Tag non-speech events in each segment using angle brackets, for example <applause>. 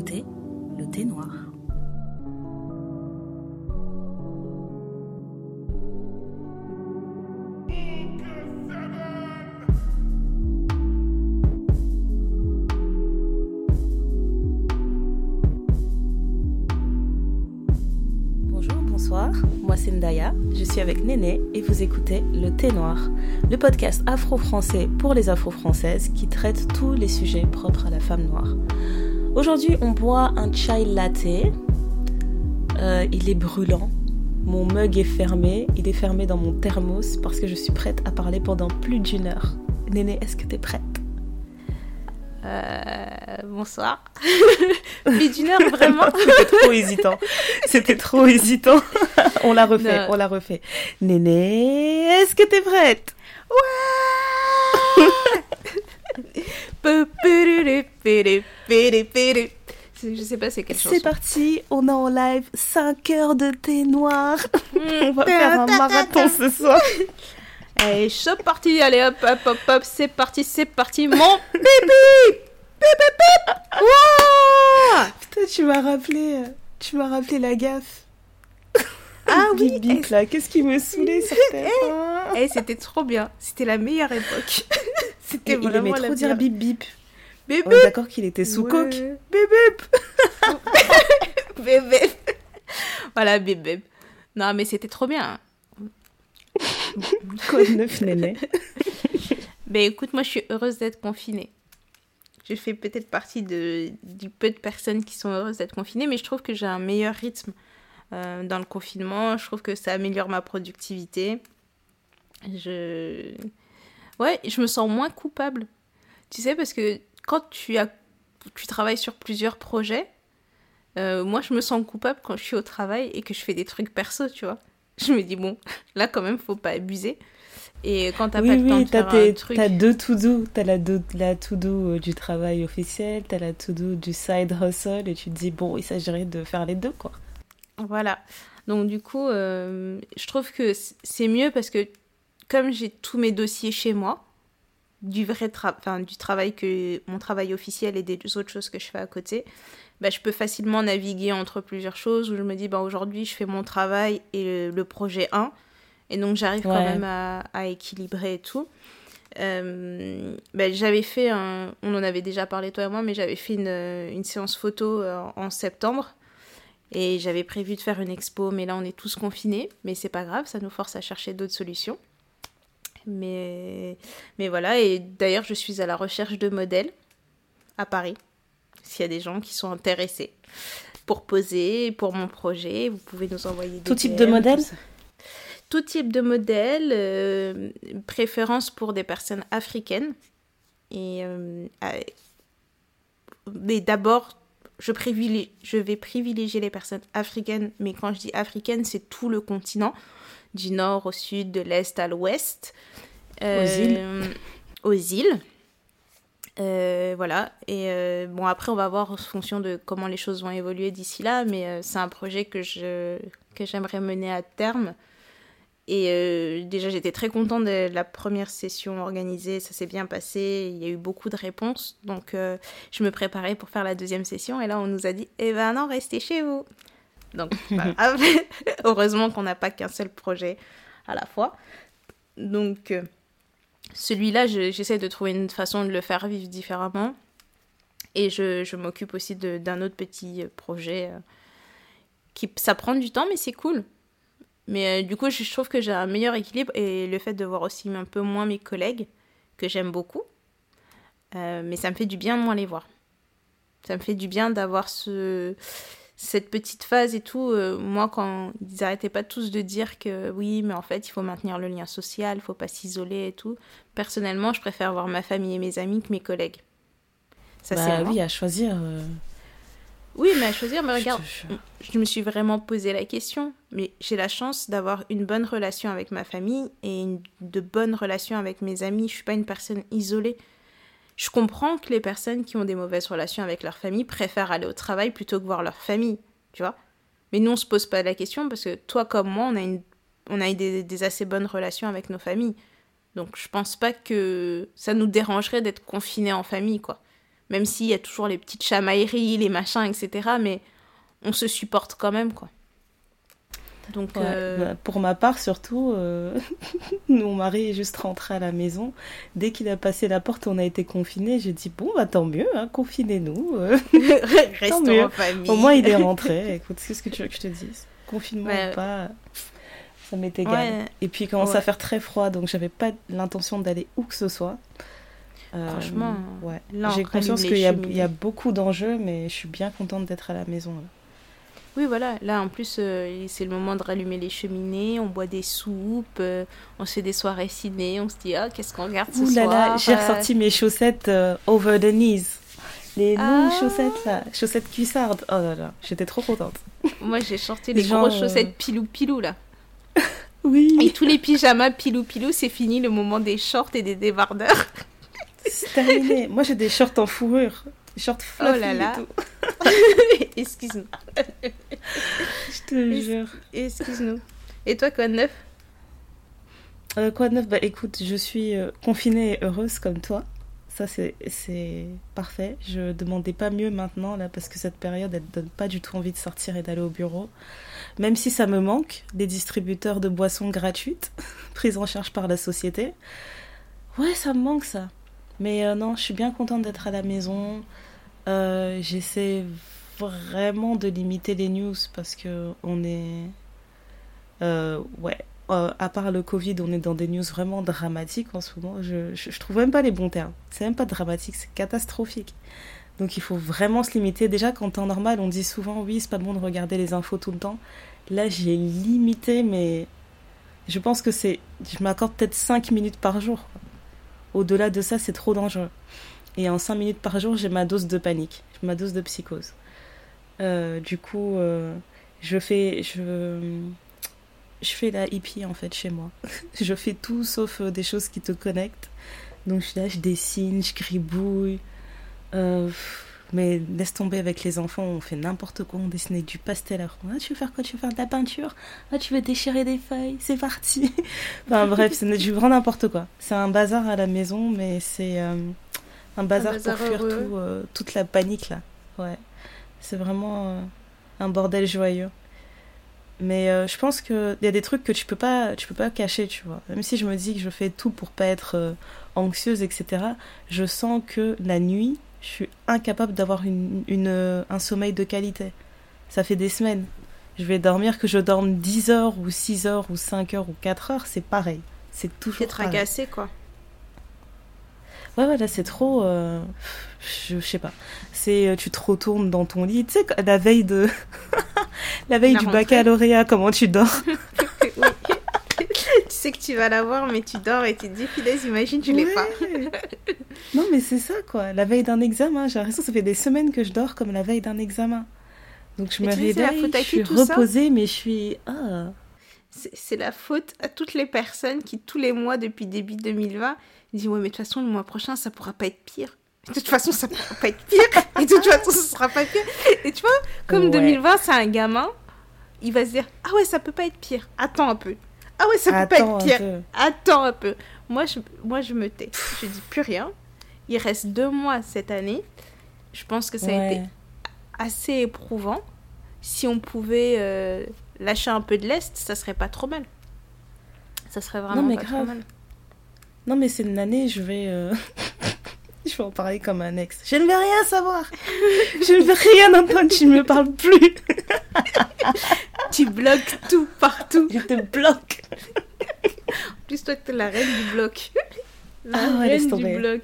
écoutez le thé noir. Bonjour, bonsoir, moi c'est Ndaya, je suis avec Néné et vous écoutez Le Thé Noir, le podcast afro-français pour les afro-françaises qui traite tous les sujets propres à la femme noire. Aujourd'hui, on boit un chai latte. Euh, il est brûlant. Mon mug est fermé. Il est fermé dans mon thermos parce que je suis prête à parler pendant plus d'une heure. Néné, est-ce que t'es prête? Euh, bonsoir. <laughs> Plus d'une heure, vraiment? <laughs> C'était trop hésitant. C'était trop hésitant. <laughs> on l'a refait, Non. on l'a refait. Néné, est-ce que t'es prête? Peu, peu, peu, peu, peu, peu. C'est- Je sais pas c'est quelle chanson. C'est parti, on est en live 5 heures de thé noir. on va faire un marathon ce soir. Allez, chaud parti, allez hop, hop, hop, hop, c'est parti, c'est parti, mon pipi Pip, pip, pip Wouah Putain, tu m'as rappelé, tu m'as rappelé la gaffe. Bip bip là, qu'est-ce qui me saoulait sur TF1 eh, c'était trop bien, c'était la meilleure époque. C'était Il vraiment aimait la trop dire meilleure. bip bip. Bip, On est d'accord qu'il était sous Ouais. coke. <laughs> Bip bip. voilà, bébé. Non, mais c'était trop bien. <laughs> Code 9 néné. Ben écoute, moi je suis heureuse d'être confinée. Je fais peut-être partie de, du peu de personnes qui sont heureuses d'être confinées, mais je trouve que j'ai un meilleur rythme euh, dans le confinement. Je trouve que ça améliore ma productivité. Je... Ouais, je me sens moins coupable. Tu sais, parce que quand tu, as, tu travailles sur plusieurs projets, euh, moi je me sens coupable quand je suis au travail et que je fais des trucs perso, tu vois. <laughs> Je me dis, bon, là quand même, faut pas abuser. Et quand t'as Oui, pas le temps oui, de faire tes- un truc... t'as deux to-do. T'as la, do- la to-do euh, du travail officiel, t'as la to-do du side hustle, et tu te dis, bon, il s'agirait de faire les deux, quoi. Voilà. Donc du coup, euh, je trouve que c'est mieux parce que comme j'ai tous mes dossiers chez moi, du vrai tra- du travail que mon travail officiel et des autres choses que je fais à côté, bah, je peux facilement naviguer entre plusieurs choses où je me dis bah aujourd'hui je fais mon travail et le, le projet 1 et donc j'arrive quand même à, à équilibrer et tout. Euh, bah, j'avais fait un, on en avait déjà parlé toi et moi, mais j'avais fait une, une séance photo euh, en septembre et j'avais prévu de faire une expo, mais là on est tous confinés. Mais c'est pas grave, ça nous force à chercher d'autres solutions. Mais, mais voilà, et d'ailleurs je suis à la recherche de modèles à Paris. S'il y a des gens qui sont intéressés pour poser, pour mon projet, vous pouvez nous envoyer des Tout type DM, de modèle tout type de modèle, euh, préférence pour des personnes africaines. Et euh, mais d'abord, je, privilégie, je vais privilégier les personnes africaines, mais quand je dis africaine, c'est tout le continent, du nord au sud, de l'est à l'ouest. Aux îles. Euh, Aux îles. Euh, voilà. Et euh, bon, après, on va voir en fonction de comment les choses vont évoluer d'ici là, mais euh, c'est un projet que je que j'aimerais mener à terme. Et déjà, j'étais très contente de la première session organisée, ça s'est bien passé, il y a eu beaucoup de réponses. Donc, je me préparais pour faire la deuxième session, et là, on nous a dit Eh ben non, restez chez vous. Donc, <laughs> pas grave. <laughs> heureusement qu'on n'a pas qu'un seul projet à la fois. Donc, euh, celui-là, je- j'essaie de trouver une façon de le faire vivre différemment. Et je, je m'occupe aussi d'un autre petit projet. euh, qui, ça prend du temps, mais c'est cool. Mais euh, du coup, je, trouve que j'ai un meilleur équilibre et le fait de voir aussi un peu moins mes collègues, que j'aime beaucoup. mais ça me fait du bien de moins les voir. Ça me fait du bien d'avoir ce, cette petite phase et tout. euh, moi, quand ils arrêtaient pas tous de dire que oui, mais en fait, il faut maintenir le lien social, il faut pas s'isoler et tout. Personnellement, je préfère voir ma famille et mes amis que mes collègues. Ça, c'est bah moi. oui, à choisir. euh, Oui, mais à choisir, mais je regarde, je me suis vraiment posé la question, mais j'ai la chance d'avoir une bonne relation avec ma famille et une, de bonnes relations avec mes amis. Je suis pas une personne isolée. Je comprends que les personnes qui ont des mauvaises relations avec leur famille préfèrent aller au travail plutôt que voir leur famille, tu vois. Mais nous, on se pose pas la question parce que toi comme moi, on a, une, on a des assez bonnes relations avec nos familles. Donc je pense pas que ça nous dérangerait d'être confinés en famille, quoi. Même s'il y a toujours les petites chamailleries, les machins, etc. Mais on se supporte quand même, quoi. Donc, euh, bah, pour ma part, surtout, euh, <laughs> mon mari est juste rentré à la maison. Dès qu'il a passé la porte, on a été confinés. J'ai dit bon, bah tant mieux, hein, confinez-nous. Euh. <laughs> Restons en famille. Au moins, il est rentré. Écoute, qu'est-ce que tu veux que je te dise? Confinement ou pas, ça m'est égal. Et puis, il commence à faire très froid, donc j'avais pas l'intention d'aller où que ce soit. Franchement, ouais. J'ai conscience qu'il y, y, a beaucoup d'enjeux, mais je suis bien contente d'être à la maison. Là. Oui, voilà. Là, en plus, euh, c'est le moment de rallumer les cheminées. On boit des soupes. Euh, on se fait des soirées ciné. On se dit, ah, qu'est-ce qu'on regarde ce Ouh là là, j'ai ressorti mes chaussettes euh, over the knees. Les longues ah. chaussettes, là. Chaussettes cuissardes. Oh là là, j'étais trop contente. <laughs> Moi, j'ai sorti les grosses chaussettes pilou-pilou, là. <laughs> oui. Et tous les pyjamas pilou-pilou, c'est fini le moment des shorts et des débardeurs. c'est terminé. Moi, j'ai des shorts en fourrure. Short fluffy oh là là. <laughs> Excuse-nous. <laughs> Je te jure. Excuse-nous. Et toi, quoi de neuf? Euh, Quoi de neuf? Bah écoute, je suis euh, confinée et heureuse comme toi. Ça, c'est parfait. Je demandais pas mieux maintenant, là, parce que cette période, elle donne pas du tout envie de sortir et d'aller au bureau. Même si ça me manque, des distributeurs de boissons gratuites, <laughs> prises en charge par la société. Ouais, ça me manque ça. Mais euh, non, je suis bien contente d'être à la maison. Euh, j'essaie vraiment de limiter les news parce que on est. Euh, ouais. à part le Covid, on est dans des news vraiment dramatiques en ce moment. Je, je, trouve même pas les bons termes. C'est même pas dramatique, c'est catastrophique. Donc il faut vraiment se limiter. Déjà, qu'en temps normal, on dit souvent oui, c'est pas bon de regarder les infos tout le temps. Là, j'ai limité, mais je pense que c'est. Je m'accorde peut-être 5 minutes par jour. Au-delà de ça, c'est trop dangereux. Et en 5 minutes par jour, j'ai ma dose de panique, ma dose de psychose. Euh, du coup, euh, je fais. Je, je fais la hippie en fait chez moi. <laughs> je fais tout sauf euh, des choses qui te connectent. Donc là, je dessine, je gribouille. mais laisse tomber avec les enfants, on fait n'importe quoi, on dessine avec du pastel à ah, tu veux faire quoi? Tu veux faire de la peinture? Ah, tu veux déchirer des feuilles? C'est parti <laughs> Enfin bref, c'est du grand n'importe quoi. C'est un bazar à la maison, mais c'est un bazar, pour fuir tout, euh, toute la panique là. Ouais. C'est vraiment euh, un bordel joyeux. Mais euh, je pense qu'il y a des trucs que tu peux pas, tu peux pas cacher, tu vois. Même si je me dis que je fais tout pour pas être anxieuse, etc. Je sens que la nuit, je suis incapable d'avoir une, une, un sommeil de qualité. Ça fait des semaines. Je vais dormir que je dorme 10 heures ou 6 heures ou 5 heures ou 4 heures, c'est pareil. C'est toujours Être agacé, quoi. Ouais, ouais, là, c'est trop. Euh, je, sais pas. C'est. Euh, tu te retournes dans ton lit. Tu sais, la veille de. <laughs> la veille du baccalauréat, comment tu dors? <laughs> Tu sais que tu vas l'avoir, mais tu dors et tu te dis, filaise, imagine, tu l'es pas. <laughs> non, mais c'est ça, quoi. La veille d'un examen, j'ai l'impression que ça fait des semaines que je dors comme la veille d'un examen. Donc je me réveille, je suis reposée, mais je suis. Ah. C'est la faute à toutes les personnes qui, tous les mois depuis début 2020, il dit ouais mais de toute façon le mois prochain ça pourra pas être pire. De toute façon ça pourra pas être pire. Et de toute façon ce sera pas pire. Et tu vois comme 2020 c'est un gamin, il va se dire ah ouais ça peut pas être pire. Attends un peu. Ah ouais ça peut pas être pire. Attends un peu. Moi je moi je me tais. Je dis plus rien. Il reste deux mois cette année. Je pense que ça a été assez éprouvant. Si on pouvais euh, lâcher un peu de l'est, ça serait pas trop mal. Ça serait vraiment pas trop mal. Non, mais c'est une année, je vais. Euh, <laughs> je vais en parler comme un ex. Je ne veux rien savoir. <laughs> Je ne veux rien entendre. Tu ne me parles plus. <laughs> tu bloques tout partout. Je te bloque. en plus, toi, tu es la reine du bloc. La ah reine du bloc.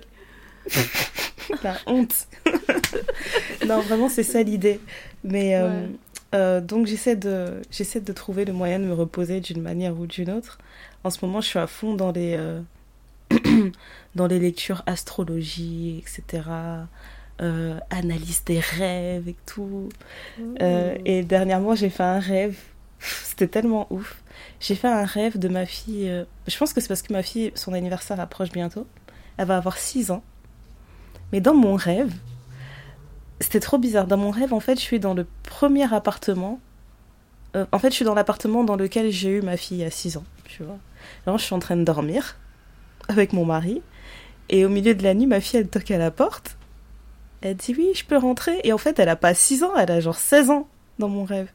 la honte. non, vraiment, c'est ça l'idée. Mais. Euh, euh, donc j'essaie de j'essaie de trouver le moyen de me reposer d'une manière ou d'une autre. En ce moment, je suis à fond dans les <clears throat> dans les lectures astrologie, etc. Euh, analyse des rêves et tout. Euh, et dernièrement, j'ai fait un rêve. C'était tellement ouf. J'ai fait un rêve de ma fille. Euh, je pense que c'est parce que ma fille, son anniversaire approche bientôt. Elle va avoir 6 ans. Mais dans mon rêve, c'était trop bizarre. Dans mon rêve, en fait, je suis dans le premier appartement. en fait, je suis dans l'appartement dans lequel j'ai eu ma fille à 6 ans. Tu vois. Alors, je suis en train de dormir avec mon mari. Et au milieu de la nuit, ma fille, elle toque à la porte. Elle dit oui, je peux rentrer. Et en fait, elle a pas 6 ans, elle a genre 16 ans dans mon rêve.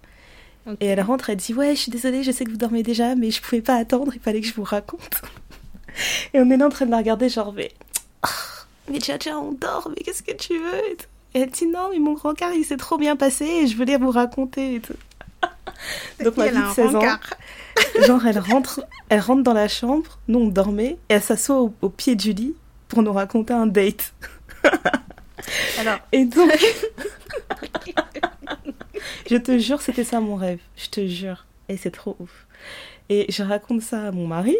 Et elle rentre, elle dit ouais, je suis désolée, je sais que vous dormez déjà, mais je pouvais pas attendre, il fallait que je vous raconte. <laughs> Et on est là en train de la regarder, genre mais, oh, mais Tcha on dort, mais qu'est-ce que tu veux et, elle dit non, mais mon grand car il s'est trop bien passé et je voulais vous raconter et tout. <laughs> Donc ma fille de 16 ans, genre elle rentre, elle rentre dans la chambre, nous on dormait, et elle s'assoit au, au pied du lit pour nous raconter un date. <laughs> Alors. Et donc. <laughs> je te jure, c'était ça mon rêve. Je te jure. Et c'est trop ouf. Et je raconte ça à mon mari.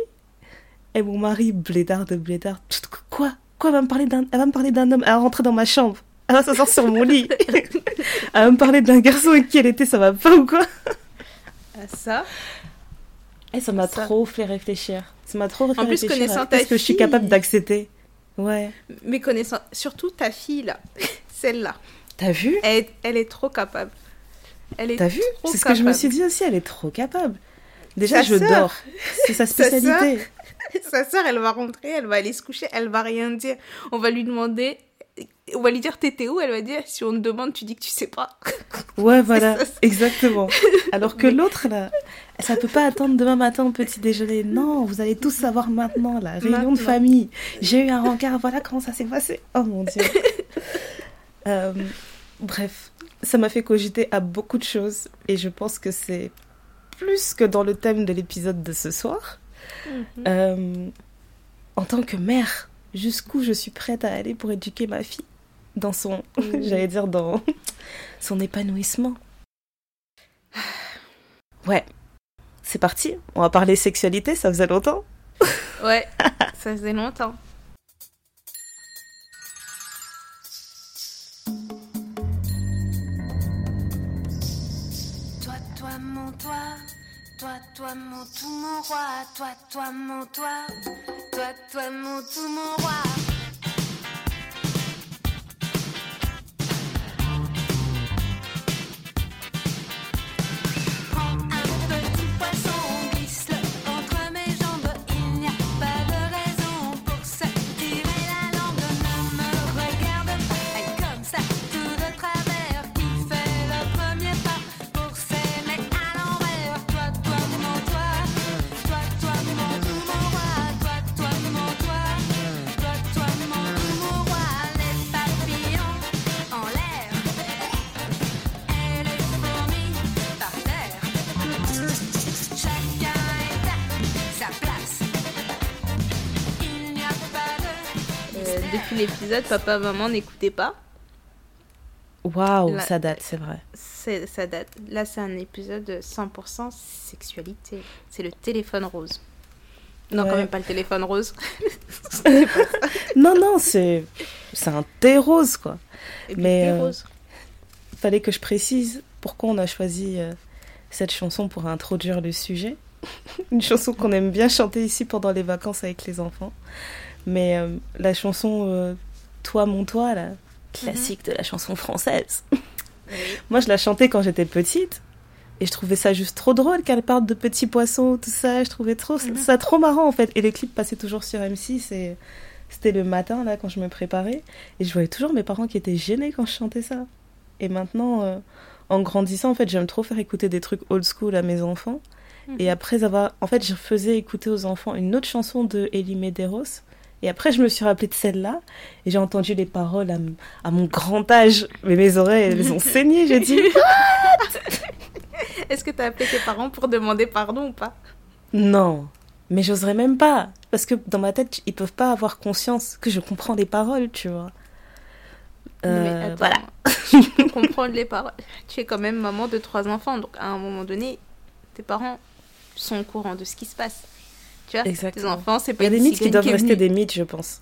Et mon mari, blédard de blédard. Quoi? Quoi Elle va me parler d'un, elle va me parler d'un homme? Elle va rentrer dans ma chambre. Elle va s'asseoir sur mon lit. <laughs> elle va me parler d'un garçon avec qui elle était. Ça va pas ou quoi? Ça? Et ça m'a trop fait réfléchir. Ça m'a trop fait en plus, réfléchir. Connaissant ta ce que je suis capable d'accepter. Ouais. Mais connaissant surtout ta fille là, <laughs> celle-là. T'as vu elle, elle, est trop capable. Elle est T'as vu C'est ce que je me suis dit aussi, elle est trop capable. Déjà, sa je soeur, dors. C'est sa <laughs> spécialité. <laughs> Sa sœur, elle va rentrer, elle va aller se coucher, elle va rien dire. On va lui demander, on va lui dire t'étais où Elle va dire si on te demande, tu dis que tu sais pas. <laughs> Ouais, voilà, exactement. Alors que <laughs> l'autre, là, ça peut pas attendre demain matin au petit déjeuner. Non, vous allez tous savoir maintenant, la réunion de famille. J'ai eu un rencard, voilà comment ça s'est passé. Oh mon dieu. <laughs> Euh, bref, ça m'a fait cogiter à beaucoup de choses et je pense que c'est plus que dans le thème de l'épisode de ce soir. Mhm. Euh, en tant que mère, jusqu'où je suis prête à aller pour éduquer ma fille? Dans son, j'allais dire, dans <laughs> son épanouissement. Ouais, c'est parti. On va parler sexualité, ça faisait longtemps. <laughs> Ouais, ça faisait longtemps. Toi, toi, mon toi, toi, toi, mon tout, mon roi, toi, toi, mon toi, toi, toi, mon tout, mon roi. L'épisode, papa, maman n'écoutaient pas. Waouh, ça date, c'est vrai. Ça date. Là, c'est un épisode 100% sexualité. C'est le téléphone rose. Non, quand même pas le téléphone rose. <laughs> non, non, c'est un thé rose, quoi. Mais il euh, fallait que je précise pourquoi on a choisi euh, cette chanson pour introduire le sujet. <laughs> Une chanson qu'on aime bien chanter ici pendant les vacances avec les enfants. Mais euh, la chanson euh, Toi, mon toi, la classique de la chanson française. <laughs> Moi, je la chantais quand j'étais petite. Et je trouvais ça juste trop drôle qu'elle parle de petits poissons, tout ça. Je trouvais trop, ça trop marrant, en fait. Et les clips passaient toujours sur M6. Et c'était le matin, là, quand je me préparais. Et je voyais toujours mes parents qui étaient gênés quand je chantais ça. Et maintenant, euh, en grandissant, en fait, j'aime trop faire écouter des trucs old school à mes enfants. Et mhm. après avoir... En fait, je faisais écouter aux enfants une autre chanson de Elie Medeiros et après, je me suis rappelée de celle-là et j'ai entendu les paroles à, mon grand âge. Mais mes oreilles, elles ont <laughs> saigné. J'ai dit <laughs> Est-ce que tu as appelé tes parents pour demander pardon ou pas? Non, mais j'oserais même pas. Parce que dans ma tête, ils peuvent pas avoir conscience que je comprends les paroles, tu vois. Euh, voilà. <laughs> tu peux comprendre les paroles. Tu es quand même maman de trois enfants, donc à un moment donné, tes parents sont au courant de ce qui se passe. Tu vois, tes enfants, c'est pas Il y a des mythes qui doivent rester des mythes, je pense.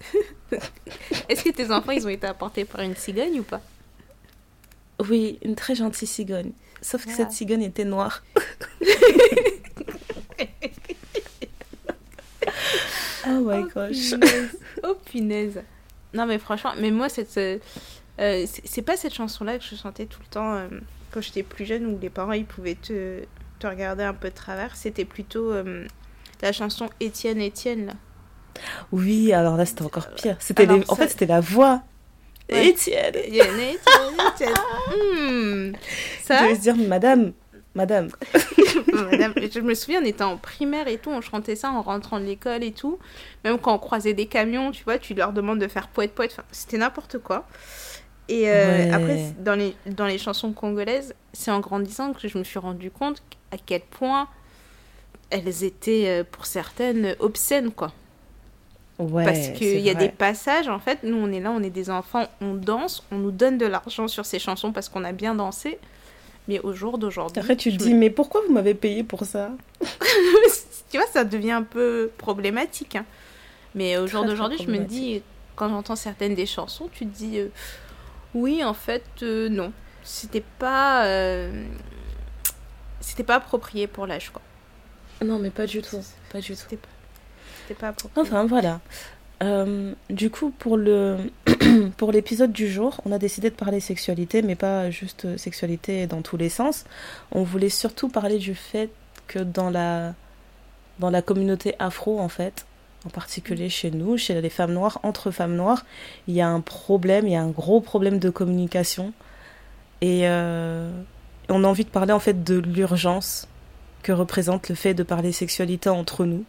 <laughs> Est-ce que tes enfants, ils ont été apportés par une cigogne ou pas? Oui, une très gentille cigogne. Sauf que cette cigogne était noire. <laughs> oh my oh, gosh. Oh punaise. Non mais franchement, mais moi cette, euh, c'est pas cette chanson-là que je chantais tout le temps euh, quand j'étais plus jeune où les parents ils pouvaient te, te regarder un peu de travers. C'était plutôt euh, la chanson Étienne Étienne là. Oui, alors là c'était encore pire. C'était En fait c'était la voix Étienne. Une Étienne, Étienne. <laughs> Hmm. Ça, Je vais se dire, madame, madame. <laughs> Madame, je me souviens, on était en primaire et tout, on chantait ça en rentrant de l'école et tout. Même quand on croisait des camions, tu vois, tu leur demandes de faire poète poète. Enfin, c'était n'importe quoi. Et euh, Ouais. après, dans les, dans les chansons congolaises, c'est en grandissant que je me suis rendu compte à quel point elles étaient, euh, pour certaines, obscènes, quoi. Ouais, Parce qu'il y a des passages, en fait, nous on est là, on est des enfants, on danse, on nous donne de l'argent sur ces chansons parce qu'on a bien dansé. Mais au jour d'aujourd'hui. Après, tu te dis, mais pourquoi vous m'avez payé pour ça? <laughs> Tu vois, ça devient un peu problématique. hein. Mais au jour d'aujourd'hui, je me dis, quand j'entends certaines des chansons, tu te dis, euh, oui, en fait, euh, non. C'était pas. euh, C'était pas approprié pour l'âge, quoi. Non, mais pas du tout. Pas du tout. C'était pas, pas. Enfin, voilà. Euh, du coup, pour le <clears throat> pour l'épisode du jour, on a décidé de parler sexualité, mais pas juste sexualité dans tous les sens. On voulait surtout parler du fait que dans la dans la communauté afro, en fait, en particulier chez nous, chez les femmes noires, entre femmes noires, il y a un problème, il y a un gros problème de communication, et euh, on a envie de parler en fait de l'urgence que représente le fait de parler sexualité entre nous.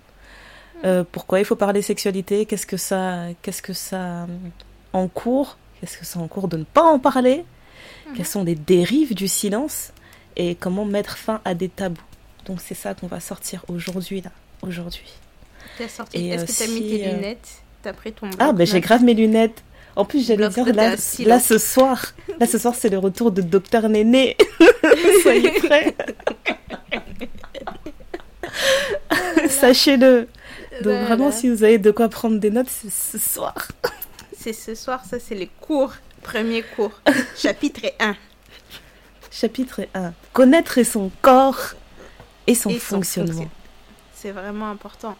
Euh, pourquoi il faut parler sexualité? Qu'est-ce que ça, qu'est-ce que ça euh, encourt? Qu'est-ce que ça encourt de ne pas en parler? Quelles sont les dérives du silence? Et comment mettre fin à des tabous? Donc c'est ça qu'on va sortir aujourd'hui là, aujourd'hui. Sorti- Est-ce euh, que t'as mis tes euh, lunettes? T'as pris ton Ah ben j'ai grave mes lunettes. En plus j'allais dire là, là ce soir, là ce soir c'est le retour de Docteur Néné. <laughs> Soyez prêts. <laughs> <laughs> Sachez-le. Donc Voilà. vraiment si vous avez de quoi prendre des notes, c'est ce soir. <laughs> C'est ce soir, ça, c'est les cours. Premier cours. <laughs> Chapitre 1. Chapitre 1. Connaître son corps et son Et fonctionnement. fonction- C'est vraiment important.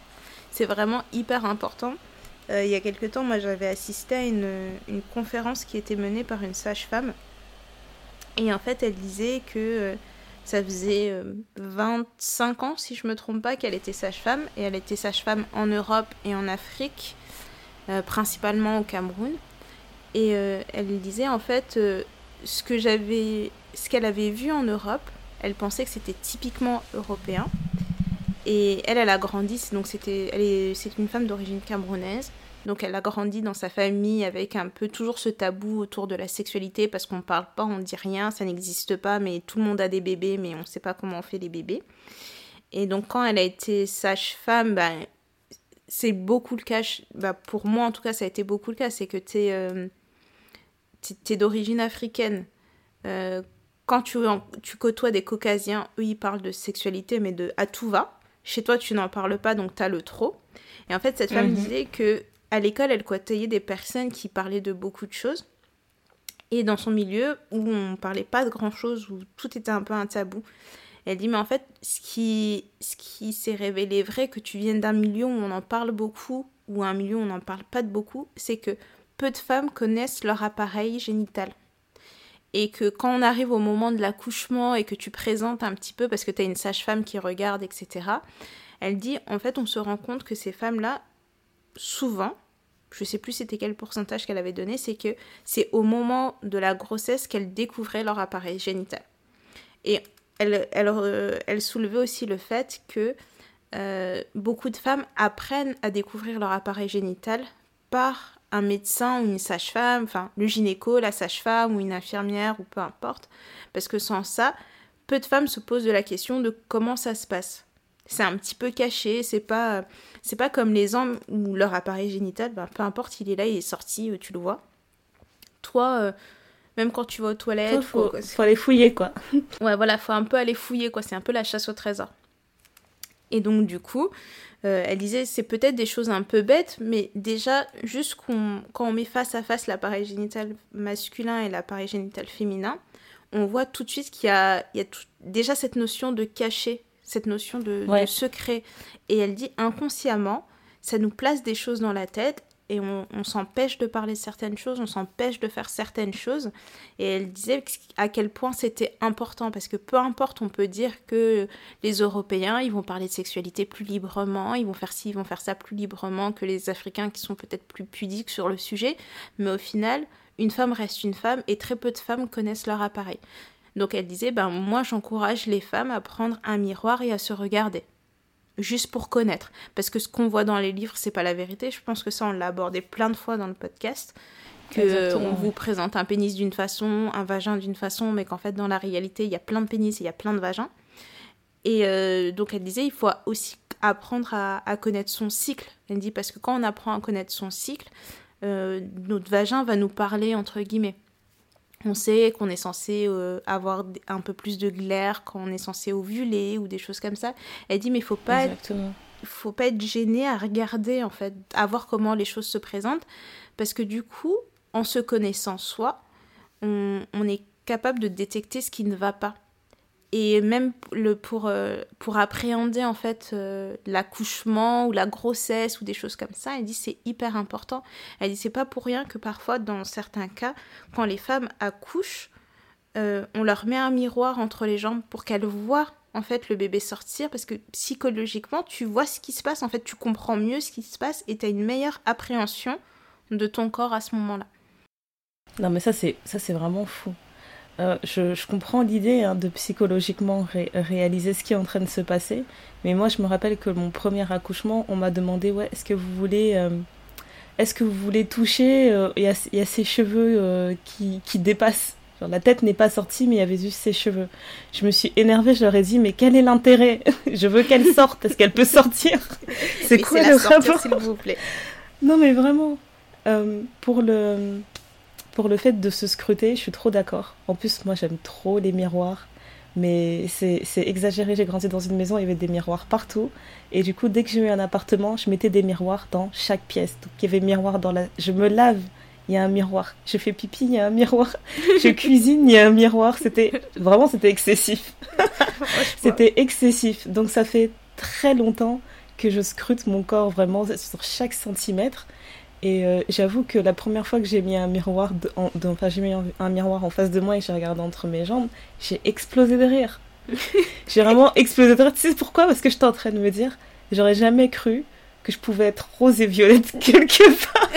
C'est vraiment hyper important. Euh, il y a quelque temps, moi, j'avais assisté à une, une conférence qui était menée par une sage-femme. Et en fait, elle disait que euh, ça faisait euh, 25 ans, si je me trompe pas, qu'elle était sage-femme. Et elle était sage-femme en Europe et en Afrique, euh, principalement au Cameroun. Et euh, elle disait, en fait, euh, ce qu'elle avait vu en Europe, elle pensait que c'était typiquement européen. Et elle, elle a grandi, donc c'est une femme d'origine camerounaise. Donc elle a grandi dans sa famille avec un peu toujours ce tabou autour de la sexualité parce qu'on parle pas, on dit rien, ça n'existe pas, mais tout le monde a des bébés, mais on sait pas comment on fait les bébés. Et donc quand elle a été sage-femme, ben, c'est beaucoup le cas, bah, pour moi en tout cas ça a été beaucoup le cas, c'est que tu es, d'origine africaine. Euh, quand tu, côtoies des caucasiens, eux ils parlent de sexualité mais de à tout va. Chez toi tu n'en parles pas donc tu as le trop. Et en fait cette femme Mhm. disait que à l'école elle côtoyait des personnes qui parlaient de beaucoup de choses. Et dans son milieu où on parlait pas de grand chose, où tout était un peu un tabou, elle dit mais en fait ce qui, ce qui s'est révélé vrai, que tu viennes d'un milieu où on en parle beaucoup ou un milieu où on n'en parle pas de beaucoup, c'est que peu de femmes connaissent leur appareil génital. Et que quand on arrive au moment de l'accouchement et que tu présentes un petit peu, parce que tu as une sage-femme qui regarde, etc., elle dit, en fait, on se rend compte que ces femmes-là, souvent, je sais plus c'était quel pourcentage qu'elle avait donné, c'est que c'est au moment de la grossesse qu'elles découvraient leur appareil génital. Et elle, euh, soulevait aussi le fait que euh, beaucoup de femmes apprennent à découvrir leur appareil génital par un médecin ou une sage-femme, enfin le gynéco, la sage-femme ou une infirmière ou peu importe. Parce que sans ça, peu de femmes se posent de la question de comment ça se passe. C'est un petit peu caché, c'est pas, c'est pas comme les hommes où leur appareil génital, ben, peu importe, il est là, il est sorti, euh, tu le vois. Toi, euh, même quand tu vas aux toilettes, Il faut, faut- faut aller fouiller quoi. <laughs> Ouais, voilà, faut un peu aller fouiller, quoi. C'est un peu la chasse au trésor. Et donc, du coup, euh, elle disait, c'est peut-être des choses un peu bêtes, mais déjà, juste quand on met face à face l'appareil génital masculin et l'appareil génital féminin, on voit tout de suite qu'il y a, il y a tout- déjà cette notion de caché, cette notion de, secret. Et elle dit, inconsciemment, ça nous place des choses dans la tête. et on, s'empêche de parler de certaines choses, on s'empêche de faire certaines choses. Et elle disait à quel point c'était important, parce que peu importe, on peut dire que les Européens, ils vont parler de sexualité plus librement, ils vont faire ci, ils vont faire ça plus librement que les Africains qui sont peut-être plus pudiques sur le sujet, mais au final, une femme reste une femme et très peu de femmes connaissent leur appareil. Donc elle disait, ben moi j'encourage les femmes à prendre un miroir et à se regarder juste pour connaître. Parce que ce qu'on voit dans les livres, c'est pas la vérité. Je pense que ça, on l'a abordé plein de fois dans le podcast. Que on vous présente un pénis d'une façon, un vagin d'une façon, mais qu'en fait, dans la réalité, il y a plein de pénis et il y a plein de vagins. Et euh, donc, elle disait, il faut aussi apprendre à, connaître son cycle. Elle dit, parce que quand on apprend à connaître son cycle, euh, notre vagin va nous parler, entre guillemets. On sait qu'on est censé euh, avoir un peu plus de glaire quand on est censé ovuler ou des choses comme ça. Elle dit mais il faut pas être, faut pas être gêné à regarder en fait, à voir comment les choses se présentent. Parce que du coup, en se connaissant soi, on est capable de détecter ce qui ne va pas et même le, pour, euh, pour appréhender en fait euh, l'accouchement ou la grossesse ou des choses comme ça, elle dit c'est hyper important. Elle dit c'est pas pour rien que parfois dans certains cas, quand les femmes accouchent, euh, on leur met un miroir entre les jambes pour qu'elles voient en fait le bébé sortir parce que psychologiquement tu vois ce qui se passe, en fait tu comprends mieux ce qui se passe et tu as une meilleure appréhension de ton corps à ce moment-là. Non mais ça c'est ça c'est vraiment fou. Euh, je, comprends l'idée hein, de psychologiquement réaliser ce qui est en train de se passer, mais moi je me rappelle que mon premier accouchement, on m'a demandé ouais, est-ce que vous voulez, euh, est-ce que vous voulez toucher euh, Il y, a ses cheveux qui, qui dépassent. Genre, la tête n'est pas sortie, mais il y avait juste ses cheveux. Je me suis énervée, je leur ai dit mais quel est l'intérêt? <laughs> Je veux qu'elle sorte. Est-ce qu'elle peut sortir? C'est quoi le rapport? S'il vous plaît. Non mais vraiment, pour le pour le fait de se scruter, je suis trop d'accord. En plus, moi, j'aime trop les miroirs. Mais c'est exagéré, j'ai grandi dans une maison, il y avait des miroirs partout. Et du coup, dès que j'ai eu un appartement, je mettais des miroirs dans chaque pièce. Donc, il y avait miroir dans la... Je me lave, il y a un miroir. Je fais pipi, il y a un miroir. Je <laughs> cuisine, il y a un miroir. C'était... Vraiment, c'était excessif. <laughs> c'était excessif. Donc, ça fait très longtemps que je scrute mon corps vraiment sur chaque centimètre. Et euh, j'avoue que la première fois que j'ai mis un miroir, en, enfin j'ai mis un, miroir en face de moi et j'ai regardé entre mes jambes, j'ai explosé de rire. <laughs> j'ai vraiment explosé de rire. Tu sais pourquoi? Parce que j'étais en train de me dire, j'aurais jamais cru que je pouvais être rose et violette <laughs> quelque part.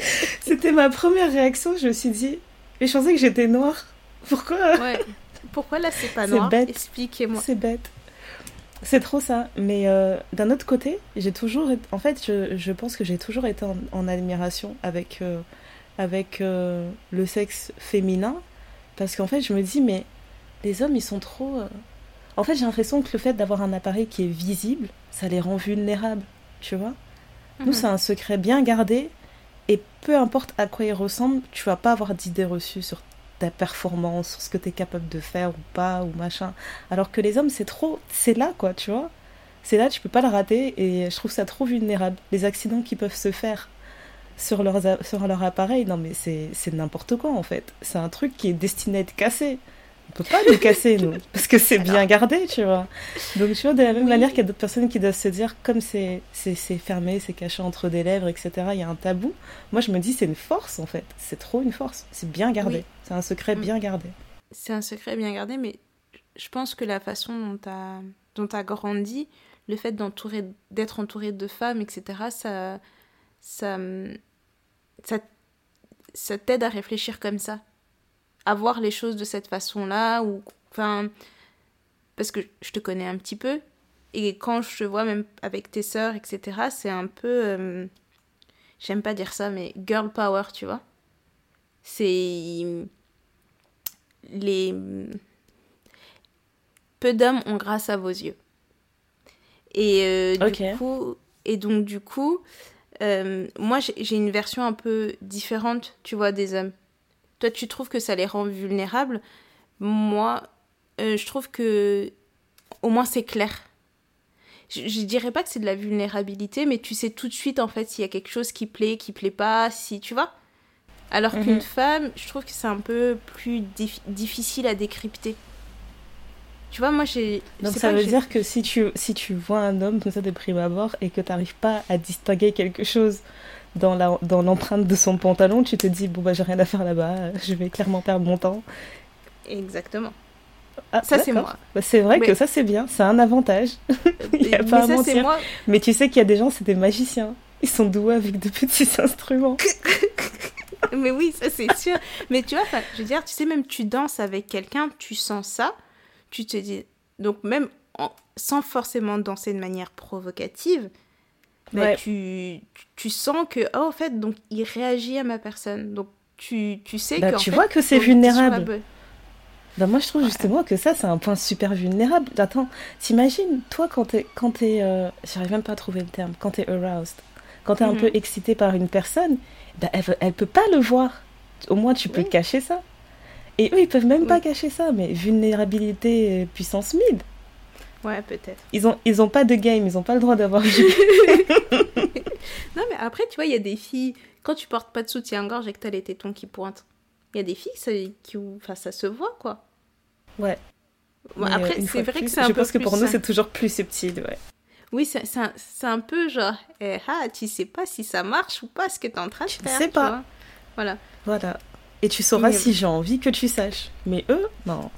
<laughs> C'était ma première réaction. Je me suis dit, mais je pensais que j'étais noire. Pourquoi? Ouais. Pourquoi là c'est pas noir? Expliquez-moi. C'est bête. C'est trop ça. Mais euh, d'un autre côté, j'ai toujours. En fait, je, je pense que j'ai toujours été en, admiration avec, euh, avec euh, le sexe féminin. Parce qu'en fait, je me dis, mais les hommes, ils sont trop. En fait, j'ai l'impression que le fait d'avoir un appareil qui est visible, ça les rend vulnérables. Tu vois Nous, mhm. c'est un secret bien gardé. Et peu importe à quoi il ressemble, tu vas pas avoir d'idées reçues sur ta performance, ce que tu es capable de faire ou pas, ou machin. Alors que les hommes, c'est trop. C'est là, quoi, tu vois. C'est là, tu peux pas le rater, et je trouve ça trop vulnérable. Les accidents qui peuvent se faire sur, leurs, sur leur appareil, non, mais c'est n'importe quoi, en fait. C'est un truc qui est destiné à être cassé peut pas nous casser, nous, <laughs> parce que c'est bien gardé, tu vois. Donc, tu vois, de la même manière qu'il y a d'autres personnes qui doivent se dire, comme c'est fermé, c'est caché entre des lèvres, etc., il y a un tabou. Moi, je me dis, c'est une force, en fait. C'est trop une force. C'est bien gardé. C'est un secret bien gardé. C'est un secret bien gardé, mais je pense que la façon dont tu as, dont as grandi, le fait d'être entouré de femmes, etc., ça, ça, ça, ça t'aide à réfléchir comme ça à voir les choses de cette façon-là ou enfin parce que je te connais un petit peu et quand je te vois même avec tes sœurs etc c'est un peu euh, j'aime pas dire ça mais girl power tu vois. C'est les peu d'hommes ont grâce à vos yeux. Et euh, du coup et donc du coup euh, moi j'ai une version un peu différente tu vois des hommes toi, tu trouves que ça les rend vulnérables. Moi, euh, je trouve que au moins c'est clair. Je, je, dirais pas que c'est de la vulnérabilité, mais tu sais tout de suite en fait s'il y a quelque chose qui plaît, qui plaît pas, si tu vois. Alors qu'une mhm. femme, je trouve que c'est un peu plus difficile à décrypter. Tu vois, moi, j'ai. Donc ça veut que dire que si tu, si tu vois un homme comme ça de prime abord et que tu n'arrives pas à distinguer quelque chose dans la, dans l'empreinte de son pantalon, tu te dis bon bah j'ai rien à faire là-bas, euh, je vais clairement perdre mon temps. Exactement. Ah, Ça, c'est moi. Bah, c'est vrai Mais- que ça c'est bien, c'est un avantage. <laughs> Il y a mais pas ça, c'est mentir. moi. Mais tu sais qu'il y a des gens, c'est des magiciens. Ils sont doués avec de petits <laughs> instruments. <laughs> Mais oui, ça c'est sûr. Mais tu vois, je veux dire, tu sais, même tu danses avec quelqu'un, tu sens ça, tu te dis. Donc, même en- sans forcément danser de manière provocative, bah, Ouais. tu, tu, sens que, oh, en fait, donc il réagit à ma personne. Donc, tu, tu sais Bah, que. tu vois que c'est vulnérable. Bah moi je trouve Ouais. justement que ça c'est un point super vulnérable. Attends, t'imagines toi quand t'es quand t'es euh, j'arrive même pas à trouver le terme quand t'es aroused, quand t'es un Mhm. peu excité par une personne, bah elle, elle peut pas le voir. Au moins tu peux Oui. cacher ça. Et eux ils peuvent même pas cacher ça. Mais vulnérabilité euh, puissance mid, Ouais, peut-être. ils ont ils ont pas de game, ils ont pas le droit d'avoir. <laughs> Non, mais après, tu vois, il y a des filles, quand tu portes pas de soutien-gorge et que t'as les tétons qui pointent, il y a des filles, ça, qui, enfin, ça se voit, quoi. Ouais. Bon, après, c'est vrai que c'est un Je peu pense que pour nous c'est toujours plus subtil. Ouais. Oui, c'est un, un peu genre, eh, ah, tu sais pas si ça marche ou pas ce que t'es en train de Tu faire. sais tu pas. vois. Voilà. Voilà. Et tu sauras Mais- si j'ai envie que tu saches. Mais eux non.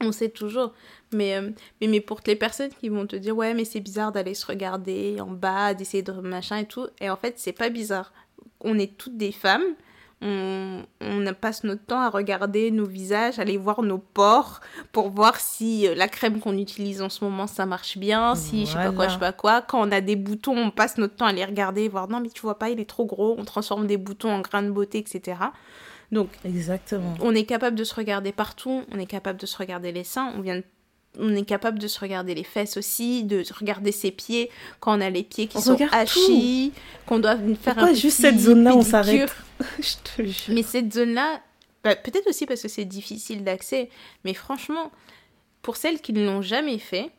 On sait toujours. Mais, euh, mais, mais pour les personnes qui vont te dire, ouais, mais c'est bizarre d'aller se regarder en bas, d'essayer de machin et tout. Et en fait, c'est pas bizarre. On est toutes des femmes. On, on passe notre temps à regarder nos visages, aller voir nos pores pour voir si euh, la crème qu'on utilise en ce moment ça marche bien, si je sais pas quoi, Voilà. je sais pas quoi. Quand on a des boutons, on passe notre temps à les regarder, voir non mais tu vois pas, il est trop gros, on transforme des boutons en grains de beauté, etc. Donc Exactement. on est capable de se regarder partout, on est capable de se regarder les seins, on vient de- on est capable de se regarder les fesses aussi, de regarder ses pieds quand on a les pieds qui On sont hachis, qu'on doit faire Pourquoi un juste cette zone-là, on s'arrête <laughs> je te jure. Mais cette zone-là, bah, peut-être aussi parce que c'est difficile d'accès, mais franchement, pour celles qui ne l'ont jamais fait,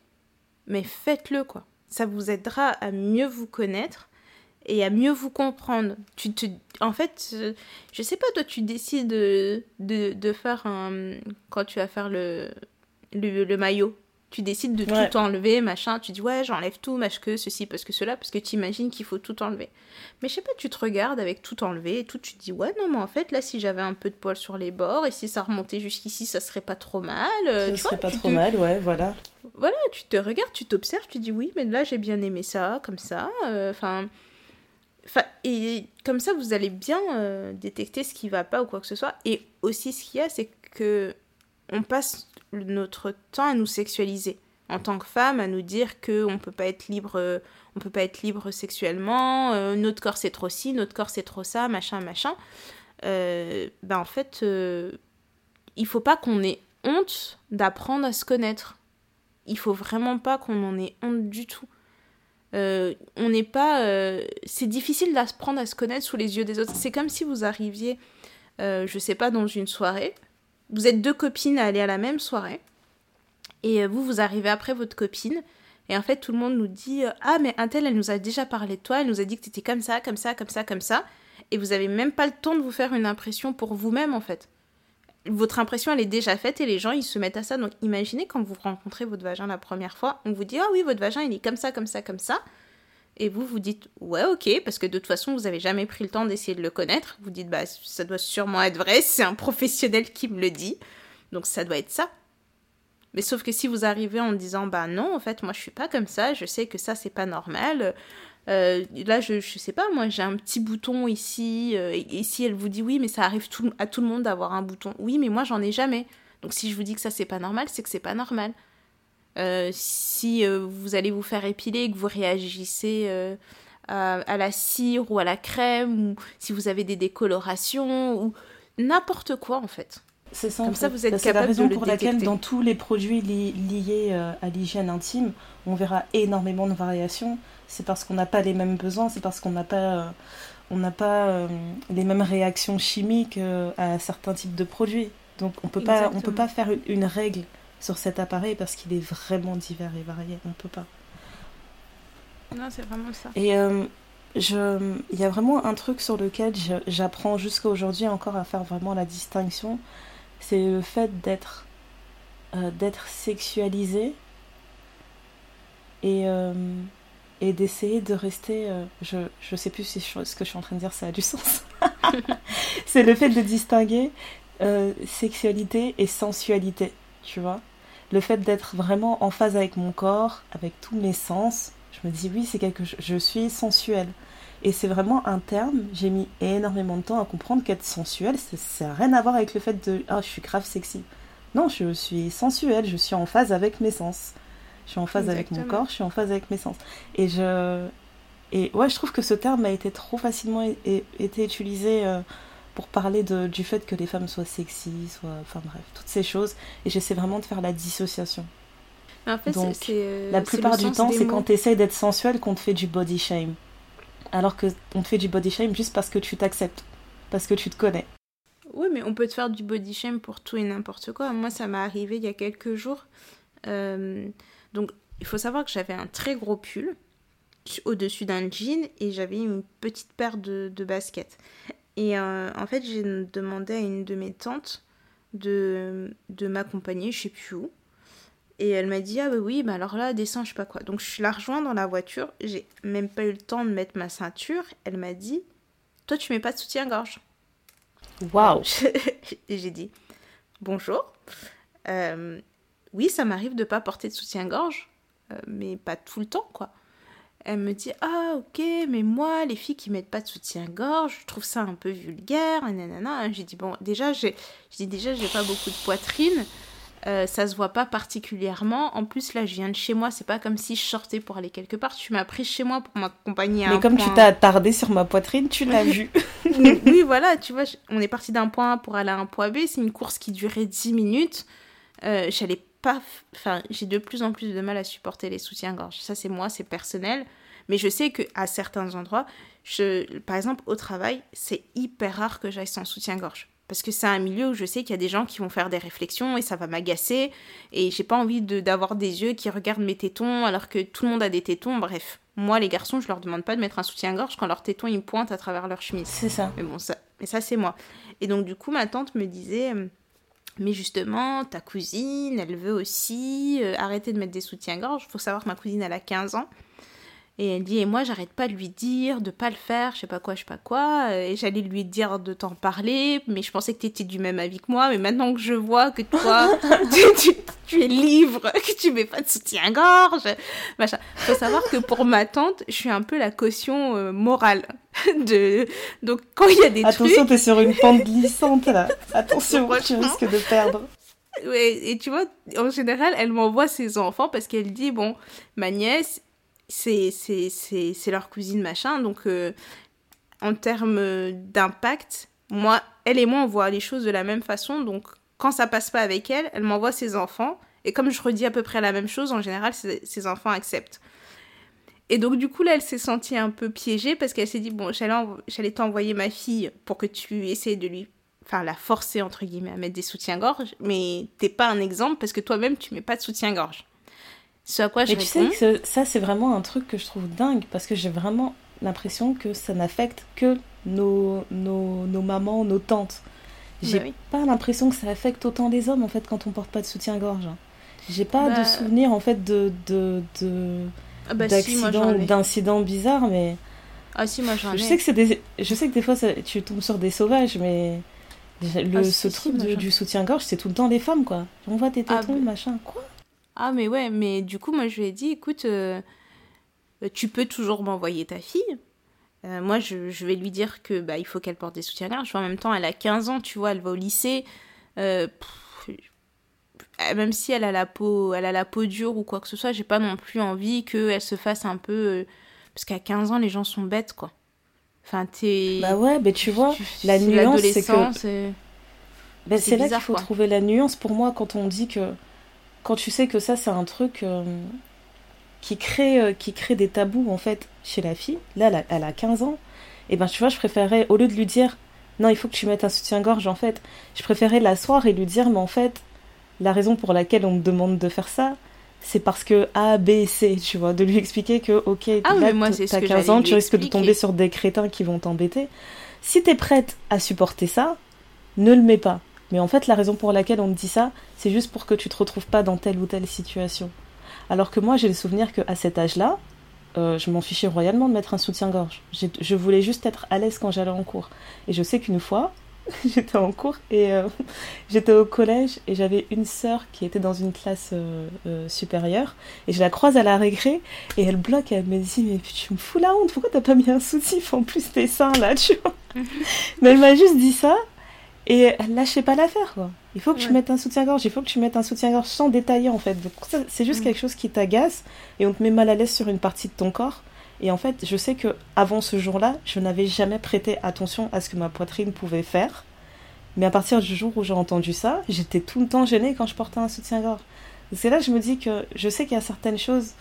mais faites-le quoi. Ça vous aidera à mieux vous connaître et à mieux vous comprendre. Tu te, en fait, euh, je sais pas, toi, tu décides de, de, de faire un, quand tu vas faire le, le, le maillot. Tu décides de Ouais. tout enlever, machin. Tu dis, ouais, j'enlève tout, parce que ceci, parce que cela, parce que tu imagines qu'il faut tout enlever. Mais je sais pas, tu te regardes avec tout enlevé et tout, tu te dis, ouais, non, mais en fait, là, si j'avais un peu de poil sur les bords et si ça remontait jusqu'ici, ça serait pas trop mal. euh, Ce tu vois, serait pas trop te- mal, ouais, voilà. voilà, tu te regardes, tu t'observes, tu dis oui, mais là j'ai bien aimé ça, comme ça. euh, Enfin, enfin, et comme ça vous allez bien euh, détecter ce qui va pas ou quoi que ce soit. Et aussi ce qu'il y a, c'est que on passe notre temps à nous sexualiser en tant que femme, à nous dire que on peut pas être libre, on peut pas être libre sexuellement. euh, notre corps c'est trop ci, notre corps c'est trop ça, machin, machin. Euh, ben en fait, euh, il faut pas qu'on ait honte d'apprendre à se connaître il faut vraiment pas qu'on en ait honte du tout. On n'est pas. c'est difficile d'apprendre à se connaître sous les yeux des autres. C'est comme si vous arriviez, je sais pas, dans une soirée. Vous êtes deux copines à aller à la même soirée. Et euh, vous, vous arrivez après votre copine. Et en fait, tout le monde nous dit Ah, mais un tel, elle nous a déjà parlé de toi. Elle nous a dit que t'étais comme ça, comme ça, comme ça, comme ça. Et vous avez même pas le temps de vous faire une impression pour vous-même, en fait votre impression elle est déjà faite et les gens ils se mettent à ça. Donc imaginez quand vous rencontrez votre vagin la première fois, on vous dit ah oui votre vagin il est comme ça, comme ça, comme ça. Et vous vous dites ouais ok parce que de toute façon vous avez jamais pris le temps d'essayer de le connaître. Vous dites bah ça doit sûrement être vrai, <laughs> c'est un professionnel qui me le dit. Donc ça doit être ça. Mais sauf que si vous arrivez en disant bah non en fait moi je suis pas comme ça, je sais que ça c'est pas normal. Euh, là, je, je sais pas, moi j'ai un petit bouton ici, euh, et, si elle vous dit oui, mais ça arrive tout- à tout le monde d'avoir un bouton. Oui, mais moi j'en ai jamais. Donc si je vous dis que ça c'est pas normal, c'est que c'est pas normal. Euh, si euh, vous allez vous faire épiler que vous réagissez euh, à, à la cire ou à la crème, ou si vous avez des décolorations, ou n'importe quoi en fait. C'est ça. Comme en ça, vous êtes Bah, C'est la capable raison de le pour laquelle dans tous les produits li- liés à l'hygiène intime, on verra énormément de variations. C'est parce qu'on n'a pas les mêmes besoins, c'est parce qu'on n'a pas, on n'a pas les mêmes réactions chimiques à certains types de produits. Donc on peut pas, on peut pas faire une, une règle sur cet appareil parce qu'il est vraiment divers et varié. On peut pas. Non, c'est vraiment ça. Et euh, je, il y a vraiment un truc sur lequel j'apprends jusqu'à aujourd'hui encore à faire vraiment la distinction, c'est le fait d'être euh, d'être sexualisé et, euh, et d'essayer de rester. euh, je, je sais plus si je- ce que je suis en train de dire ça a du sens. <laughs> c'est le fait de distinguer euh, sexualité et sensualité, tu vois. Le fait d'être vraiment en phase avec mon corps, avec tous mes sens. Je me dis oui, c'est quelque chose. Je suis sensuelle. Et c'est vraiment un terme, j'ai mis énormément de temps à comprendre qu'être sensuel, ça n'a rien à voir avec le fait de ah, je suis grave sexy. Non, je suis sensuelle, je suis en phase avec mes sens. Je suis en phase avec mon corps, je suis en phase avec mes sens. Et je. Et ouais, je trouve que ce terme a été trop facilement été utilisé euh, pour parler de, du fait que les femmes soient sexy, soient. Enfin bref, toutes ces choses. Et j'essaie vraiment de faire la dissociation. En fait, c'est- Donc, euh, La plupart du temps, c'est quand tu essayes d'être sensuel qu'on te fait du body shame. Alors que on te fait du body shame juste parce que tu t'acceptes, parce que tu te connais. Oui, mais on peut te faire du body shame pour tout et n'importe quoi. Moi, ça m'est arrivé il y a quelques jours. Euh, donc, il faut savoir que j'avais un très gros pull au-dessus d'un jean et j'avais une petite paire de, de baskets. Et euh, en fait, j'ai demandé à une de mes tantes de, de m'accompagner, je sais plus où. Et elle m'a dit, ah bah oui, bah alors là, descends, je sais pas quoi. Donc, je la rejoint dans la voiture. J'ai même pas eu le temps de mettre ma ceinture. Elle m'a dit, toi, tu mets pas de soutien-gorge. Waouh <laughs> Et j'ai dit bonjour. Euh, oui, ça m'arrive de pas porter de soutien-gorge, euh, mais pas tout le temps, quoi. Elle me dit ah ok, mais moi les filles qui mettent pas de soutien-gorge, je trouve ça un peu vulgaire, nanana. J'ai dit bon déjà j'ai, déjà j'ai pas beaucoup de poitrine. euh, ça se voit pas particulièrement. En plus, là, je viens de chez moi. C'est pas comme si je sortais pour aller quelque part. Tu m'as pris chez moi pour m'accompagner à Mais un comme point- tu t'as attardé sur ma poitrine, tu l'as vu. <laughs> oui, oui, voilà, tu vois, on est parti d'un point A pour aller à un point B. C'est une course qui durait 10 minutes. Euh, J'allais pas. Enfin, j'ai de plus en plus de mal à supporter les soutiens-gorge. Ça, c'est moi, c'est personnel. Mais je sais qu'à certains endroits, je, par exemple, au travail, c'est hyper rare que j'aille sans soutien-gorge. Parce que c'est un milieu où je sais qu'il y a des gens qui vont faire des réflexions et ça va m'agacer. Et j'ai pas envie de- d'avoir des yeux qui regardent mes tétons alors que tout le monde a des tétons. Bref, moi, les garçons, je leur demande pas de mettre un soutien-gorge quand leurs tétons ils pointent à travers leur chemise. C'est ça. Mais bon, ça, mais ça c'est moi. Et donc du coup, ma tante me disait, mais justement, ta cousine, elle veut aussi euh, arrêter de mettre des soutiens-gorge. Faut savoir que ma cousine, elle a 15 ans. Et elle dit, et moi, j'arrête pas de lui dire, de pas le faire, je sais pas quoi, je sais pas quoi. Euh, Et j'allais lui dire de t'en parler, mais je pensais que t'étais du même avis que moi. Mais maintenant que je vois que toi, <laughs> tu, tu- tu es libre, que tu mets pas de soutien-gorge, machin. Faut savoir que pour ma tante, je suis un peu la caution euh, morale. <laughs> De... Donc quand il y a des trucs... Attention, t'es sur une pente <laughs> glissante là. Attention, tu risques de perdre. Et tu vois, en général, elle m'envoie ses enfants parce qu'elle dit, bon, ma nièce, c'est, leur cousine, machin. Donc, euh, en termes d'impact, moi, elle et moi, on voit les choses de la même façon. Donc, quand ça passe pas avec elle, elle m'envoie ses enfants. Et comme je redis à peu près la même chose, en général, ses, enfants acceptent. Et donc, du coup, là, elle s'est sentie un peu piégée parce qu'elle s'est dit, bon, j'allais, env- j'allais t'envoyer ma fille pour que tu essaies de lui enfin la forcer entre guillemets à mettre des soutiens-gorge, mais t'es pas un exemple parce que toi-même tu mets pas de soutien-gorge. Ce à quoi je Mais tu sais que ça, c'est vraiment un truc que je trouve dingue parce que j'ai vraiment l'impression que ça n'affecte que nos, nos, nos mamans, nos tantes. J'ai Bah oui. pas l'impression que ça affecte autant les hommes en fait quand on porte pas de soutien-gorge. J'ai pas Bah- de souvenir en fait de, de, de Ah bah si, d'accidents d'incidents bizarres, mais Ah si, moi j'en ai. je sais que c'est des, je sais que des fois ça- tu tombes sur des sauvages, mais le, Ah, ce si, truc de- du soutien-gorge, c'est tout le temps les femmes quoi. On voit tes Ah, tétons, bah- machin, quoi? Ah mais ouais, mais du coup moi je lui ai dit, écoute, euh, tu peux toujours m'envoyer ta fille. Euh, moi je, je vais lui dire que bah il faut qu'elle porte des soutiens-gorge. En même temps, elle a 15 ans, tu vois, elle va au lycée. Euh, pff, même si elle a la peau, elle a la peau dure ou quoi que ce soit, j'ai pas non plus envie qu'elle se fasse un peu. parce qu'à 15 ans, les gens sont bêtes quoi. Enfin, t'es. Bah ouais, mais tu vois, la nuance, c'est que- Ben, C'est c'est là qu'il faut quoi. trouver la nuance pour moi quand on dit que quand tu sais que ça c'est un truc euh, qui crée euh, qui crée des tabous en fait chez la fille. Là elle a, elle a 15 ans. Et ben tu vois, je préférais au lieu de lui dire non, il faut que tu mettes un soutien-gorge en fait, je préférais l'asseoir et lui dire mais en fait la raison pour laquelle on me demande de faire ça c'est parce que A, B C, tu vois, de lui expliquer que, ok, Ah, là, moi, t'as que 15 j'allais ans, tu risques de tomber sur des crétins qui vont t'embêter. Si t'es prête à supporter ça, ne le mets pas. Mais en fait, la raison pour laquelle on te dit ça, c'est juste pour que tu te retrouves pas dans telle ou telle situation. Alors que moi, j'ai le souvenir qu'à cet âge-là, euh, je m'en fichais royalement de mettre un soutien-gorge. Je voulais juste être à l'aise quand j'allais en cours. Et je sais qu'une fois, <laughs> j'étais en cours et euh, <laughs> j'étais au collège et j'avais une sœur qui était dans une classe euh, supérieure et je la croise à la récré et elle bloque et elle me dit mais tu me fous la honte pourquoi t'as pas mis un soutif en plus tes seins là tu vois? <laughs> Mais elle m'a juste dit ça et lâchait pas l'affaire quoi il faut que tu mettes un soutien-gorge, il faut que tu mettes un soutien-gorge sans détailler en fait. c'est juste mm. quelque chose qui t'agace et on te met mal à l'aise sur une partie de ton corps. Et en fait, je sais que avant ce jour-là, je n'avais jamais prêté attention à ce que ma poitrine pouvait faire. Mais à partir du jour où j'ai entendu ça, j'étais tout le temps gênée quand je portais un soutien-gorge. C'est là que je me dis que je sais qu'il y a certaines choses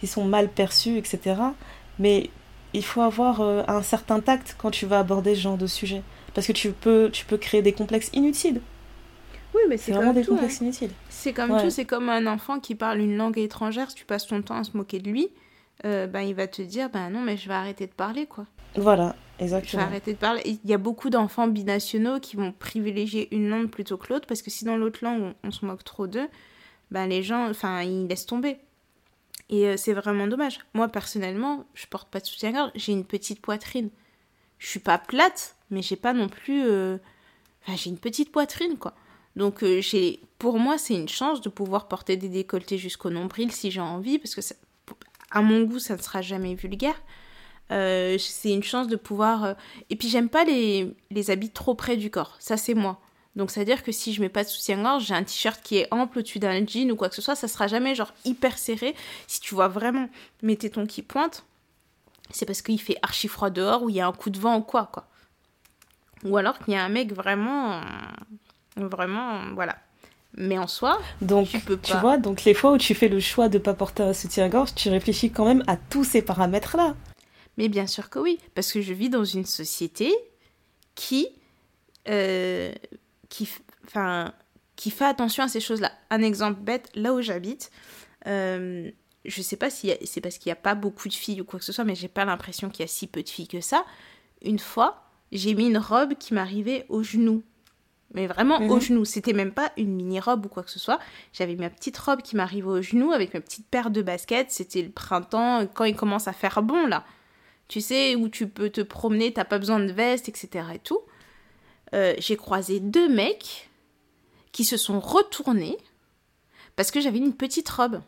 qui sont mal perçues, etc. Mais il faut avoir euh, un certain tact quand tu vas aborder ce genre de sujet. Parce que tu peux, tu peux créer des complexes inutiles. Oui, mais c'est vraiment des complexes hein. inutiles. C'est comme tout, c'est comme un enfant qui parle une langue étrangère, si tu passes ton temps à se moquer de lui, euh, ben, il va te dire, ben non, mais je vais arrêter de parler, quoi. Voilà, exactement. Je vais arrêter de parler. Il y a beaucoup d'enfants binationaux qui vont privilégier une langue plutôt que l'autre, parce que si dans l'autre langue, on, se moque trop d'eux, ben les gens, enfin, ils laissent tomber. Et euh, c'est vraiment dommage. Moi, personnellement, je porte pas de soutien-gorge, j'ai une petite poitrine. Je suis pas plate, mais j'ai pas non plus... Euh, enfin, j'ai une petite poitrine, quoi. Donc euh, j'ai, pour moi, c'est une chance de pouvoir porter des décolletés jusqu'au nombril si j'ai envie, parce que à mon goût, ça ne sera jamais vulgaire. Euh, c'est une chance de pouvoir... Et puis j'aime pas les, les habits trop près du corps, ça c'est moi. Donc c'est-à-dire que si je mets pas de soutien-gorge, j'ai un t-shirt qui est ample au-dessus d'un jean ou quoi que ce soit, ça sera jamais genre hyper serré. Si tu vois vraiment mes tétons qui pointent, c'est parce qu'il fait archi froid dehors ou il y a un coup de vent ou quoi, quoi. Ou alors qu'il y a un mec vraiment Vraiment, voilà. Mais en soi, donc, tu peux pas. Tu vois, donc les fois où tu fais le choix de pas porter un soutien-gorge, tu réfléchis quand même à tous ces paramètres-là. Mais bien sûr que oui, parce que je vis dans une société qui, euh, qui, enfin, qui fait attention à ces choses-là. Un exemple bête, là où j'habite, euh, je sais pas si c'est parce qu'il n'y a pas beaucoup de filles ou quoi que ce soit, mais j'ai pas l'impression qu'il y a si peu de filles que ça. Une fois, j'ai mis une robe qui m'arrivait aux genoux mais vraiment au mhm. genou. C'était même pas une mini-robe ou quoi que ce soit. J'avais ma petite robe qui m'arrivait au genou avec ma petite paire de baskets. C'était le printemps, quand il commence à faire bon là. Tu sais, où tu peux te promener, t'as pas besoin de veste, etc. et tout. Euh, j'ai croisé deux mecs qui se sont retournés parce que j'avais une petite robe.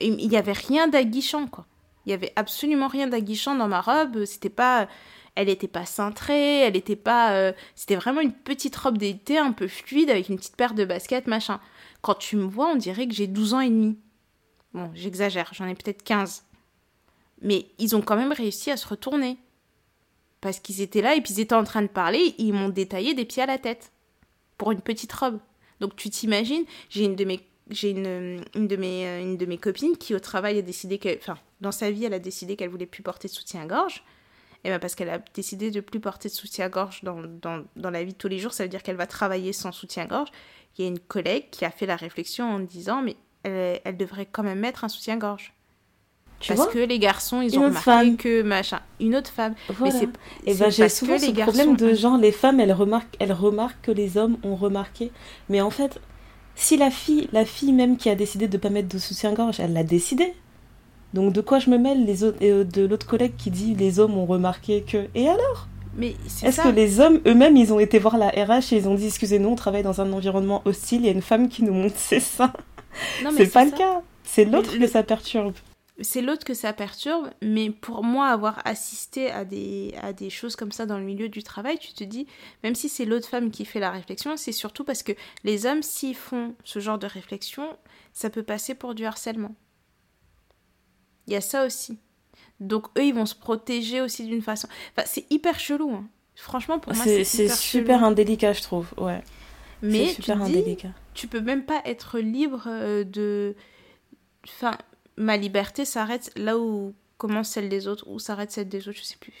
Il n'y avait rien d'aguichant, quoi. Il y avait absolument rien d'aguichant dans ma robe. C'était pas elle n'était pas cintrée, elle n'était pas. Euh, c'était vraiment une petite robe d'été un peu fluide avec une petite paire de baskets, machin. Quand tu me vois, on dirait que j'ai 12 ans et demi. Bon, j'exagère, j'en ai peut-être 15. Mais ils ont quand même réussi à se retourner. Parce qu'ils étaient là et puis ils étaient en train de parler, ils m'ont détaillé des pieds à la tête. Pour une petite robe. Donc tu t'imagines, j'ai une de mes j'ai une, une, de mes, euh, une de mes copines qui au travail a décidé que, enfin, dans sa vie, elle a décidé qu'elle voulait plus porter de soutien-gorge. Et ben parce qu'elle a décidé de plus porter de soutien-gorge dans, dans, dans, la vie de tous les jours, ça veut dire qu'elle va travailler sans soutien-gorge. Il y a une collègue qui a fait la réflexion en disant mais elle, elle devrait quand même mettre un soutien-gorge. parce que les garçons, ils ont remarqué que machin. Une autre femme. Mais c'est, et ben j'ai souvent ce problème de genre les femmes, elles remarquent, elles remarquent que les hommes ont remarqué. Mais en fait, si la fille, la fille même qui a décidé de pas mettre de soutien-gorge, elle l'a décidé. Donc de quoi je me mêle? Les autres, euh, de l'autre collègue qui dit les hommes ont remarqué que... Et alors? Mais Est-ce que les hommes eux-mêmes, ils ont été voir la RH et ils ont dit excusez-nous, on travaille dans un environnement hostile, il y a une femme qui nous montre ses seins? <laughs> C'est pas le cas. C'est l'autre que ça perturbe. C'est l'autre que ça perturbe, mais pour moi, avoir assisté à des, à des choses comme ça dans le milieu du travail, tu te dis, même si c'est l'autre femme qui fait la réflexion, c'est surtout parce que les hommes, s'ils font ce genre de réflexion, ça peut passer pour du harcèlement. Il y a ça aussi. Donc eux, ils vont se protéger aussi d'une façon. Enfin, c'est hyper chelou. Hein. Franchement, pour moi, c'est super, super indélicat, je trouve. Ouais. Mais super tu tu peux même pas être libre euh, de. Enfin, ma liberté s'arrête là où commence celle des autres, ou s'arrête celle des autres, je sais plus.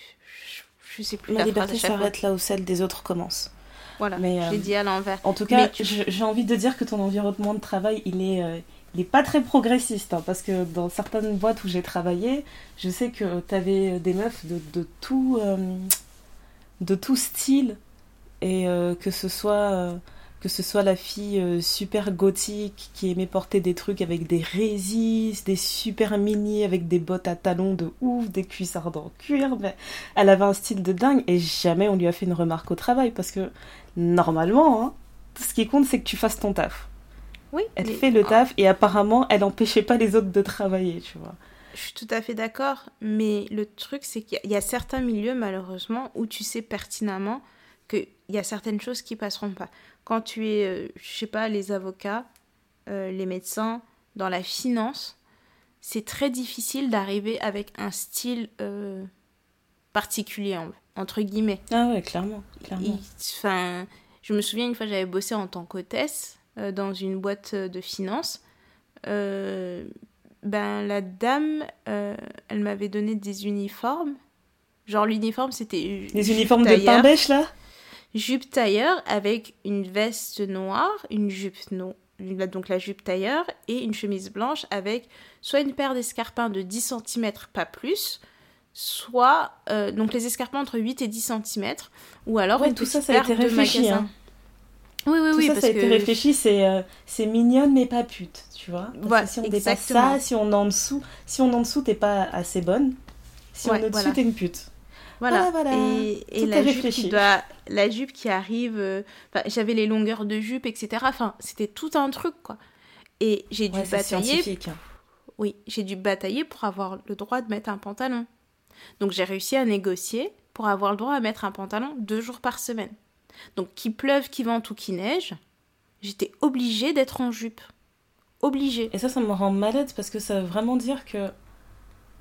Je, sais plus. Ma liberté s'arrête là où celle des autres commence. Voilà, j'ai euh, dit à l'envers. En tout cas, j'ai envie de dire que ton environnement de travail, il est, euh, il n'est pas très progressiste, hein, parce que dans certaines boîtes où j'ai travaillé, je sais que tu avais des meufs de, de tout, euh, de tout style Et euh, que ce soit que ce soit la fille euh, super gothique qui aimait porter des trucs avec des résistes, des super mini avec des bottes à talons de ouf, des cuissards en cuir, mais elle avait un style de dingue et jamais on lui a fait une remarque au travail parce que normalement, hein, ce qui compte c'est que tu fasses ton taf. Oui. Elle mais- fait le taf et apparemment elle empêchait pas les autres de travailler, tu vois. Je suis tout à fait d'accord, mais le truc, c'est qu'il y a certains milieux, malheureusement, où tu sais pertinemment qu'il y a certaines choses qui passeront pas. Quand tu es, euh, je sais pas, les avocats, euh, les médecins, dans la finance, c'est très difficile d'arriver avec un style euh, particulier, en- entre guillemets. Ah ouais, clairement, clairement. Enfin, je me souviens une fois, j'avais bossé en tant qu'hôtesse euh, dans une boîte de finance. Ben, la dame, elle m'avait donné des uniformes. Genre, l'uniforme, c'était. Les uniformes de pain bêche là? Jupe tailleur avec une veste noire, une jupe no donc la jupe tailleur, et une chemise blanche avec soit une paire d'escarpins de 10 cm, pas plus, soit. euh, donc les escarpins entre 8 et 10 cm, ou alors Ouais, une tout petite ça, ça a paire été de réfléchi, hein. Oui, oui, Tout oui, ça, parce ça a été que- réfléchi, c'est euh, c'est mignonne mais pas pute, tu vois. Parce Voilà, que si on dépasse exactement. ça, si on est en dessous, si on est en dessous, t'es pas assez bonne. Si Ouais, on est au-dessus, voilà. t'es une pute. Voilà, Voilà, voilà. et, la jupe réfléchi. qui doit, la jupe qui arrive, euh, j'avais les longueurs de jupe, etc. Enfin, c'était tout un truc, quoi. Et j'ai dû Ouais, batailler hein. Oui, j'ai dû batailler pour avoir le droit de mettre un pantalon. Donc j'ai réussi à négocier pour avoir le droit à mettre un pantalon deux jours par semaine. Donc qu'il pleuve, qu'il vente ou qu'il neige, j'étais obligée d'être en jupe. Obligée. Et ça, ça me rend malade parce que ça veut vraiment dire que,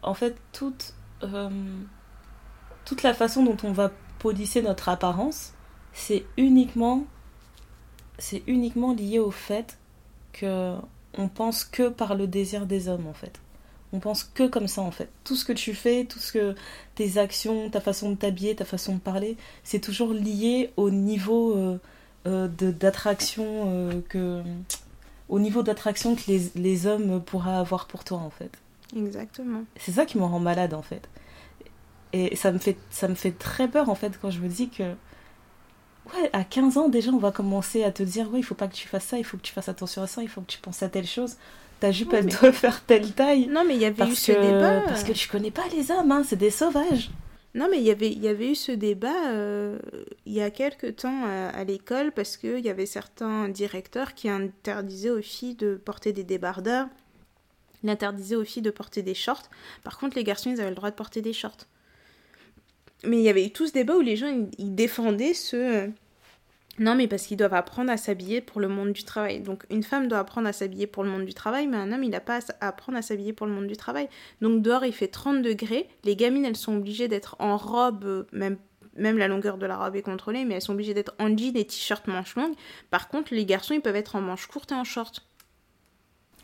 en fait, toute, euh, toute la façon dont on va polisser notre apparence, c'est uniquement, c'est uniquement lié au fait que on pense que par le désir des hommes, en fait. On pense que comme ça, en fait. Tout ce que tu fais, tout ce que tes actions, ta façon de t'habiller, ta façon de parler, c'est toujours lié au niveau euh, euh, de- d'attraction euh, que au niveau d'attraction que les, les hommes pourraient avoir pour toi en fait. Exactement. C'est ça qui me rend malade en fait. Et ça me fait ça me fait très peur en fait quand je me dis que ouais, à 15 ans déjà on va commencer à te dire ouais, il faut pas que tu fasses ça, il faut que tu fasses attention à ça, il faut que tu penses à telle chose. Ta jupe elle doit faire telle taille. Non, mais il y avait eu ce que, débat. parce que tu connais pas les hommes, hein, c'est des sauvages. Non, mais il y avait, il y avait eu ce débat euh, il y a quelque temps à, à l'école parce qu'il y avait certains directeurs qui interdisaient aux filles de porter des débardeurs. Ils interdisaient aux filles de porter des shorts. Par contre, les garçons, ils avaient le droit de porter des shorts. Mais il y avait eu tout ce débat où les gens, ils, ils défendaient ce... euh, Non, mais parce qu'ils doivent apprendre à s'habiller pour le monde du travail. Donc, une femme doit apprendre à s'habiller pour le monde du travail, mais un homme, il n'a pas à apprendre à s'habiller pour le monde du travail. Donc dehors il fait 30 degrés, les gamines elles sont obligées d'être en robe, euh, même, même la longueur de la robe est contrôlée, mais elles sont obligées d'être en jean et t-shirt manches longues. Par contre les garçons ils peuvent être en manches courtes et en short.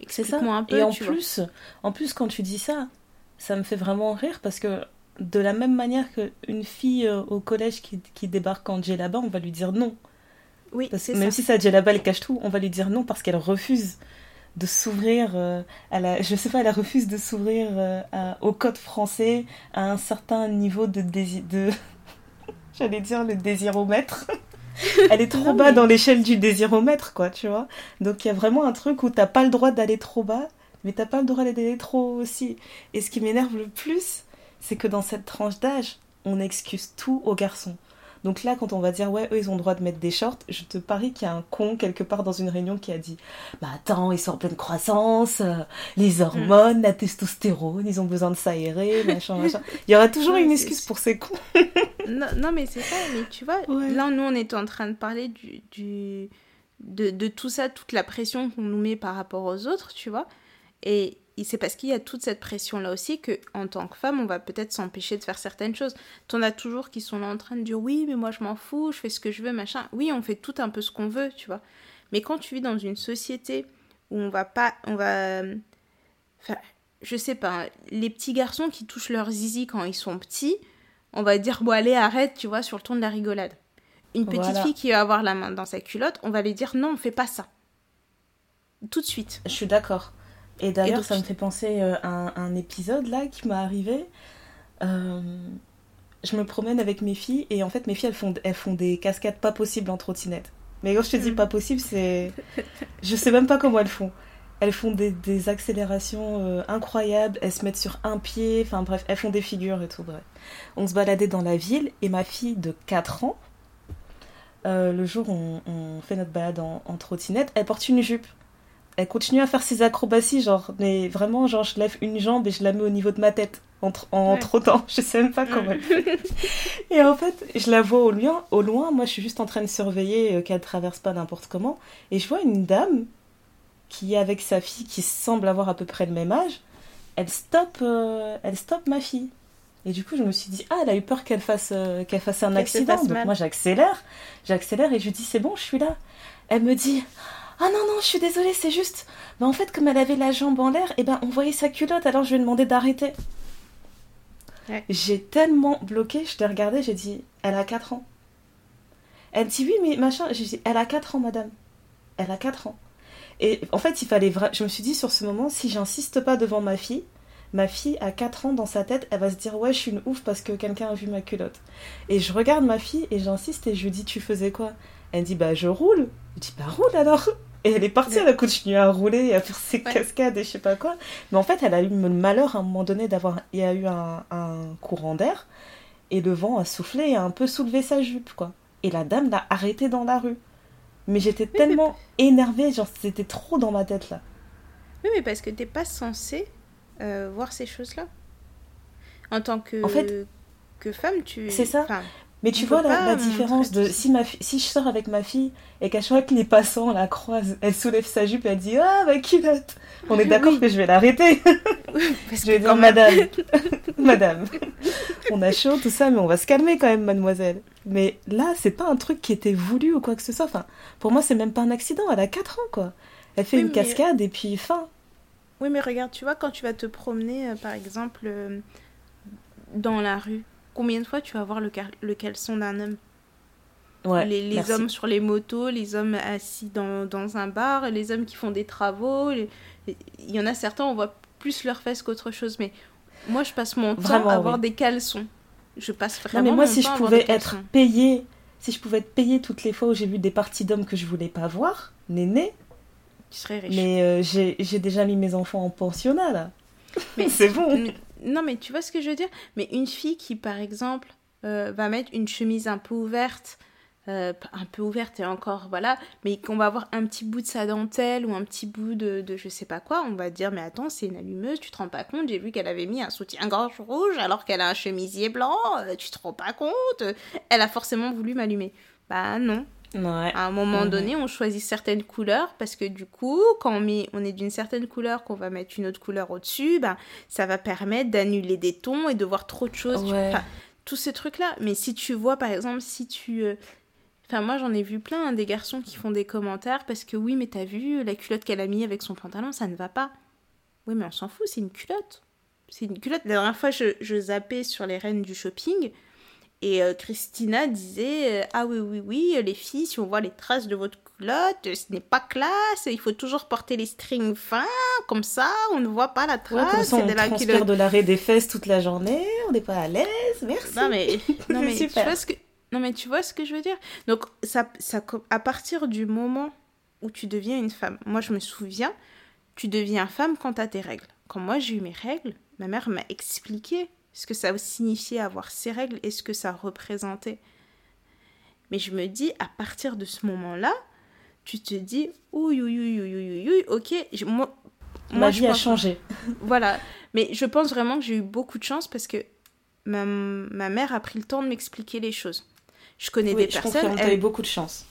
C'est ça. Un peu, et en vois. plus, en plus, quand tu dis ça, ça me fait vraiment rire parce que de la même manière qu'une fille euh, au collège qui, qui débarque en djellaba, on va lui dire non. Oui, Parce même ça. si sa djellaba elle cache tout, on va lui dire non parce qu'elle refuse de s'ouvrir. euh, à la, <laughs> je sais pas, elle refuse de s'ouvrir euh, au code français à un certain niveau de désir. De... <laughs> J'allais dire le désiromètre. <laughs> Elle est trop Non, bas mais- dans l'échelle du désiromètre, quoi, tu vois. Donc il y a vraiment un truc où t'as pas le droit d'aller trop bas, mais t'as pas le droit d'aller trop haut aussi. Et ce qui m'énerve le plus, c'est que dans cette tranche d'âge, on excuse tout aux garçons. Donc là, quand on va dire, ouais, eux, ils ont le droit de mettre des shorts, je te parie qu'il y a un con quelque part dans une réunion qui a dit, bah attends, ils sont en pleine croissance, euh, les hormones, la testostérone, ils ont besoin de s'aérer, <laughs> machin, machin. Il y aura toujours Ouais, une excuse pour ces cons. <laughs> Non, non, mais c'est ça, mais tu vois, Ouais. là nous on était en train de parler du, du, de, de tout ça, toute la pression qu'on nous met par rapport aux autres, tu vois. Et, et c'est parce qu'il y a toute cette pression-là aussi que, en tant que femme, on va peut-être s'empêcher de faire certaines choses. T'en as toujours qui sont là en train de dire oui, mais moi je m'en fous, je fais ce que je veux, machin. Oui, on fait tout un peu ce qu'on veut, tu vois. Mais quand tu vis dans une société où on va pas, on va, enfin, je sais pas, les petits garçons qui touchent leur zizi quand ils sont petits, on va dire bon allez arrête, tu vois, sur le ton de la rigolade. Une petite Voilà. fille qui va avoir la main dans sa culotte, on va lui dire non, on fait pas ça. Tout de suite. Je suis d'accord. Et d'ailleurs, ça me fait penser euh, à un, un épisode là qui m'est arrivé. Euh, je me promène avec mes filles et en fait, mes filles, elles font, elles font des cascades pas possibles en trottinette. Mais quand je te dis Mm. pas possible, c'est. <laughs> Je sais même pas comment elles font. Elles font des, des accélérations euh, incroyables, elles se mettent sur un pied, enfin bref, elles font des figures et tout, bref. On se baladait dans la ville et ma fille de 4 ans, euh, le jour où on, on fait notre balade en, en trottinette, elle porte une jupe. Elle continue à faire ses acrobaties, genre, mais vraiment, genre, je lève une jambe et je la mets au niveau de ma tête en, en Ouais. trottant. <laughs> Je sais même pas comment. Et en fait, je la vois au loin, au loin, moi je suis juste en train de surveiller euh, qu'elle traverse pas n'importe comment. Et je vois une dame qui est avec sa fille qui semble avoir à peu près le même âge. Elle stoppe, euh, elle stoppe ma fille. Et du coup, je me suis dit, ah, elle a eu peur qu'elle fasse, euh, qu'elle fasse un accident. Donc mal. moi j'accélère, j'accélère et je lui dis, c'est bon, je suis là. Elle me dit, ah non, non, je suis désolée, c'est juste. Bah, en fait, comme elle avait la jambe en l'air, et ben on voyait sa culotte, alors je lui ai demandé d'arrêter. Ouais. J'ai tellement bloqué, je l'ai regardée, j'ai dit, elle a 4 ans. Elle dit, oui, mais machin, j'ai dit, elle a 4 ans, madame. Elle a 4 ans. Et en fait, il fallait vra- Je me suis dit sur ce moment, si j'insiste pas devant ma fille, ma fille a 4 ans dans sa tête, elle va se dire, ouais, je suis une ouf parce que quelqu'un a vu ma culotte. Et je regarde ma fille et j'insiste et je lui dis, tu faisais quoi? Elle dit, bah, je roule. Je dis, bah, roule alors. Et elle est partie, elle a continué à rouler et à faire ses Ouais. cascades et je sais pas quoi. Mais en fait, elle a eu le malheur à un moment donné d'avoir. Il y a eu un, un courant d'air et le vent a soufflé et a un peu soulevé sa jupe, quoi. Et la dame l'a arrêtée dans la rue. Mais j'étais tellement énervée, genre c'était trop dans ma tête là. Oui, mais parce que t'es pas censé euh, voir ces choses-là. En tant que, En fait, que femme, tu. c'est ça. enfin, Mais tu On vois la, montrer différence de si, ma si je sors avec ma fille et qu'à chaque fois que les passants la croisent, elle soulève sa jupe et elle dit Ah, ma culotte On est <laughs> d'accord Oui. que je vais l'arrêter. <laughs> je vais dire Madame, <laughs> Madame, on a chaud, tout ça, mais on va se calmer quand même, mademoiselle. Mais là, c'est pas un truc qui était voulu ou quoi que ce soit. Enfin, pour moi, c'est même pas un accident. Elle a 4 ans, quoi. Elle fait Oui, une mais- cascade et puis fin. Oui, mais regarde, tu vois, quand tu vas te promener, euh, par exemple, euh, dans la rue, combien de fois tu vas voir le, le caleçon d'un homme? Ouais, Les, les hommes sur les motos, les hommes assis dans, dans un bar, les hommes qui font des travaux. les- Il y en a certains, on voit plus leurs fesses qu'autre chose. Mais moi, je passe mon temps à avoir oui. des caleçons. Je passe Non, vraiment mais moi, mon si je temps à avoir des pouvais être payée, si je pouvais être payée toutes les fois où j'ai vu des parties d'hommes que je voulais pas voir, néné, Tu serais riche. mais euh, j'ai j'ai déjà mis mes enfants en pensionnat, là. Mais- <laughs> c'est bon. Mais- non, mais tu vois ce que je veux dire? Mais une fille qui, par exemple, euh, va mettre une chemise un peu ouverte, euh, un peu ouverte et encore, voilà, mais qu'on va avoir un petit bout de sa dentelle ou un petit bout de, de je sais pas quoi, on va dire, mais attends, c'est une allumeuse, tu te rends pas compte, j'ai vu qu'elle avait mis un soutien-gorge rouge alors qu'elle a un chemisier blanc, euh, tu te rends pas compte? Elle a forcément voulu m'allumer. Bah non, Ouais. à un moment donné, on choisit certaines couleurs parce que du coup, quand on, met, on est d'une certaine couleur, qu'on va mettre une autre couleur au-dessus, ben, ça va permettre d'annuler des tons et de voir trop de choses. tu- Ouais. enfin, tous ces trucs-là. Mais si tu vois, par exemple, si tu... euh, Enfin, moi, j'en ai vu plein, hein, des garçons qui font des commentaires parce que oui, mais t'as vu, la culotte qu'elle a mis avec son pantalon, ça ne va pas. Oui, mais on s'en fout, c'est une culotte. C'est une culotte. La dernière fois, je, je zappais sur les reines du shopping et euh, Christina disait euh, Ah oui, oui, oui, les filles, si on voit les traces de votre culotte, ce n'est pas classe, il faut toujours porter les strings fins, comme ça, on ne voit pas la Ouais, comme trace ça, on de la culotte. de l'arrêt des fesses toute la journée, on n'est pas à l'aise, merci. Non, mais, <laughs> non, mais tu vois ce que. Non, mais tu vois ce que je veux dire Donc, ça, ça, à partir du moment où tu deviens une femme, moi je me souviens, tu deviens femme quand tu as tes règles. Quand moi j'ai eu mes règles, ma mère m'a expliqué ce que ça signifiait avoir ces règles? Et ce que ça représentait? Mais je me dis, à partir de ce moment-là, tu te dis, ouïe, ouïe, ouïe, ouïe, ouïe, ok, je- moi, Ma moi, je vie a pense- changé. <laughs> voilà. Mais je pense vraiment que j'ai eu beaucoup de chance parce que ma, ma mère a pris le temps de m'expliquer les choses. Je connais Oui, des je personnes, elles- eu beaucoup de chance.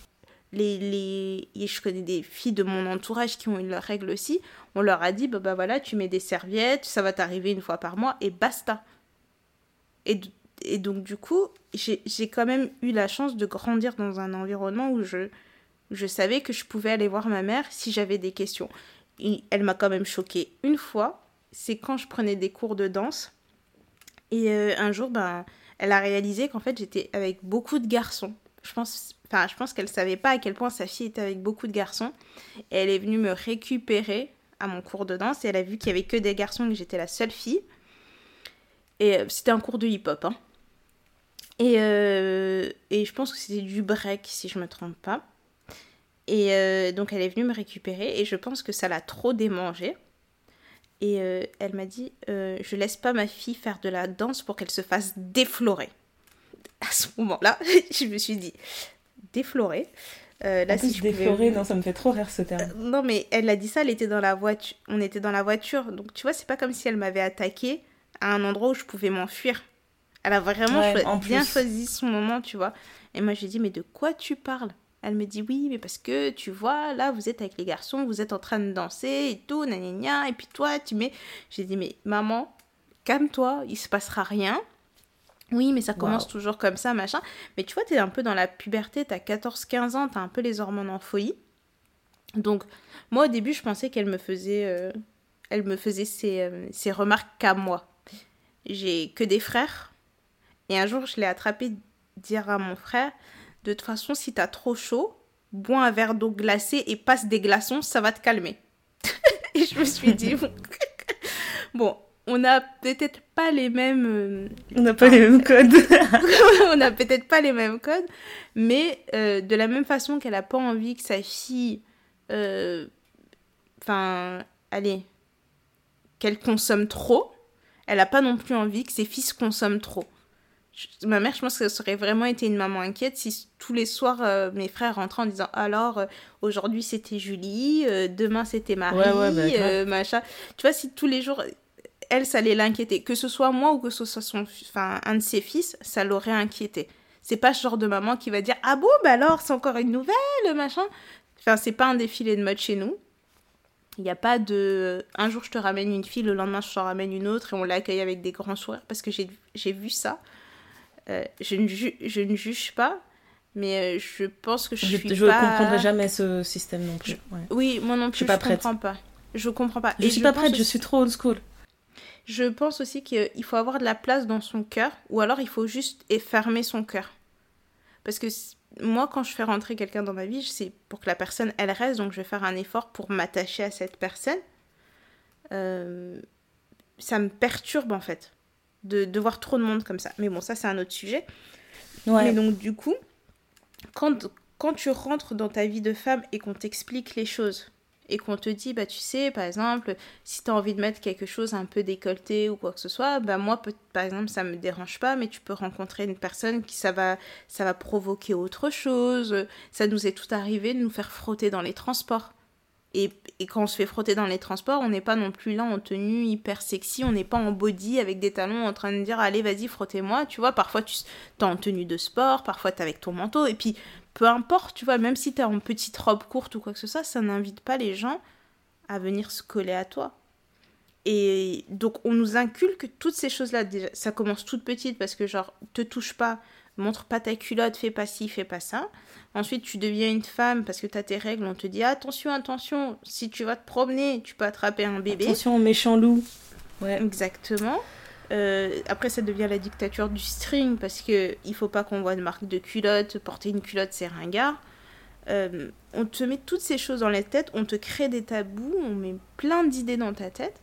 les, les, et je connais des filles de mon entourage qui ont eu leurs règles aussi. On leur a dit, bah, bah voilà, tu mets des serviettes, ça va t'arriver une fois par mois et basta. Et, donc du coup, j'ai j'ai quand même eu la chance de grandir dans un environnement où je, je savais que je pouvais aller voir ma mère si j'avais des questions. Et elle m'a quand même choquée une fois, c'est quand je prenais des cours de danse. Et euh, un jour, ben, elle a réalisé qu'en fait, j'étais avec beaucoup de garçons. Je pense, enfin, je pense qu'elle savait pas à quel point sa fille était avec beaucoup de garçons. Et elle est venue me récupérer à mon cours de danse et elle a vu qu'il y avait que des garçons et que j'étais la seule fille. Et euh, c'était un cours de hip-hop. Hein. Et, euh, et je pense que c'était du break, si je me trompe pas. Et euh, donc, elle est venue me récupérer et je pense que ça l'a trop démangé. Et euh, elle m'a dit Je laisse pas ma fille faire de la danse pour qu'elle se fasse déflorer. À ce moment-là, <laughs> je me suis dit Déflorer euh, là, si déflorer, non, ça me fait trop rire ce terme. non, mais elle a dit ça, elle était dans la voiture. On était dans la voiture. Donc, tu vois, c'est pas comme si elle m'avait attaqué à un endroit où je pouvais m'enfuir. Elle a vraiment bien choisi son moment, tu vois. Et moi, j'ai dit, mais de quoi tu parles? Elle me dit, oui, mais parce que, tu vois, là, vous êtes avec les garçons, vous êtes en train de danser et tout, gna, et puis toi, tu mets... J'ai dit, mais maman, calme-toi, il se passera rien. Oui, mais ça commence toujours comme ça, machin. Mais tu vois, t'es un peu dans la puberté, t'as 14-15 ans, t'as un peu les hormones en folie. Donc, moi, au début, je pensais qu'elle me faisait... Euh, elle me faisait ses, euh, ses remarques qu'à moi. J'ai que des frères, et un jour, je l'ai attrapé dire à mon frère, de toute façon, si t'as trop chaud, bois un verre d'eau glacée et passe des glaçons, ça va te calmer. <laughs> et je me suis dit, bon, <laughs> on n'a peut-être pas les mêmes... Euh, on n'a pas les mêmes codes. <laughs> on n'a peut-être pas les mêmes codes, mais euh, de la même façon qu'elle n'a pas envie que sa fille... Euh, enfin, allez, qu'elle consomme trop, elle n'a pas non plus envie que ses fils consomment trop ma mère, je pense que ça aurait vraiment été une maman inquiète si tous les soirs euh, mes frères rentraient en disant alors euh, aujourd'hui c'était Julie, euh, demain c'était Marie, bah, machin. Tu vois, si tous les jours elle, ça allait l'inquiéter, que ce soit moi ou que ce soit son, enfin un de ses fils, ça l'aurait inquiété. C'est pas ce genre de maman qui va dire ah bon bah alors c'est encore une nouvelle machin. Enfin c'est pas un défilé de mode chez nous. Il n'y a pas de un jour je te ramène une fille, le lendemain je te ramène une autre et on l'accueille avec des grands sourires parce que j'ai vu ça. Euh, je, ne je ne juge pas, mais euh, je pense que je, je suis je pas... comprendrai jamais ce système non plus. Oui, moi non plus, je, suis pas je comprends pas. Je comprends pas. Je suis pas prête, je suis trop old school. Je pense aussi qu'il faut avoir de la place dans son cœur, ou alors il faut juste fermer son cœur. Parce que moi, quand je fais rentrer quelqu'un dans ma vie, c'est pour que la personne, elle reste, donc je vais faire un effort pour m'attacher à cette personne. Euh, ça me perturbe en fait de, de, voir trop de monde comme ça. Mais bon, ça, c'est un autre sujet. Mais donc, du coup, quand, quand tu rentres dans ta vie de femme et qu'on t'explique les choses, et qu'on te dit, bah tu sais, par exemple, si tu as envie de mettre quelque chose un peu décolleté ou quoi que ce soit, bah moi, par exemple, ça me dérange pas, mais tu peux rencontrer une personne qui ça va, ça va provoquer autre chose. Ça nous est tout arrivé de nous faire frotter dans les transports. Et, quand on se fait frotter dans les transports, on n'est pas non plus là en tenue hyper sexy, on n'est pas en body avec des talons en train de dire allez vas-y frottez-moi, tu vois, parfois tu es en tenue de sport, parfois tu es avec ton manteau, et puis peu importe, tu vois, même si tu es en petite robe courte ou quoi que ce soit, ça n'invite pas les gens à venir se coller à toi. Et donc on nous inculque toutes ces choses-là, déjà, ça commence toute petite parce que genre, te touche pas, montre pas ta culotte, fais pas ci, fais pas ça. Ensuite, tu deviens une femme parce que tu as tes règles, on te dit attention, attention, si tu vas te promener, tu peux attraper un bébé. Attention, méchant loup. Ouais. Exactement. Euh, après, ça devient la dictature du string parce que il faut pas qu'on voit de marque de culotte. Porter une culotte, c'est ringard. Euh, on te met toutes ces choses dans la tête, on te crée des tabous, on met plein d'idées dans ta tête.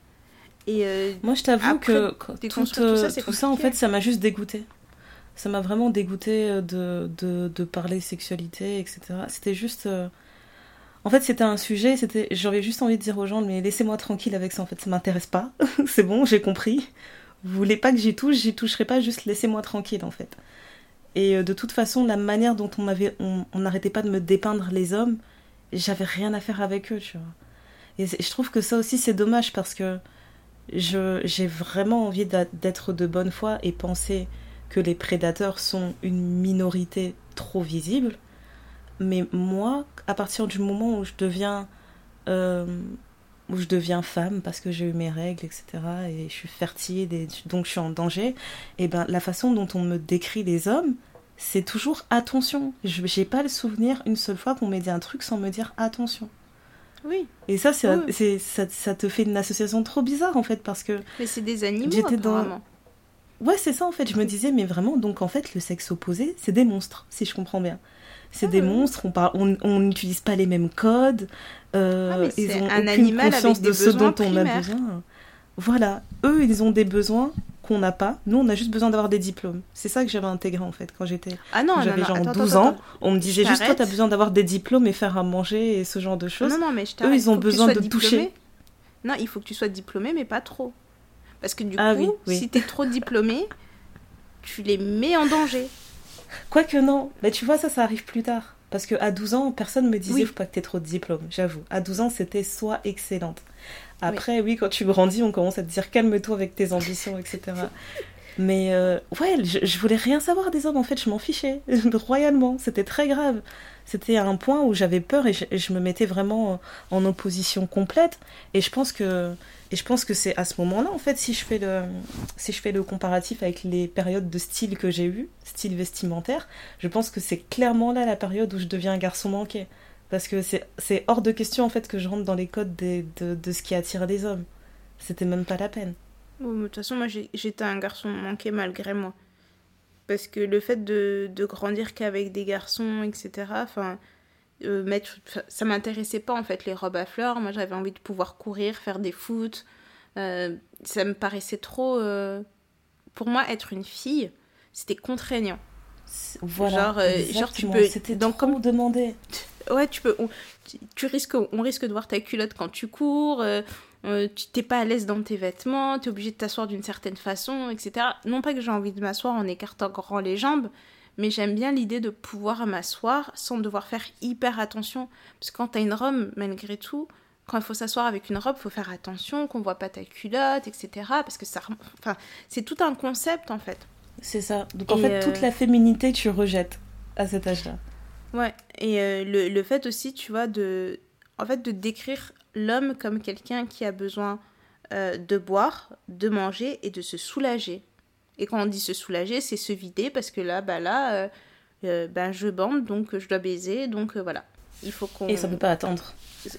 Et euh, Moi, je t'avoue que tout, ça, tout ça, en fait, ça m'a juste dégoûté ça m'a vraiment dégoûté de, de, de, parler sexualité, etc. C'était juste. En fait, c'était un sujet, c'était, j'avais juste envie de dire aux gens, mais laissez-moi tranquille avec ça, en fait, ça m'intéresse pas. <laughs> c'est bon, j'ai compris. Vous voulez pas que j'y touche, j'y toucherai pas, juste laissez-moi tranquille, en fait. Et euh, de toute façon, la manière dont on m'avait, on n'arrêtait pas de me dépeindre les hommes, j'avais rien à faire avec eux, tu vois. Et je trouve que ça aussi, c'est dommage parce que j'ai vraiment envie d'être de bonne foi et penser que les prédateurs sont une minorité trop visible. Mais moi, à partir du moment où je deviens, euh, où je deviens femme parce que j'ai eu mes règles, etc., et je suis fertile, et donc je suis en danger, et eh ben la façon dont on me décrit les hommes, c'est toujours attention. Je n'ai pas le souvenir une seule fois qu'on m'ait dit un truc sans me dire attention. Oui. Et ça, c'est, ça, ça, te fait une association trop bizarre en fait parce que. Mais c'est des animaux. J'étais dans. Ouais, c'est ça en fait. Je me disais, mais vraiment, donc en fait, le sexe opposé, c'est des monstres, si je comprends bien. C'est des ah. monstres, on n'utilise on, pas les mêmes codes, euh, ah, ils ont un aucune animal conscience de ce dont on a besoin. voilà, eux, ils ont des besoins qu'on n'a pas. Nous, on a juste besoin d'avoir des diplômes. C'est ça que j'avais intégré en fait quand j'étais. Ah non, j'avais genre attends, 12 attends, ans. attends. On me disait juste, toi, t'as besoin d'avoir des diplômes et faire à manger et ce genre de choses. Non, non, mais je Eux, ils ont besoin de diplômé. toucher. Non, il faut que tu sois diplômé, mais pas trop. Parce que du Ah coup, oui, oui. si t'es trop diplômé, tu les mets en danger. Quoique non, mais tu vois, ça, ça arrive plus tard. Parce que à 12 ans, personne me disait Oui. faut pas que t'aies trop de diplômes, j'avoue. À 12 ans, c'était soit excellente. Après, oui. quand tu grandis, on commence à te dire calme-toi avec tes ambitions, etc. <laughs> Mais euh, ouais, je, je voulais rien savoir des hommes, en fait, je m'en fichais, <laughs> royalement. C'était très grave. C'était un point où j'avais peur et je, me mettais vraiment en opposition complète. Et je pense que, et je pense que c'est à ce moment-là, en fait, si je fais le, si je fais le comparatif avec les périodes de style que j'ai eues, style vestimentaire, je pense que c'est clairement là la période où je deviens un garçon manqué. Parce que c'est hors de question, en fait, que je rentre dans les codes des- de, de ce qui attire les hommes. C'était même pas la peine. Bon, de toute façon, moi, j'étais un garçon manqué malgré moi. Parce que le fait de, de grandir qu'avec des garçons, etc., enfin, euh, mettre, ça m'intéressait pas, en fait, les robes à fleurs. Moi, j'avais envie de pouvoir courir, faire des foot. Euh, ça me paraissait trop... euh, Pour moi, être une fille, c'était contraignant. Voilà. Genre, genre, tu peux- C'était donc, comme- demandé. Ouais, tu peux. On, tu, tu risques, on risque de voir ta culotte quand tu cours. Euh, euh, tu t'es pas à l'aise dans tes vêtements. Tu es obligé de t'asseoir d'une certaine façon, etc. Non pas que j'ai envie de m'asseoir en écartant grand les jambes, mais j'aime bien l'idée de pouvoir m'asseoir sans devoir faire hyper attention. Parce que quand t'as une robe, malgré tout, quand il faut s'asseoir avec une robe, faut faire attention qu'on voit pas ta culotte, etc. Parce que ça, enfin, c'est tout un concept en fait. C'est ça. Donc en Et, fait, euh, toute la féminité, tu rejettes à cet âge-là. Ouais, et euh, le, le fait aussi, tu vois, de, en fait, de décrire l'homme comme quelqu'un qui a besoin euh, de boire, de manger et de se soulager. Et quand on dit se soulager, c'est se vider parce que là, bah là, euh, euh, ben je bande, donc je dois baiser, donc euh, voilà. Il faut qu'on... Et ça peut pas attendre.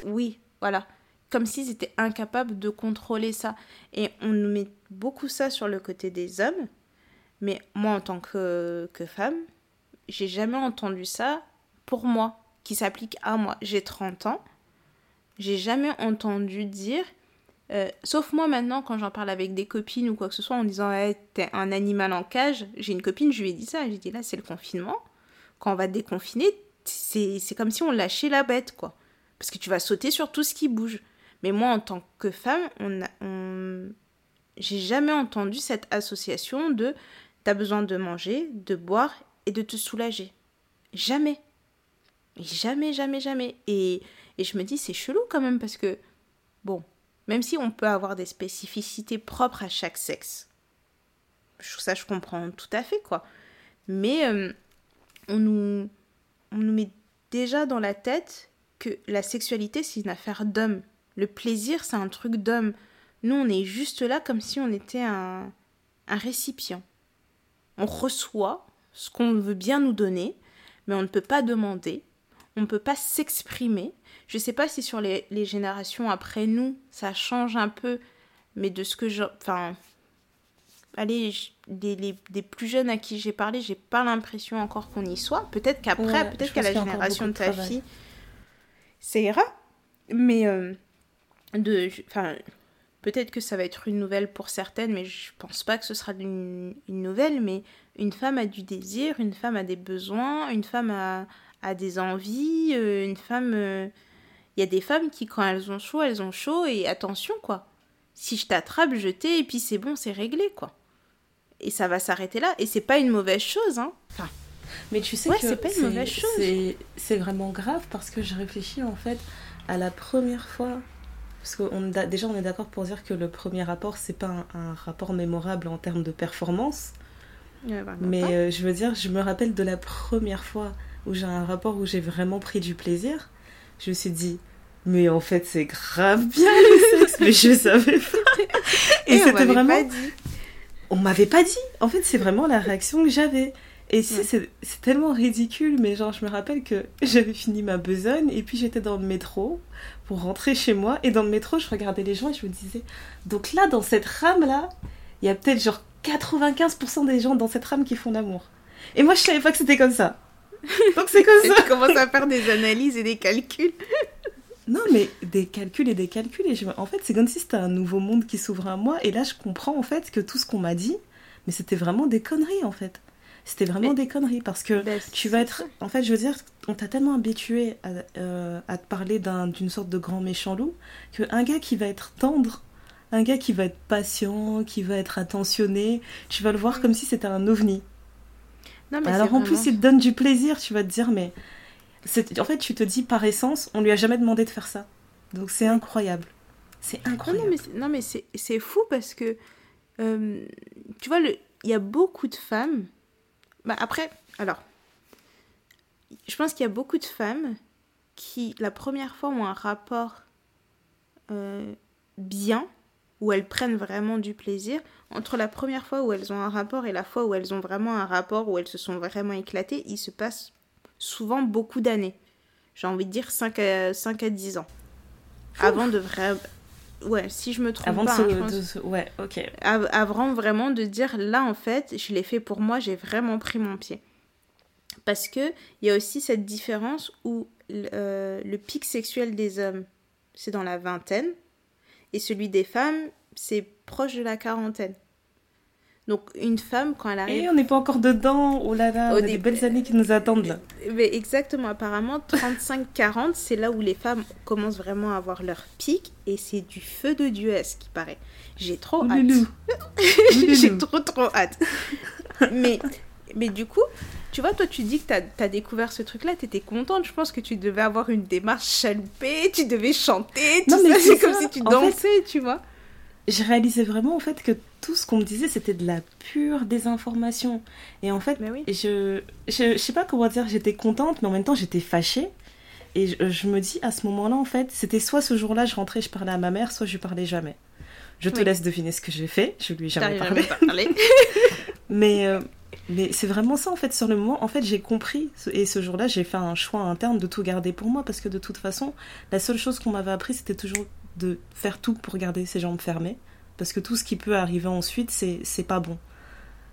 Oui, voilà. Comme s'ils étaient incapables de contrôler ça. Et on nous met beaucoup ça sur le côté des hommes. Mais moi, en tant que, que femme, j'ai jamais entendu ça pour moi, qui s'applique à moi. J'ai 30 ans. J'ai jamais entendu dire, euh, sauf moi maintenant, quand j'en parle avec des copines ou quoi que ce soit, en disant hey, t'es un animal en cage. J'ai une copine, je lui ai dit ça. J'ai dit là, c'est le confinement. Quand on va déconfiner, c'est comme si on lâchait la bête, quoi. Parce que tu vas sauter sur tout ce qui bouge. Mais moi, en tant que femme, on on... j'ai jamais entendu cette association de t'as besoin de manger, de boire et de te soulager. Jamais. Jamais, jamais, jamais. Et, et je me dis, c'est chelou quand même parce que, bon, même si on peut avoir des spécificités propres à chaque sexe, ça je comprends tout à fait, quoi. Mais euh, on, nous, on nous met déjà dans la tête que la sexualité, c'est une affaire d'homme. Le plaisir, c'est un truc d'homme. Nous, on est juste là comme si on était un, un récipient. On reçoit ce qu'on veut bien nous donner, mais on ne peut pas demander, on ne peut pas s'exprimer. Je ne sais pas si sur les, les générations après nous, ça change un peu, mais de ce que je... Enfin, allez, des, les- des plus jeunes à qui j'ai parlé, j'ai pas l'impression encore qu'on y soit. Peut-être qu'après, Ouais, peut-être qu'à la génération de ta travail. fille, ça ira. Mais euh, de, enfin, peut-être que ça va être une nouvelle pour certaines, mais je pense pas que ce sera une, une nouvelle. Mais une femme a du désir, une femme a des besoins, une femme a, a des envies, euh, une femme. euh, Il y a des femmes qui, quand elles ont chaud, elles ont chaud et attention quoi. Si je t'attrape, je t'ai et puis c'est bon, c'est réglé quoi. Et ça va s'arrêter là. Et c'est pas une mauvaise chose, hein. Enfin, Mais tu sais Ouais, que c'est pas une mauvaise chose. c'est- vraiment grave parce que je réfléchis en fait à la première fois. Parce que on, déjà, on est d'accord pour dire que le premier rapport, c'est pas un, un rapport mémorable en termes de performance. bah, Mais euh, je veux dire, je me rappelle de la première fois où j'ai un rapport où j'ai vraiment pris du plaisir. Je me suis dit, mais en fait, c'est grave bien le sexe, <laughs> mais je savais pas. Et, on c'était m'avait vraiment. pas dit. On m'avait pas dit. En fait, c'est vraiment la réaction que j'avais. Et si, Ouais. c'est c'est tellement ridicule, mais genre, je me rappelle que j'avais fini ma besogne et puis j'étais dans le métro pour rentrer chez moi. Et dans le métro, je regardais les gens et je me disais, donc là, dans cette rame-là, il y a peut-être genre 95% des gens dans cette rame qui font l'amour. Et moi, je savais pas que c'était comme ça. <laughs> Donc c'est comme Et ça. tu commences à faire des analyses et des calculs. Non, mais des calculs et des calculs. Et je... En fait, c'est comme si c'était un nouveau monde qui s'ouvre à moi. Et là, je comprends en fait que tout ce qu'on m'a dit, mais c'était vraiment des conneries en fait. C'était vraiment Mais- des conneries parce que Ben, tu vas être. En fait, je veux dire, on t'a tellement habitué à, euh, à te parler d'un- d'une sorte de grand méchant loup qu'un gars qui va être tendre, un gars qui va être patient, qui va être attentionné, tu vas le voir comme si c'était un ovni. Non, mais Alors en plus, il te donne du plaisir, tu vas te dire, mais. En fait, tu te dis par essence, on lui a jamais demandé de faire ça. Donc c'est incroyable. C'est incroyable. c'est- non, mais c'est fou parce que, euh, tu vois, le- il y a beaucoup de femmes. Bah, après, alors, je pense qu'il y a beaucoup de femmes qui, la première fois, ont un rapport euh, bien, où elles prennent vraiment du plaisir. Entre la première fois où elles ont un rapport et la fois où elles ont vraiment un rapport, où elles se sont vraiment éclatées, il se passe souvent beaucoup d'années. J'ai envie de dire 5 à, 5 à 10 ans. Avant de vraiment... Ouais, si je me trompe Avant de pas, se, hein, je pense- de se- Ouais, ok. av- avant vraiment de dire là en fait je l'ai fait pour moi j'ai vraiment pris mon pied parce que il y a aussi cette différence où euh, le pic sexuel des hommes c'est dans la vingtaine et celui des femmes c'est proche de la quarantaine donc une femme quand elle Et arrive on n'est pas encore dedans. Oh là là, Au on a des belles années qui nous attendent là. mais exactement, apparemment, 35-40, c'est là où les femmes commencent vraiment à avoir leur pic et c'est du feu de Dieu à ce qui paraît. J'ai trop hâte. <laughs> J'ai trop trop hâte. mais, mais du coup, tu vois, toi tu dis que tu as, découvert ce truc-là, tu étais contente. Je pense que tu devais avoir une démarche chaloupée, tu devais chanter, tout Non, mais c'est comme si tu En fait- dansais, tu vois. Je réalisais vraiment en fait que tout ce qu'on me disait c'était de la pure désinformation. Et en fait, Mais oui. je, je, je sais pas comment dire, j'étais contente, mais en même temps j'étais fâchée. Et je, je me dis à ce moment-là, en fait, c'était soit ce jour-là, je rentrais, je parlais à ma mère, soit je lui parlais jamais. Je te Oui. laisse deviner ce que j'ai fait, je lui ai jamais parlé. jamais. <laughs> Mais, euh, mais c'est vraiment ça, en fait, sur le moment. En fait, j'ai compris. Et ce jour-là, j'ai fait un choix interne de tout garder pour moi. Parce que de toute façon, la seule chose qu'on m'avait appris, c'était toujours de faire tout pour garder ses jambes fermées. Parce que tout ce qui peut arriver ensuite, c'est pas bon.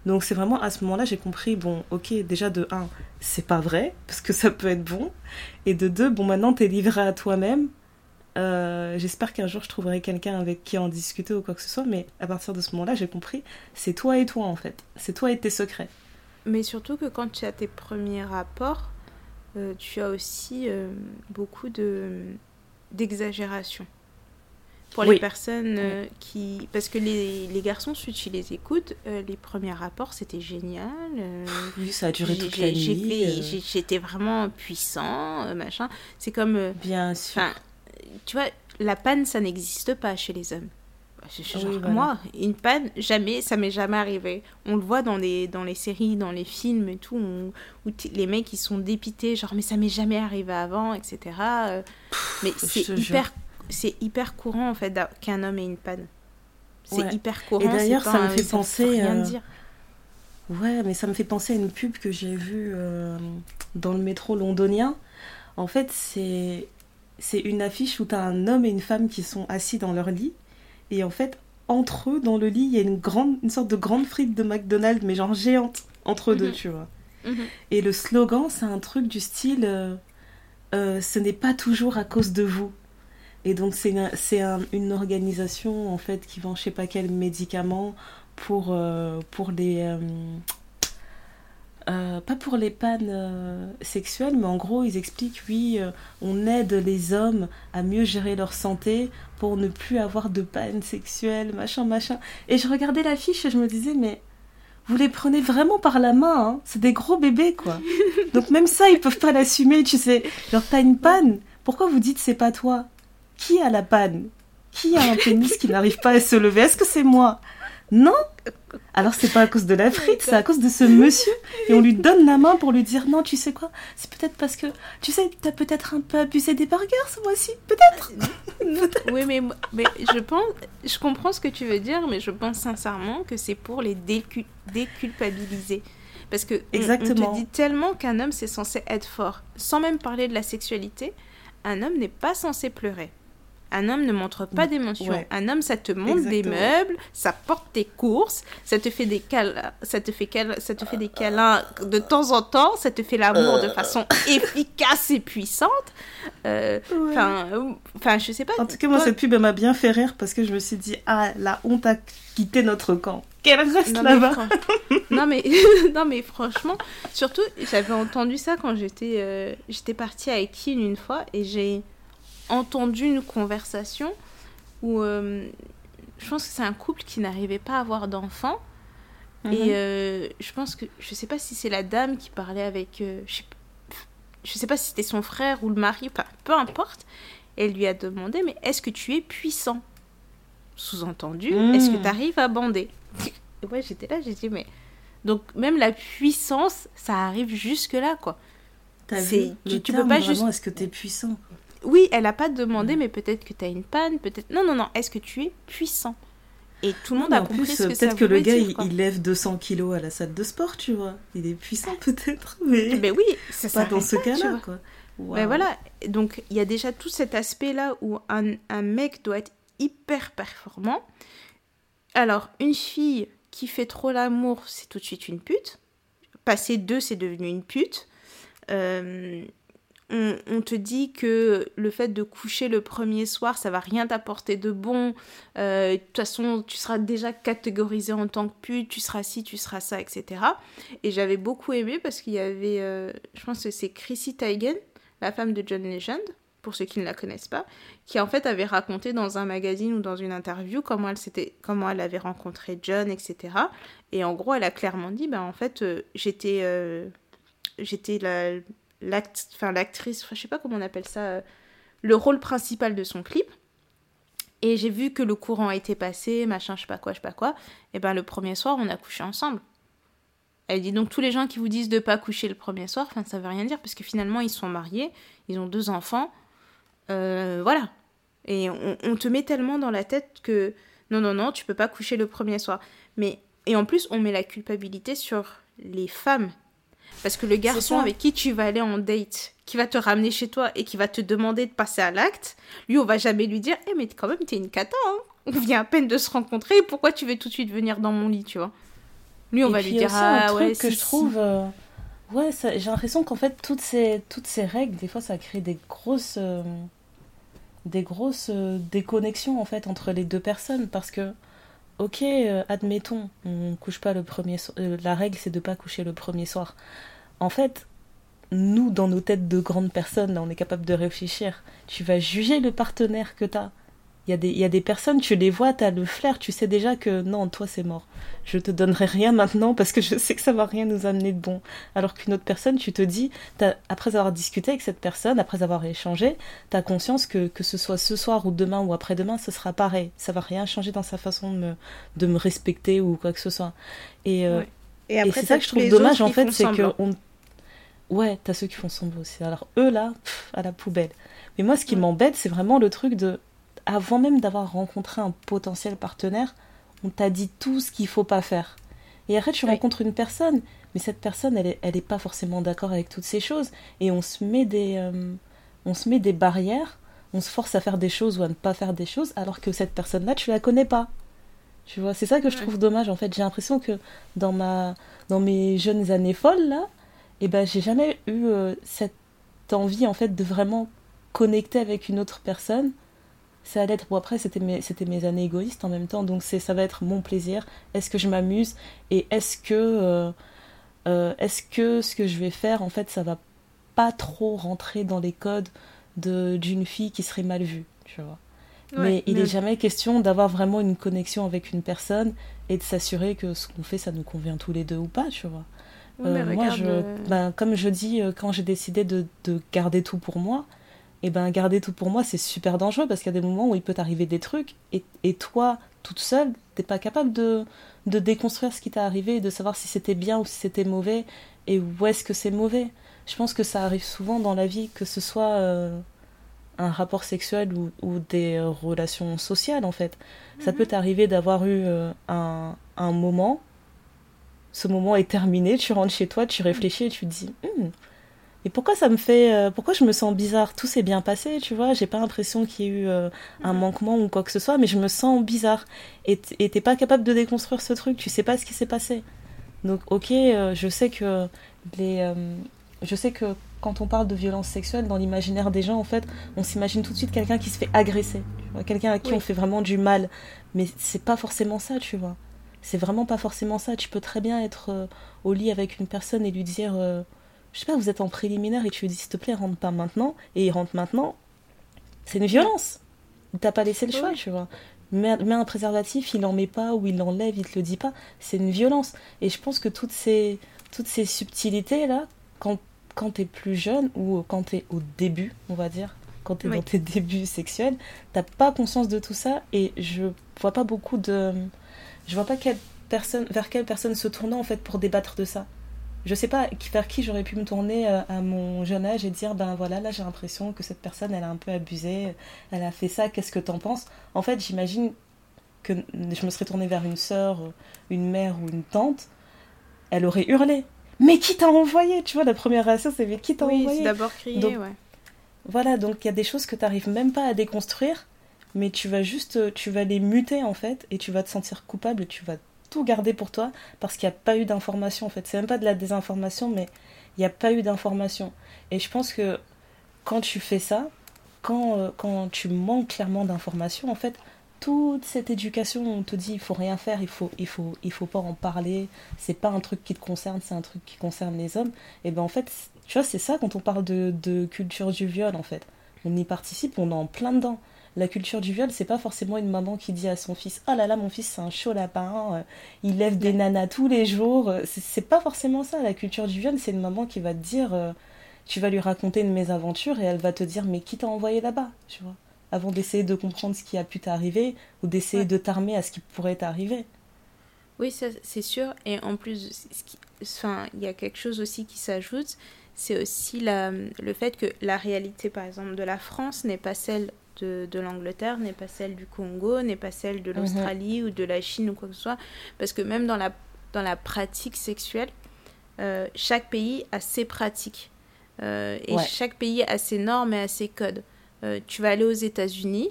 Donc c'est vraiment à ce moment-là, j'ai compris, bon, ok, déjà de 1, c'est pas vrai, parce que ça peut être bon. Et de 2, bon, maintenant, t'es livré à toi-même. Euh, J'espère qu'un jour, je trouverai quelqu'un avec qui en discuter ou quoi que ce soit. Mais à partir de ce moment-là, j'ai compris, c'est toi et toi, en fait. C'est toi et tes secrets. Mais surtout que quand tu as tes premiers rapports, euh, tu as aussi euh, beaucoup de d'exagération. Pour les personnes euh, qui... Parce que les, les garçons, ceux qui les écoutent, euh, les premiers rapports, c'était génial. Oui, ça a duré toute la nuit. J'étais vraiment puissant, machin. C'est comme... Bien sûr. Tu vois, la panne, ça n'existe pas chez les hommes. Oui, voilà. Moi, une panne, jamais, ça m'est jamais arrivé. On le voit dans les, dans les séries, dans les films et tout, où, les mecs ils sont dépités, genre mais ça m'est jamais arrivé avant, etc. Euh, mais c'est hyper, c'est hyper courant en fait qu'un homme ait une panne. C'est Ouais. hyper courant. Et d'ailleurs, ça me fait veut penser, rien euh, dire. Ouais, mais ça me fait penser à une pub que j'ai vue euh, dans le métro londonien. En fait, c'est c'est une affiche où tu as un homme et une femme qui sont assis dans leur lit. Et en fait, entre eux, dans le lit, il y a une, grande, une sorte de grande frite de McDonald's, mais genre géante, entre eux deux, Mhm. tu vois. Mhm. Et le slogan, c'est un truc du style euh, euh, Ce n'est pas toujours à cause de vous. Et donc, c'est une, un- une organisation, en fait, qui vend je sais pas quel médicament pour, euh, pour les. Euh, pas pour les pannes euh, sexuelles, mais en gros, ils expliquent oui, euh, on aide les hommes à mieux gérer leur santé pour ne plus avoir de pannes sexuelles, machin, machin. Et je regardais l'affiche et je me disais, mais vous les prenez vraiment par la main, hein. c'est des gros bébés, quoi. <laughs> Donc même ça, ils peuvent pas l'assumer, tu sais. Genre, t'as une panne, pourquoi vous dites c'est pas toi? Qui a la panne? Qui a un pénis qui n'arrive pas à se lever? Est-ce que c'est moi? Non? Alors c'est pas à cause de la frite, c'est à cause de ce monsieur. Et on lui donne la main pour lui dire non, tu sais quoi? C'est peut-être parce que, tu sais, t'as peut-être un peu abusé des burgers ce mois-ci, peut-être? <laughs> Oui, mais, mais je pense, je comprends ce que tu veux dire, mais je pense sincèrement que c'est pour les décu- déculpabiliser. Parce que on- on, Exactement. te dit tellement qu'un homme c'est censé être fort, sans même parler de la sexualité, un homme n'est pas censé pleurer. Un homme ne montre pas d'émotion. Ouais. Un homme, ça te montre des meubles, ça porte tes courses, ça te fait des câlins, ça te fait câl- ça te fait des câlins de temps en temps, ça te fait l'amour de façon <laughs> efficace et puissante. Euh, Enfin, euh, enfin, je sais pas. En tout cas, moi, toi- cette pub, m'a bien fait rire parce que je me suis dit, ah, la honte a quitté notre camp. Qu'elle reste là-bas. fran- <laughs> non, mais... <laughs> non mais franchement, surtout j'avais entendu ça quand j'étais euh, j'étais partie à Ekin une fois et j'ai entendu une conversation où euh, je pense que c'est un couple qui n'arrivait pas à avoir d'enfants Mhm. et euh, je pense que je sais pas si c'est la dame qui parlait avec euh, je, sais, je sais pas si c'était son frère ou le mari, enfin peu importe. Elle lui a demandé mais est-ce que tu es puissant? Sous-entendu, Mm. est-ce que tu arrives à bander? Et ouais, j'étais là, j'ai dit mais donc même la puissance, ça arrive jusque là quoi. T'as c'est- vu tu- le tu peux pas vraiment, juste- Est-ce que t'es puissant? Oui, elle a pas demandé mais peut-être que tu as une panne, peut-être Non non non, est-ce que tu es puissant? Et tout le monde Mais a en compris plus, ce que peut-être que le gars, dire, il, il lève 200 kilos à la salle de sport, tu vois. Il est puissant, <laughs> peut-être, mais Ben oui, ça pas dans ce cas-là, quoi. Ben Waouh. voilà, donc il y a déjà tout cet aspect-là où un, un mec doit être hyper performant. Alors, une fille qui fait trop l'amour, c'est tout de suite une pute. Passer deux, c'est devenu une pute. Euh, on, te dit que le fait de coucher le premier soir, ça va rien t'apporter de bon. Euh, De toute façon, tu seras déjà catégorisé en tant que pute, tu seras ci, tu seras ça, etc. Et j'avais beaucoup aimé parce qu'il y avait, euh, je pense que c'est Chrissy Teigen, la femme de John Legend, pour ceux qui ne la connaissent pas, qui en fait avait raconté dans un magazine ou dans une interview comment elle, comment elle avait rencontré John, etc. Et en gros, elle a clairement dit, ben en fait, euh, j'étais, j'étais la, l'actrice, enfin, je sais pas comment on appelle ça, euh, le rôle principal de son clip. Et j'ai vu que le courant était passé, machin, je sais pas quoi, je sais pas quoi. Et ben le premier soir, on a couché ensemble. Elle dit donc tous les gens qui vous disent de pas coucher le premier soir, enfin ça veut rien dire parce que finalement ils sont mariés, ils ont deux enfants, euh, voilà. Et on, on te met tellement dans la tête que non non non tu peux pas coucher le premier soir. Mais et en plus on met la culpabilité sur les femmes parce que le garçon avec qui tu vas aller en date, qui va te ramener chez toi et qui va te demander de passer à l'acte, lui on va jamais lui dire eh mais quand même t'es une cata hein. On vient à peine de se rencontrer, pourquoi tu veux tout de suite venir dans mon lit, tu vois? Lui on Et va puis lui dire aussi, un ah truc ouais que je trouve euh, ouais j'ai l'impression qu'en fait toutes ces toutes ces règles des fois ça crée des grosses euh, des grosses euh, déconnexions en fait entre les deux personnes parce que ok euh, admettons on couche pas le premier so- euh, la règle c'est de pas coucher le premier soir. En fait nous dans nos têtes de grandes personnes on est capable de réfléchir. Tu vas juger le partenaire que t'as il y, a des, y a des personnes, tu les vois, tu as le flair, tu sais déjà que non, toi c'est mort. Je te donnerai rien maintenant parce que je sais que ça va rien nous amener de bon. Alors qu'une autre personne, tu te dis, après avoir discuté avec cette personne, après avoir échangé, tu as conscience que, que ce soit ce soir ou demain ou après-demain, ce sera pareil. Ça va rien changer dans sa façon de me, de me respecter ou quoi que ce soit. Et, euh, Ouais. Et c'est ça que je trouve dommage en fait, c'est que on... ouais, t'as ceux qui font semblant aussi. Alors eux là, pff, à la poubelle. Mais moi, ce qui m'embête, c'est vraiment le truc de, avant même d'avoir rencontré un potentiel partenaire, on t'a dit tout ce qu'il faut pas faire. Et après, tu Oui. rencontres une personne, mais cette personne, elle est, elle est pas forcément d'accord avec toutes ces choses, et on se met des, euh, on se met des barrières, on se force à faire des choses ou à ne pas faire des choses, alors que cette personne-là, tu la connais pas. Tu vois, c'est ça que je trouve dommage en fait. J'ai l'impression que dans ma, dans mes jeunes années folles là, eh ben j'ai jamais eu euh, cette envie en fait de vraiment connecter avec une autre personne. Ça allait être bon après c'était mes c'était mes années égoïstes en même temps donc c'est ça va être mon plaisir. Est-ce que je m'amuse et est-ce que euh, euh, est-ce que ce que je vais faire en fait ça va pas trop rentrer dans les codes de d'une fille qui serait mal vue, tu vois mais il n'est jamais question d'avoir vraiment une connexion avec une personne et de s'assurer que ce qu'on fait, ça nous convient tous les deux ou pas, tu vois. Ouais, Euh, moi, regarde, je, ben, comme je dis, quand j'ai décidé de, de garder tout pour moi, et ben garder tout pour moi, c'est super dangereux parce qu'il y a des moments où il peut t'arriver des trucs et, et toi, toute seule, t'es pas capable de, de déconstruire ce qui t'est arrivé et de savoir si c'était bien ou si c'était mauvais et où est-ce que c'est mauvais. Je pense que ça arrive souvent dans la vie, que ce soit euh, un rapport sexuel ou, ou des relations sociales en fait. Ça peut t'arriver d'avoir eu euh, un, un moment, ce moment est terminé, tu rentres chez toi, tu réfléchis et tu te dis, Hmm, Et pourquoi ça me fait, euh, pourquoi je me sens bizarre? Tout s'est bien passé, tu vois. J'ai pas l'impression qu'il y ait eu euh, un manquement ou quoi que ce soit, mais je me sens bizarre. Et t'es pas capable de déconstruire ce truc. Tu sais pas ce qui s'est passé. Donc, ok, euh, je sais que les, je sais que quand on parle de violence sexuelle dans l'imaginaire des gens, en fait, on s'imagine tout de suite quelqu'un qui se fait agresser, quelqu'un à qui Oui. on fait vraiment du mal. Mais c'est pas forcément ça, tu vois. C'est vraiment pas forcément ça. Tu peux très bien être au lit avec une personne et lui dire, je sais pas, vous êtes en préliminaire et tu lui dis, s'il te plaît, rentre pas maintenant, et il rentre maintenant. C'est une violence. Il t'a pas laissé le choix, tu vois. Mets, mets un préservatif, il en met pas ou il l'enlève, il te le dit pas. C'est une violence. Et je pense que toutes ces, toutes ces subtilités là, quand, quand t'es plus jeune ou quand t'es au début, on va dire, quand t'es Oui. dans tes débuts sexuels, t'as pas conscience de tout ça et je vois pas beaucoup de. Je vois pas quelle personne, vers quelle personne se tourner en fait pour débattre de ça. Je sais pas vers qui j'aurais pu me tourner euh, à mon jeune âge et dire ben voilà là j'ai l'impression que cette personne elle a un peu abusé, elle a fait ça, qu'est-ce que t'en penses? En fait j'imagine que je me serais tournée vers une sœur, une mère ou une tante, elle aurait hurlé. Mais qui t'a envoyé? Tu vois, la première réaction, c'est mais qui t'a Oui, envoyé? d'abord crier, Donc, ouais. Voilà, donc il y a des choses que tu n'arrives même pas à déconstruire, mais tu vas juste, tu vas les muter en fait, et tu vas te sentir coupable, tu vas tout garder pour toi, parce qu'il n'y a pas eu d'information en fait. C'est même pas de la désinformation, mais il n'y a pas eu d'information. Et je pense que quand tu fais ça, quand, euh, quand tu manques clairement d'informations, en fait, toute cette éducation, on te dit il faut rien faire, il faut, il faut, il faut pas en parler, c'est pas un truc qui te concerne, c'est un truc qui concerne les hommes. Et ben en fait, tu vois, c'est ça quand on parle de, de culture du viol en fait. On y participe, on est en plein dedans. La culture du viol, c'est pas forcément une maman qui dit à son fils Oh là là, mon fils, c'est un chaud lapin, euh, il lève des nanas tous les jours. C'est pas forcément ça. La culture du viol, c'est une maman qui va te dire euh, Tu vas lui raconter une mésaventure et elle va te dire Mais qui t'a envoyé là-bas? Tu vois Avant d'essayer de comprendre ce qui a pu t'arriver ou d'essayer Ouais. de t'armer à ce qui pourrait t'arriver. Oui, c'est sûr. Et en plus, enfin, il y a quelque chose aussi qui s'ajoute, c'est aussi la, le fait que la réalité, par exemple, de la France n'est pas celle de, de l'Angleterre, n'est pas celle du Congo, n'est pas celle de l'Australie ou de la Chine ou quoi que ce soit. Parce que même dans la, dans la pratique sexuelle, euh, chaque pays a ses pratiques. Euh, et Ouais. chaque pays a ses normes et a ses codes. Euh, tu vas aller aux États-Unis,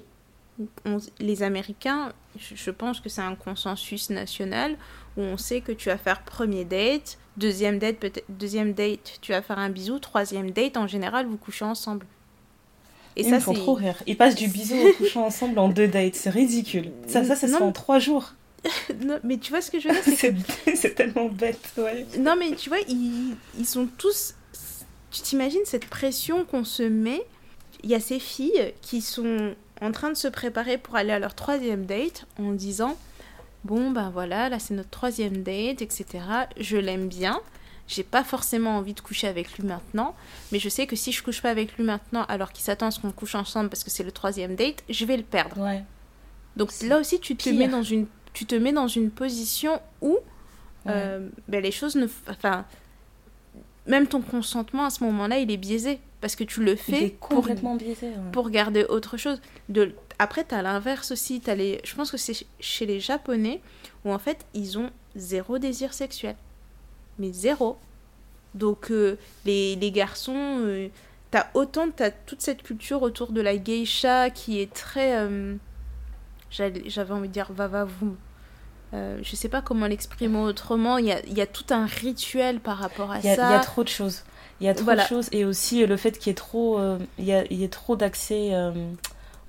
les Américains, je, je pense que c'est un consensus national où on sait que tu vas faire premier date, deuxième date, peut-être deuxième date, tu vas faire un bisou, troisième date, en général, vous couchez ensemble. Et Ils ça, me font trop rire. Ils passent du <laughs> bisou au couchant ensemble en deux dates. C'est ridicule. Ça, ça, ça se Non. fait en trois jours. <laughs> Non, mais tu vois ce que je veux dire, <laughs> c'est tellement bête, ouais. Non, mais tu vois, ils, ils sont tous. Tu t'imagines cette pression qu'on se met? Il y a ces filles qui sont en train de se préparer pour aller à leur troisième date en disant Bon, ben voilà, là c'est notre troisième date, etc. Je l'aime bien. J'ai pas forcément envie de coucher avec lui maintenant, mais je sais que si je couche pas avec lui maintenant alors qu'il s'attend à ce qu'on couche ensemble parce que c'est le troisième date, je vais le perdre. Ouais. Donc là aussi, tu te, pire. mets dans une, tu te mets dans une position où Ouais. euh, ben, les choses ne. Enfin, même ton consentement à ce moment-là, il est biaisé. Parce que tu le Il fais est pour, complètement biaisé. ouais. pour garder autre chose. De... Après, tu as l'inverse aussi. T'as les... Je pense que c'est chez les Japonais où en fait, ils ont zéro désir sexuel. Mais zéro. Donc, euh, les, les garçons. euh, T'as autant, t'as toute cette culture autour de la geisha qui est très. euh, J'avais envie de dire va-va-vous. Euh, je sais pas comment l'exprimer autrement. Il y a, y a tout un rituel par rapport à Il y, a, ça. il y a trop de choses. Il y a trop Voilà. de choses. Et aussi le fait qu'il y ait trop, il y a, trop d'accès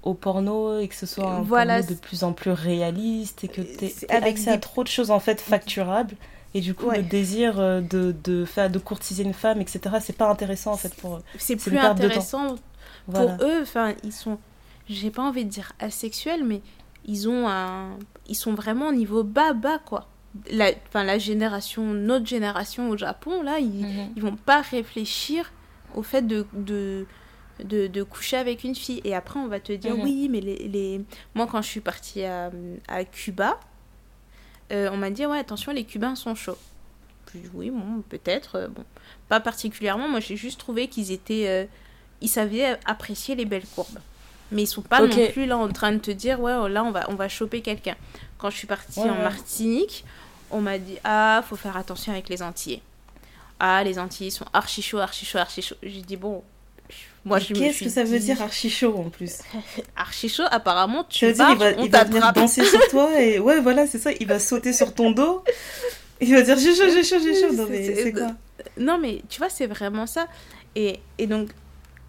au porno et que ce soit un Voilà, porno de plus en plus réaliste et que aies avec des- trop de choses en fait facturables. Et du coup, Ouais. le désir euh, de, de, faire, de courtiser une femme, etc., c'est pas intéressant en fait pour C'est c'est plus intéressant Voilà. pour eux. Enfin, ils sont. J'ai pas envie de dire asexuels, mais ils ont un. Ils sont vraiment au niveau bas, bas, quoi. La, enfin, la génération, notre génération au Japon, là, ils, ils vont pas réfléchir au fait de, de, de, de coucher avec une fille. Et après, on va te dire, Mhm. oui, mais les, les... moi, quand je suis partie à, à Cuba, on m'a dit, ouais, attention, les Cubains sont chauds. Puis, oui, bon, peut-être. euh, bon, pas particulièrement. Moi, j'ai juste trouvé qu'ils étaient. euh, ils savaient apprécier les belles courbes. Mais ils sont pas non plus là en train de te dire, ouais, oh, là, on va, on va choper quelqu'un. Quand je suis partie Ouais, en. Martinique, on m'a dit, ah, faut faire attention avec les Antillais. Ah, les Antilles sont archi chaud, archi chaud, archi chaud. J'ai dit Bon, moi je Qu'est-ce que ça veut dire archi chaud en plus <laughs> Archi chaud, apparemment, tu veut dire il va, on il va venir danser sur toi <laughs> et ouais voilà c'est ça, il va sauter sur ton dos. Il va dire j'ai chaud, j'ai chaud, j'ai chaud. Non mais C'est- quoi Non, mais tu vois, c'est vraiment ça. Et, et donc,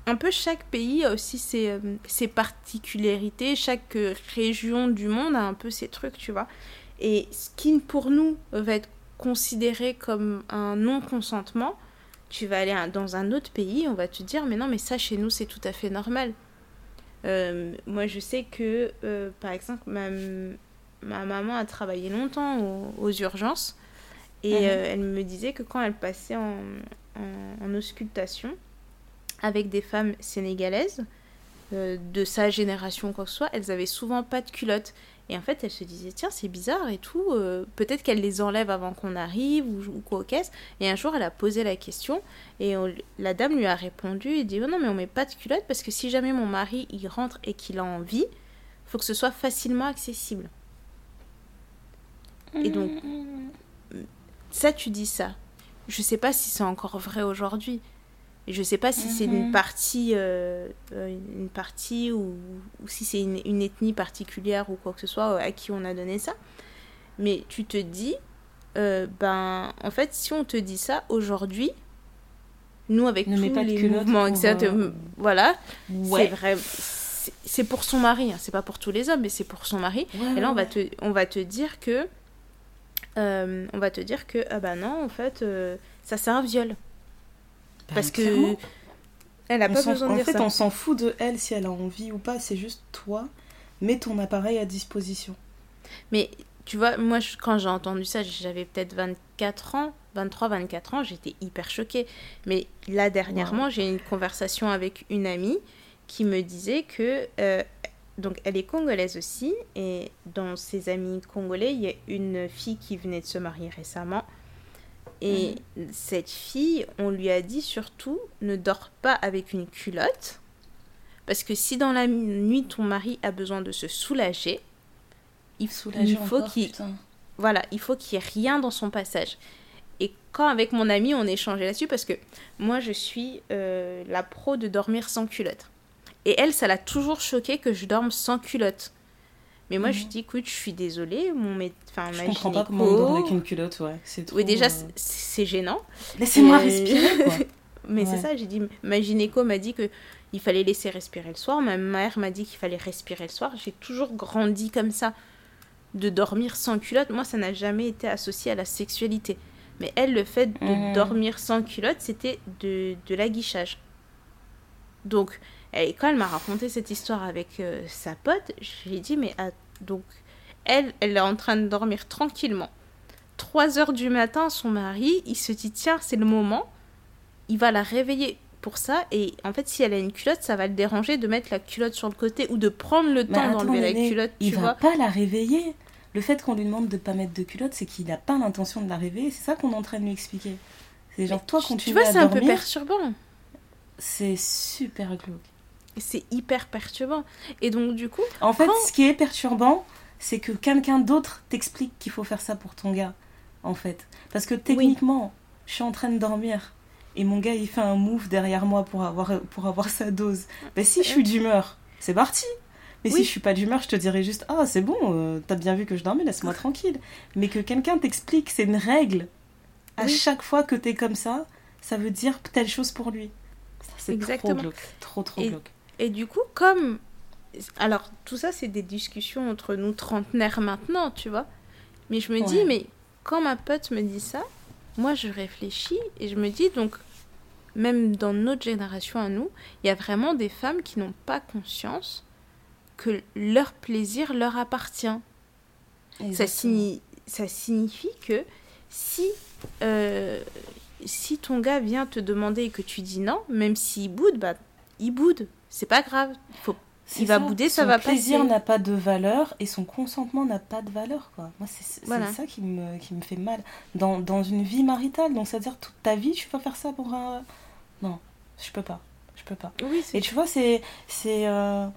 un peu chaque pays a aussi ses, euh, ses particularités. Chaque région du monde a un peu ses trucs, tu vois. Et ce qui, pour nous, va être considéré comme un non-consentement, tu vas aller dans un autre pays, on va te dire, mais non, mais ça, chez nous, c'est tout à fait normal. Euh, moi, je sais que, euh, par exemple, ma, ma maman a travaillé longtemps aux- aux urgences. Et Mhm. euh, elle me disait que quand elle passait en, en, en auscultation avec des femmes sénégalaises de sa génération quoi que ce soit, elles avaient souvent pas de culottes. Et en fait, elle se disait, tiens, c'est bizarre et tout, euh, peut-être qu'elle les enlève avant qu'on arrive ou, ou quoi au caisse. Et un jour, elle a posé la question et on- la dame lui a répondu et dit, oh non, mais on met pas de culottes parce que si jamais mon mari il rentre et qu'il a envie, faut que ce soit facilement accessible. Et donc, ça, tu dis ça. Je sais pas si c'est encore vrai aujourd'hui. Et je sais pas si c'est une Mhm. partie, euh, euh, une partie ou, ou si c'est une, une ethnie particulière ou quoi que ce soit à qui on a donné ça. Mais tu te dis, euh, ben, en fait, si on te dit ça aujourd'hui, nous avec Ne tous pas les mouvements, etc., euh, voilà, c'est vrai. c'est- pour son mari, hein. c'est pas pour tous les hommes, mais c'est pour son mari. Ouais, Et là, on va te, on va te dire que. on va te dire que, ah bah non, en fait, ça c'est un viol. Ben, Parce que. clairement. Elle a On pas besoin de en dire fait, ça. on s'en fout de elle si elle a envie ou pas. C'est juste toi, mets ton appareil à disposition. Mais tu vois, moi, je- quand j'ai entendu ça, j'avais peut-être 24 ans, 23, 24 ans, j'étais hyper choquée. Mais là, dernièrement, j'ai eu une conversation avec une amie qui me disait que. euh, donc, elle est congolaise aussi, et dans ses amis congolais, il y a une fille qui venait de se marier récemment. Et cette fille, on lui a dit surtout, ne dors pas avec une culotte. Parce que si dans la nuit, ton mari a besoin de se soulager, il, il faut qu'il voilà, il faut qu'il y ait rien dans son passage. Et quand avec mon ami on échangeait là-dessus, parce que moi je suis euh, la pro de dormir sans culotte. Et elle, ça l'a toujours choqué que je dorme sans culotte. Mais moi je Mhm. lui dis, écoute, je suis désolée, mon mé... enfin, Je ma comprends pas comment on dort avec une culotte, ouais. C'est trop, Oui, déjà, euh, c'est- gênant. Laissez-moi respirer, quoi. <laughs> Mais c'est ça, j'ai dit, ma gynéco m'a dit que il fallait laisser respirer le soir. Ma mère m'a dit qu'il fallait respirer le soir. J'ai toujours grandi comme ça, de dormir sans culotte. Moi, ça n'a jamais été associé à la sexualité. Mais elle, le fait de Mhm. dormir sans culotte, c'était de, de l'aguichage. Donc, et quand elle m'a raconté cette histoire avec euh, sa pote, je lui ai dit, mais ah, donc, elle, elle est en train de dormir tranquillement. 3 heures du matin, son mari, il se dit, tiens, c'est le moment. Il va la réveiller pour ça. Et en fait, si elle a une culotte, ça va le déranger de mettre la culotte sur le côté ou de prendre le Mais temps d'enlever la culotte, il tu va vois. pas la réveiller. Le fait qu'on lui demande de pas mettre de culotte, c'est qu'il n'a pas l'intention de la réveiller. C'est ça qu'on est en train de lui expliquer. C'est genre, toi, quand tu, tu vois, vas c'est un peu perturbant. c'est super glauque. C'est hyper perturbant. Et donc, du coup, En fait, Quand- ce qui est perturbant, c'est que quelqu'un d'autre t'explique qu'il faut faire ça pour ton gars, en fait. Parce que techniquement, je suis en train de dormir et mon gars il fait un move derrière moi pour avoir, pour avoir sa dose. Ben si je suis d'humeur, c'est parti. Mais Oui. si je suis pas d'humeur, je te dirais juste Ah, c'est bon, euh, t'as bien vu que je dormais, laisse-moi tranquille. Mais que quelqu'un t'explique, c'est une règle. À Oui. chaque fois que t'es comme ça, ça veut dire telle chose pour lui. C'est trop glauque. Trop, trop Et- glauque. Et du coup, comme. Alors, tout ça, c'est des discussions entre nous trentenaires maintenant, tu vois. Mais je me dis, mais quand ma pote me dit ça, moi, je réfléchis et je me dis, donc, même dans notre génération à nous, il y a vraiment des femmes qui n'ont pas conscience que leur plaisir leur appartient. Ça, Exactement. signi- ça signifie que si, euh, si ton gars vient te demander et que tu dis non, même s'il boude, bah, il boude. C'est pas grave. Faut... Il va bouder, ça Son va plaisir passer. n'a pas de valeur et son consentement n'a pas de valeur. Quoi. Moi, c'est Voilà. ça qui me, qui me fait mal. Dans, dans une vie maritale, donc c'est-à-dire toute ta vie, tu vas faire ça pour un... Non, je peux pas. Je peux pas. Oui, Et tu vois, c'est... C'est euh,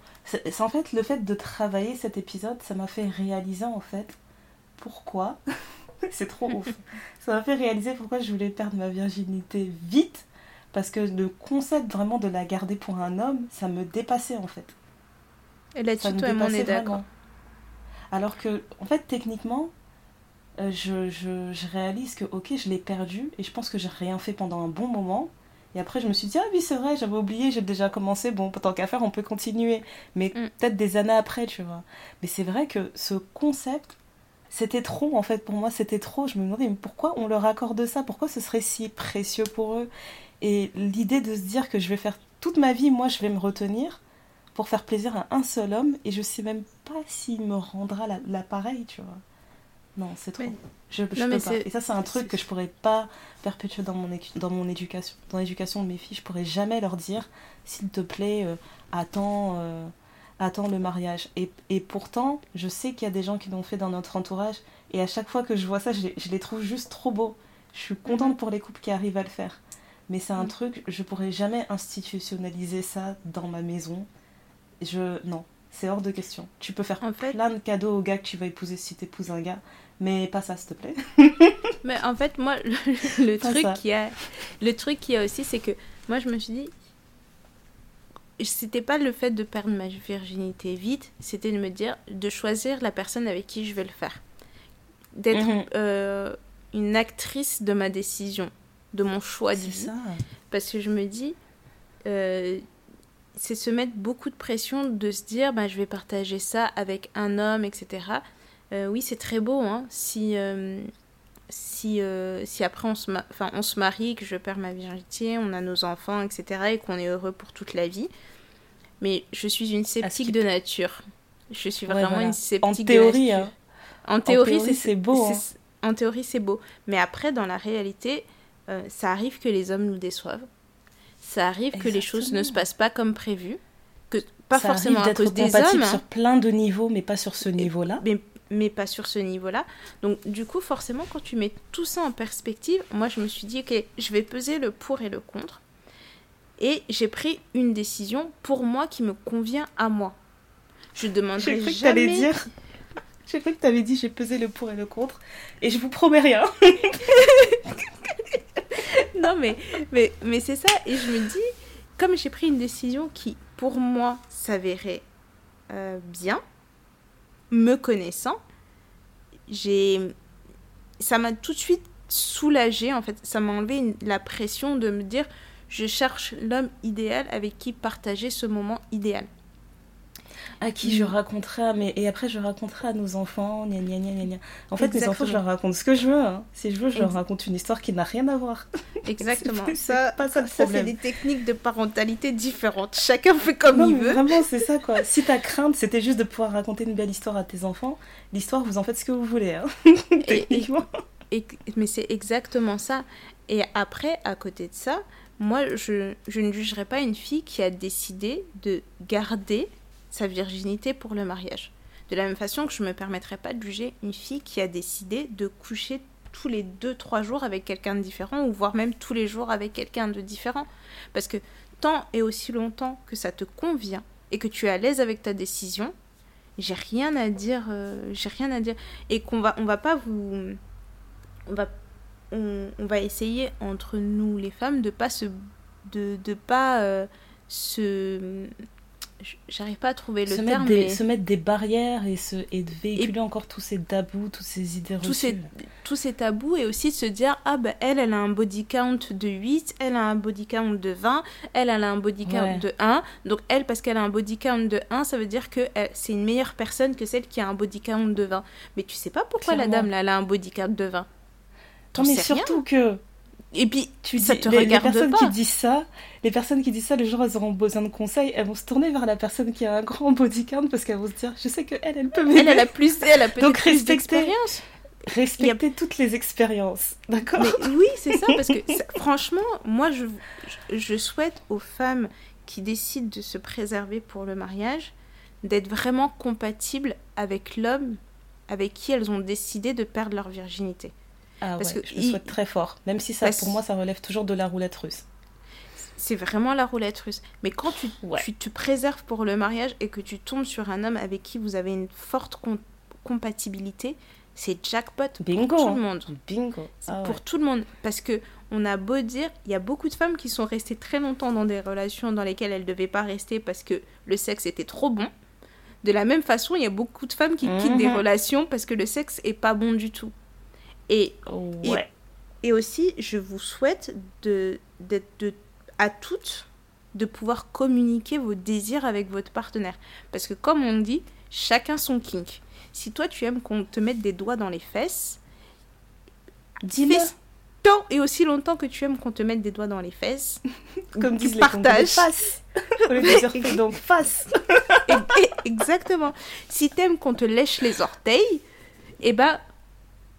en fait le fait de travailler cet épisode, ça m'a fait réaliser en fait pourquoi <laughs> <laughs> c'est trop ouf. Ça m'a fait réaliser pourquoi je voulais perdre ma virginité vite. Parce que le concept vraiment de la garder pour un homme, ça me dépassait en fait. Et là-dessus, toi et moi, on est d'accord. Alors que, en fait, techniquement, euh, je, je, je, réalise que, ok, je l'ai perdu et je pense que j'ai rien fait pendant un bon moment. Et après, je me suis dit, ah oui, c'est vrai, j'avais oublié, j'ai déjà commencé, bon, tant qu'à faire, on peut continuer. Mais mm. peut-être des années après, tu vois. Mais c'est vrai que ce concept, c'était trop, en fait, pour moi, c'était trop. Je me demandais, mais pourquoi on leur accorde ça? Pourquoi ce serait si précieux pour eux? Et l'idée de se dire que je vais faire toute ma vie, moi, je vais me retenir pour faire plaisir à un seul homme, et je sais même pas s'il me rendra l'appareil, tu vois. Non, c'est trop. Je, peux pas. Et ça, c'est un truc que je pourrais pas perpétuer dans mon, dans mon éducation. Dans l'éducation de mes filles, je pourrais jamais leur dire, s'il te plaît, euh, attends, euh, attends le mariage. Et, et pourtant, je sais qu'il y a des gens qui l'ont fait dans notre entourage. Et à chaque fois que je vois ça, je, je les trouve juste trop beaux. Je suis contente mhm. pour les couples qui arrivent à le faire. Mais c'est un mhm. truc, je pourrais jamais institutionnaliser ça dans ma maison. Je, non, c'est hors de question. Tu peux faire plein de cadeaux au gars que tu vas épouser si tu épouses un gars. Mais pas ça, s'il te plaît. <laughs> mais en fait, moi, le, truc qui a, le truc qui a aussi, c'est que moi, je me suis dit, c'était pas le fait de perdre ma virginité vite, c'était de me dire, de choisir la personne avec qui je vais le faire. D'être mhm. euh, une actrice de ma décision, de mon choix de vie. Parce que je me dis, euh, c'est se mettre beaucoup de pression de se dire, bah, je vais partager ça avec un homme, etc. Euh, oui, c'est très beau, hein, si, euh, si, si après on se, enfin, on se marie, que je perds ma virginité, on a nos enfants, etc., et qu'on est heureux pour toute la vie. Mais je suis une sceptique de nature. Je suis vraiment une sceptique en théorie, de nature. Hein. En théorie, c'est beau. Hein. En théorie, c'est beau. Mais après, dans la réalité, ça arrive que les hommes nous déçoivent. Ça arrive que les choses ne se passent pas comme prévu. Que, pas forcément à cause des hommes. sur plein de niveaux, mais pas sur ce niveau-là. Mais mais pas sur ce niveau-là. Donc du coup, forcément, quand tu mets tout ça en perspective, moi je me suis dit, ok, je vais peser le pour et le contre. Et j'ai pris une décision pour moi qui me convient à moi. Je demanderai jamais... Que dire... J'ai cru que tu avais dit j'ai pesé le pour et le contre. Et je vous promets rien. <laughs> <laughs> non, mais, mais, mais c'est ça. Et je me dis, comme j'ai pris une décision qui, pour moi, s'avérait euh, bien, me connaissant, j'ai ça m'a tout de suite soulagée en fait, ça m'a enlevé la pression de me dire je cherche l'homme idéal avec qui partager ce moment idéal à qui je mm. raconterai, mais et après je raconterai à nos enfants, gna gna gna gna. En fait, mes enfants, je leur raconte ce que je veux. Hein. Si je veux, je leur raconte une histoire qui n'a rien à voir. <laughs> Exactement. ça, pas ça, ça c'est des techniques de parentalité différentes. Chacun fait comme il veut. Vraiment, c'est ça quoi. <laughs> Si ta crainte, c'était juste de pouvoir raconter une belle histoire à tes enfants, l'histoire, vous en faites ce que vous voulez. Hein. et, <laughs> mais c'est exactement ça. Et après, à côté de ça, moi, je, je ne jugerai pas une fille qui a décidé de garder sa virginité pour le mariage. De la même façon que je ne me permettrais pas de juger une fille qui a décidé de coucher tous les 2-3 jours avec quelqu'un de différent, ou voire même tous les jours avec quelqu'un de différent. Parce que tant et aussi longtemps que ça te convient et que tu es à l'aise avec ta décision, j'ai rien à dire, euh, j'ai rien à dire. Et qu'on va, on va pas vous. On va, on, va essayer entre nous les femmes de pas se. de, de pas euh, se j'arrive pas à trouver le se terme. Des, Se mettre des barrières et, se, et de véhiculer encore tous ces tabous, toutes ces idées tous Ces, tous ces tabous et aussi de se dire, ah ben elle, elle a un body count de 8, elle a un body count de 20, elle, elle a un body count de 1. Donc elle, parce qu'elle a un body count de 1, ça veut dire que c'est une meilleure personne que celle qui a un body count de 20. Mais tu sais pas pourquoi la dame là, elle a un body count de 20. Non mais surtout que et puis, tu ça te les, regarde les personnes qui disent ça, les personnes qui disent ça, le jour elles auront besoin de conseils, elles vont se tourner vers la personne qui a un grand body count parce qu'elles vont se dire, je sais que elle, elle peut m'aider. Elle, elle a plus, elle a peut-être plus d'expérience. Respecter toutes les expériences, d'accord Oui, c'est ça, parce que <laughs> franchement, moi, je, je souhaite aux femmes qui décident de se préserver pour le mariage d'être vraiment compatibles avec l'homme avec qui elles ont décidé de perdre leur virginité. Ah Parce que je le souhaite très fort. Même si ça, pour moi, ça relève toujours de la roulette russe. C'est vraiment la roulette russe. Mais quand tu, tu te préserves pour le mariage et que tu tombes sur un homme avec qui vous avez une forte compatibilité, c'est jackpot Bingo. pour tout le monde. Bingo. Ah ouais. pour tout le monde. Parce que on a beau dire, il y a beaucoup de femmes qui sont restées très longtemps dans des relations dans lesquelles elles ne devaient pas rester parce que le sexe était trop bon. De la même façon, il y a beaucoup de femmes qui quittent des Mhm. relations parce que le sexe est pas bon du tout. Et, Ouais. et aussi, je vous souhaite de, d'être de, à toutes de pouvoir communiquer vos désirs avec votre partenaire. Parce que comme on dit, chacun son kink. Si toi tu aimes qu'on te mette des doigts dans les fesses, Dis-le. tant et aussi longtemps que tu aimes qu'on te mette des doigts dans les fesses. <laughs> Comme disent les partage. dire <laughs> fais donc face. Exactement. Si t'aimes qu'on te lèche les orteils, eh ben,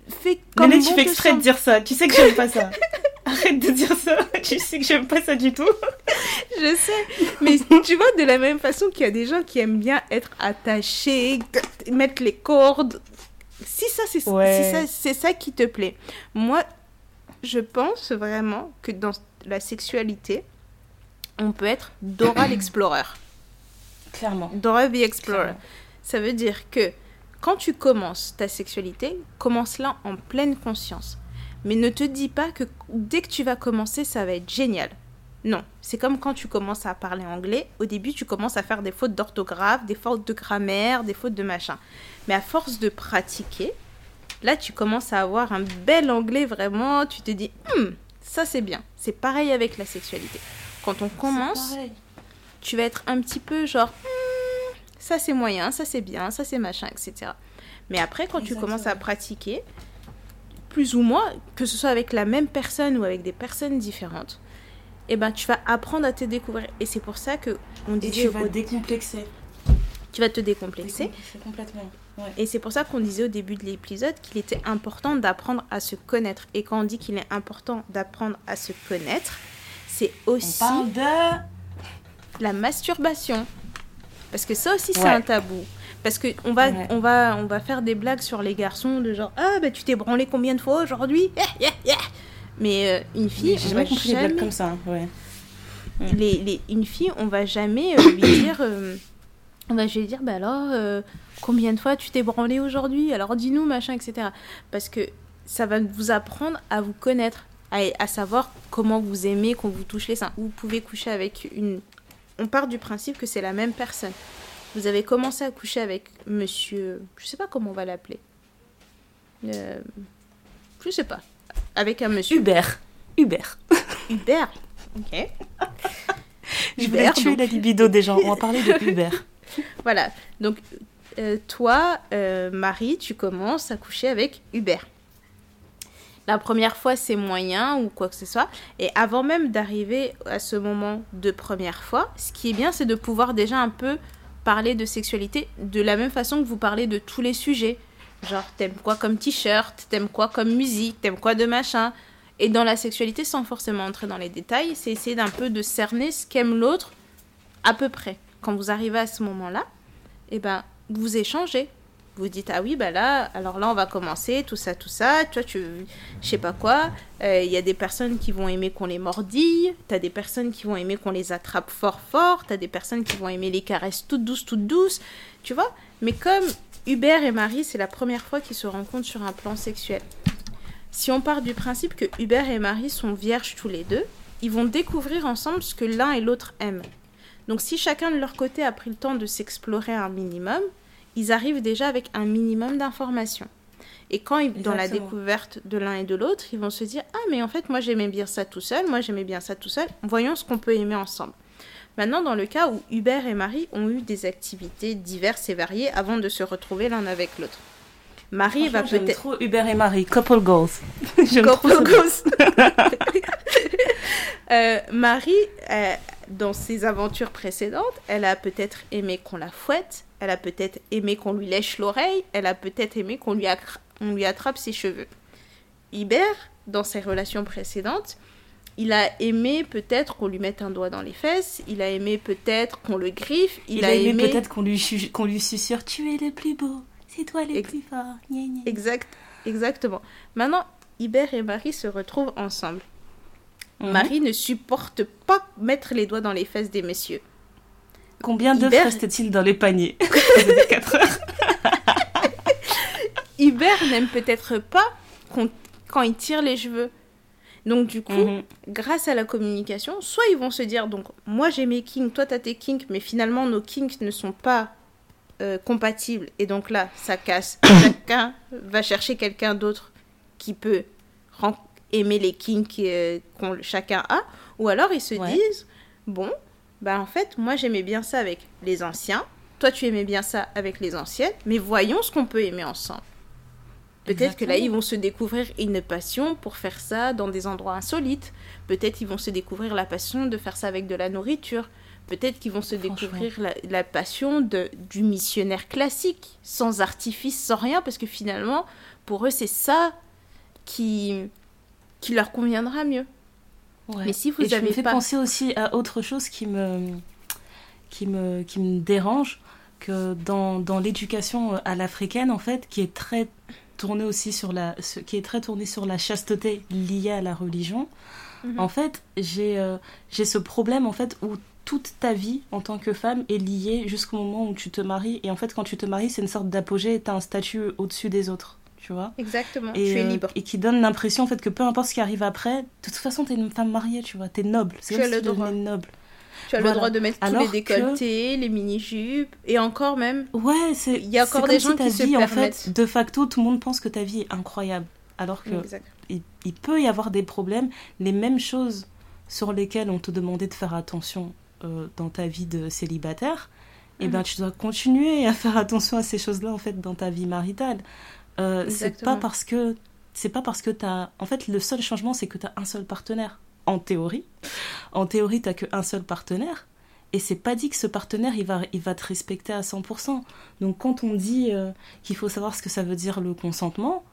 fais comme Néné, bon tu fais exprès de dire ça. Tu sais que j'aime pas ça. <laughs> Arrête de dire ça. <laughs> Tu sais que j'aime pas ça du tout. <laughs> Je sais, mais tu vois, de la même façon qu'il y a des gens qui aiment bien être attachés, mettre les cordes. Si ça, c'est Ouais. si ça, qui te plaît. Moi, je pense vraiment que dans la sexualité, on peut être Dora <coughs> l'Explorer. Clairement. Dora the Explorer. Clairement. Ça veut dire que quand tu commences ta sexualité, commence-la en pleine conscience. Mais ne te dis pas que dès que tu vas commencer, ça va être génial. Non, c'est comme quand tu commences à parler anglais. Au début, tu commences à faire des fautes d'orthographe, des fautes de grammaire, des fautes de machin. Mais à force de pratiquer, là, tu commences à avoir un bel anglais vraiment. Tu te dis, Hmm, ça c'est bien. C'est pareil avec la sexualité. Quand on commence, tu vas être un petit peu genre Hmm, ça c'est moyen, ça c'est bien, ça c'est machin, etc. Mais après, quand tu commences à pratiquer, plus ou moins, que ce soit avec la même personne ou avec des personnes différentes, eh ben tu vas apprendre à te découvrir. Et c'est pour ça que on Et disait tu au- vas décomplexer. tu vas te décomplexer. Complètement. Ouais. Et c'est pour ça qu'on disait au début de l'épisode qu'il était important d'apprendre à se connaître. Et quand on dit qu'il est important d'apprendre à se connaître, c'est On aussi parle de. la masturbation. Parce que ça aussi, c'est Ouais. un tabou. Parce que on va, Ouais. on, va, on va faire des blagues sur les garçons de genre Ah, bah tu t'es branlé combien de fois aujourd'hui? Yeah, yeah, yeah. Mais euh, une fille, J'ai on jamais va compris les blagues jamais- comme ça. Ouais. les, les- une fille, on va jamais euh, lui <coughs> dire. euh, on va lui dire Bah alors, euh, combien de fois tu t'es branlé aujourd'hui? Alors dis-nous, machin, etc. Parce que ça va vous apprendre à vous connaître, à, à savoir comment vous aimez, qu'on vous touche les seins. Vous pouvez coucher avec une. On part du principe que c'est la même personne. Vous avez commencé à coucher avec monsieur. Je sais pas comment on va l'appeler. Euh, je sais pas. Avec un monsieur. Hubert. Hubert. Hubert. Ok. <laughs> Je voulais Hubert, tuer donc. la libido des gens. On va parler de Hubert. <laughs> Voilà. Donc, euh, toi, euh, Marie, tu commences à coucher avec Hubert. La première fois, c'est moyen ou quoi que ce soit. Et avant même d'arriver à ce moment de première fois, ce qui est bien, c'est de pouvoir déjà un peu parler de sexualité de la même façon que vous parlez de tous les sujets. Genre, t'aimes quoi comme t-shirt, t'aimes quoi comme musique, t'aimes quoi de machin. Et dans la sexualité, sans forcément entrer dans les détails, c'est essayer d'un peu de cerner ce qu'aime l'autre à peu près. Quand vous arrivez à ce moment-là, eh ben, vous échangez. Vous dites, ah oui, bah là, alors là, on va commencer, tout ça, tout ça. Toi, tu, je sais pas quoi. Euh, Il y a des personnes qui vont aimer qu'on les mordille. T'as des personnes qui vont aimer qu'on les attrape fort, fort. T'as des personnes qui vont aimer les caresses toutes douces, toutes douces. Tu vois? Mais comme Hubert et Marie, c'est la première fois qu'ils se rencontrent sur un plan sexuel. Si on part du principe que Hubert et Marie sont vierges tous les deux, ils vont découvrir ensemble ce que l'un et l'autre aiment. Donc si chacun de leur côté a pris le temps de s'explorer un minimum, ils arrivent déjà avec un minimum d'informations. Et quand ils, dans la découverte de l'un et de l'autre, ils vont se dire ah mais en fait moi j'aimais bien ça tout seul, moi j'aimais bien ça tout seul. Voyons ce qu'on peut aimer ensemble. Maintenant dans le cas où Hubert et Marie ont eu des activités diverses et variées avant de se retrouver l'un avec l'autre. Marie va peut-être trop Hubert et Marie. Couple goals. <laughs> Couple goals. <laughs> Euh, Marie, euh, dans ses aventures précédentes, elle a peut-être aimé qu'on la fouette, elle a peut-être aimé qu'on lui lèche l'oreille, elle a peut-être aimé qu'on lui, accra- on lui attrape ses cheveux. Hubert, dans ses relations précédentes, il a aimé peut-être qu'on lui mette un doigt dans les fesses, il a aimé peut-être qu'on le griffe, il, Il, a aimé, peut-être qu'on lui, qu'on lui susurre Tu es le plus beau. C'est toi le Ex- plus fort. Gna, gna. Exact, exactement. Maintenant, Hubert et Marie se retrouvent ensemble. Mhm. Marie ne supporte pas mettre les doigts dans les fesses des messieurs. Combien d'œufs Hubert- reste-t-il dans les paniers <laughs> Vous avez quatre heures. <laughs> Hubert n'aime peut-être pas quand il tire les cheveux. Donc du coup, mhm. grâce à la communication, soit ils vont se dire, donc moi j'ai mes kinks, toi t'as tes kinks, mais finalement nos kinks ne sont pas euh, compatibles. Et donc là, ça casse. <coughs> Chacun va chercher quelqu'un d'autre qui peut aimer les kinks euh, qu'on chacun a. Ou alors ils se disent, bon, bah en fait, moi j'aimais bien ça avec les anciens, toi tu aimais bien ça avec les anciennes, mais voyons ce qu'on peut aimer ensemble. Peut-être que là, ils vont se découvrir une passion pour faire ça dans des endroits insolites. Peut-être qu'ils vont se découvrir la passion de faire ça avec de la nourriture. Peut-être qu'ils vont se découvrir la, passion de, du missionnaire classique, sans artifice, sans rien, parce que finalement, pour eux, c'est ça qui, qui leur conviendra mieux. Mais si vous avez je me fais penser aussi à autre chose qui me, qui me, qui me dérange, que dans, dans l'éducation à l'africaine, en fait, qui est très tourné aussi sur la, qui est très tourné sur la chasteté liée à la religion. Mhm. En fait, j'ai euh, ce problème en fait où toute ta vie en tant que femme est liée jusqu'au moment où tu te maries. Et en fait, quand tu te maries, c'est une sorte d'apogée, tu as un statut au-dessus des autres. Tu vois Exactement, et, tu es euh, libre. et qui donne l'impression en fait que peu importe ce qui arrive après, de toute façon, tu es une femme mariée, tu vois, tu es noble. C'est comme si tu devenais noble. Tu as le droit de mettre tous les décolletés, les mini-jupes, et encore même. Ouais, c'est. Il y a encore des gens qui se vie, En fait, de facto, tout le monde pense que ta vie est incroyable. Alors que il, peut y avoir des problèmes. Les mêmes choses sur lesquelles on te demandait de faire attention euh, dans ta vie de célibataire, et eh ben mhm. tu dois continuer à faire attention à ces choses-là en fait dans ta vie maritale. Euh, c'est pas parce que c'est pas parce que t'as en fait le seul changement c'est que tu as un seul partenaire en théorie. En théorie, tu n'as qu'un seul partenaire. Et c'est pas dit que ce partenaire, il va, il va te respecter à 100%. Donc quand on dit euh, qu'il faut savoir ce que ça veut dire le consentement,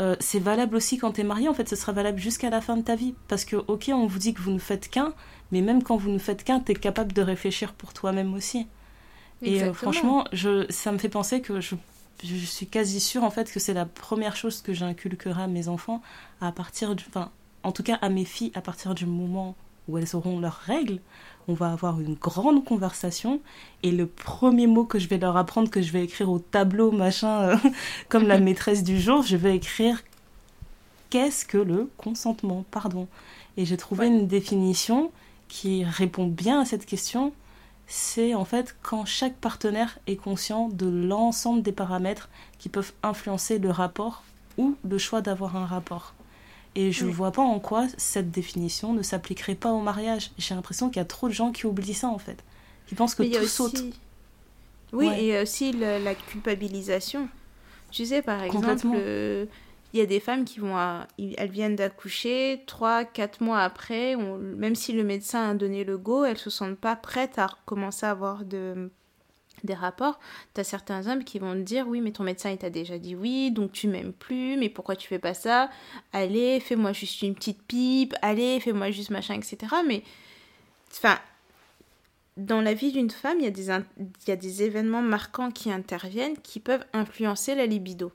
euh, c'est valable aussi quand tu es marié. En fait, ce sera valable jusqu'à la fin de ta vie. Parce que, ok, on vous dit que vous ne faites qu'un, mais même quand vous ne faites qu'un, tu es capable de réfléchir pour toi-même aussi. Et euh, franchement, je, ça me fait penser que je, je suis quasi sûre en fait que c'est la première chose que j'inculquerai à mes enfants à partir du, enfin, en tout cas à mes filles, à partir du moment où elles auront leurs règles, on va avoir une grande conversation et le premier mot que je vais leur apprendre, que je vais écrire au tableau, machin, euh, <laughs> comme la <laughs> maîtresse du jour, je vais écrire qu'est-ce que le consentement, pardon. Et j'ai trouvé une définition qui répond bien à cette question. C'est en fait quand chaque partenaire est conscient de l'ensemble des paramètres qui peuvent influencer le rapport ou le choix d'avoir un rapport. Et je ne vois pas en quoi cette définition ne s'appliquerait pas au mariage. J'ai l'impression qu'il y a trop de gens qui oublient ça en fait. Qui pensent que tout saute. Oui, et aussi la culpabilisation. Tu sais, par exemple, euh, il y a des femmes qui vont. elles viennent d'accoucher, 3-4 mois après, même si le médecin a donné le go, elles ne se sentent pas prêtes à commencer à avoir de des rapports, tu as certains hommes qui vont te dire oui mais ton médecin il t'a déjà dit oui donc tu m'aimes plus mais pourquoi tu fais pas ça? Allez fais-moi juste une petite pipe allez fais-moi juste machin etc mais enfin dans la vie d'une femme il y, a des, y a des événements marquants qui interviennent qui peuvent influencer la libido.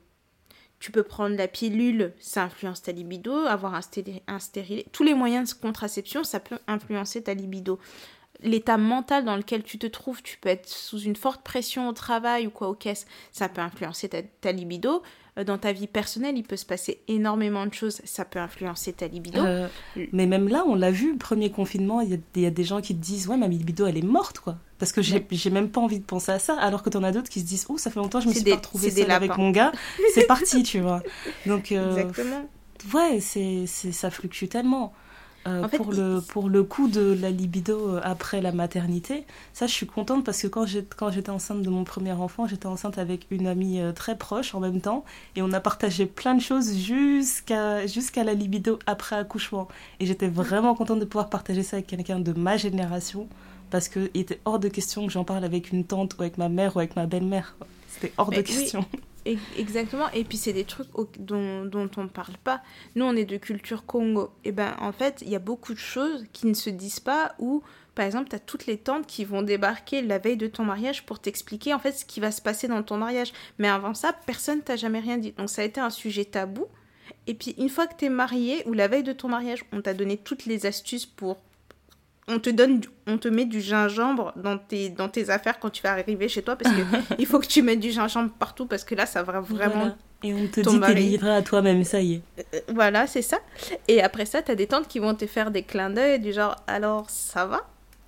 Tu peux prendre la pilule, ça influence ta libido, avoir un, un stérilet, tous les moyens de contraception, ça peut influencer ta libido l'état mental dans lequel tu te trouves, tu peux être sous une forte pression au travail ou quoi au caisse, ça peut influencer ta, libido. Euh, dans ta vie personnelle, il peut se passer énormément de choses, ça peut influencer ta libido. Euh, mais même là, on l'a vu, premier confinement, il y, a des gens qui te disent Ouais, ma libido, elle est morte, quoi. Parce que j'ai même pas envie de penser à ça, alors que t'en as d'autres qui se disent Oh, ça fait longtemps que je me suis pas retrouvée seule avec mon gars, c'est <laughs> parti, tu vois. Donc, euh, Exactement. Ouais, c'est ça fluctue tellement. Euh, pour, le, pour le coup de la libido euh, après la maternité, ça je suis contente parce que quand j'étais enceinte de mon premier enfant, j'étais enceinte avec une amie euh, très proche en même temps et on a partagé plein de choses jusqu'à jusqu'à la libido après accouchement. Et j'étais vraiment contente de pouvoir partager ça avec quelqu'un de ma génération parce qu'il était hors de question que j'en parle avec une tante ou avec ma mère ou avec ma belle-mère. C'était hors de question. Exactement. Et puis, c'est des trucs dont, on ne parle pas. Nous, on est de culture Congo. Et ben, en fait, il y a beaucoup de choses qui ne se disent pas ou, par exemple, tu as toutes les tantes qui vont débarquer la veille de ton mariage pour t'expliquer, en fait, ce qui va se passer dans ton mariage. Mais avant ça, personne t'a jamais rien dit. Donc, ça a été un sujet tabou. Et puis, une fois que tu es marié ou la veille de ton mariage, on t'a donné toutes les astuces pour on te donne, on te met du gingembre dans tes, dans tes affaires quand tu vas arriver chez toi parce qu'il <laughs> il faut que tu mettes du gingembre partout parce que là, ça va vraiment Et on te dit t'es livré à toi-même, ça y est. Euh, Voilà, c'est ça. Et après ça, t'as des tantes qui vont te faire des clins d'œil du genre alors ça va?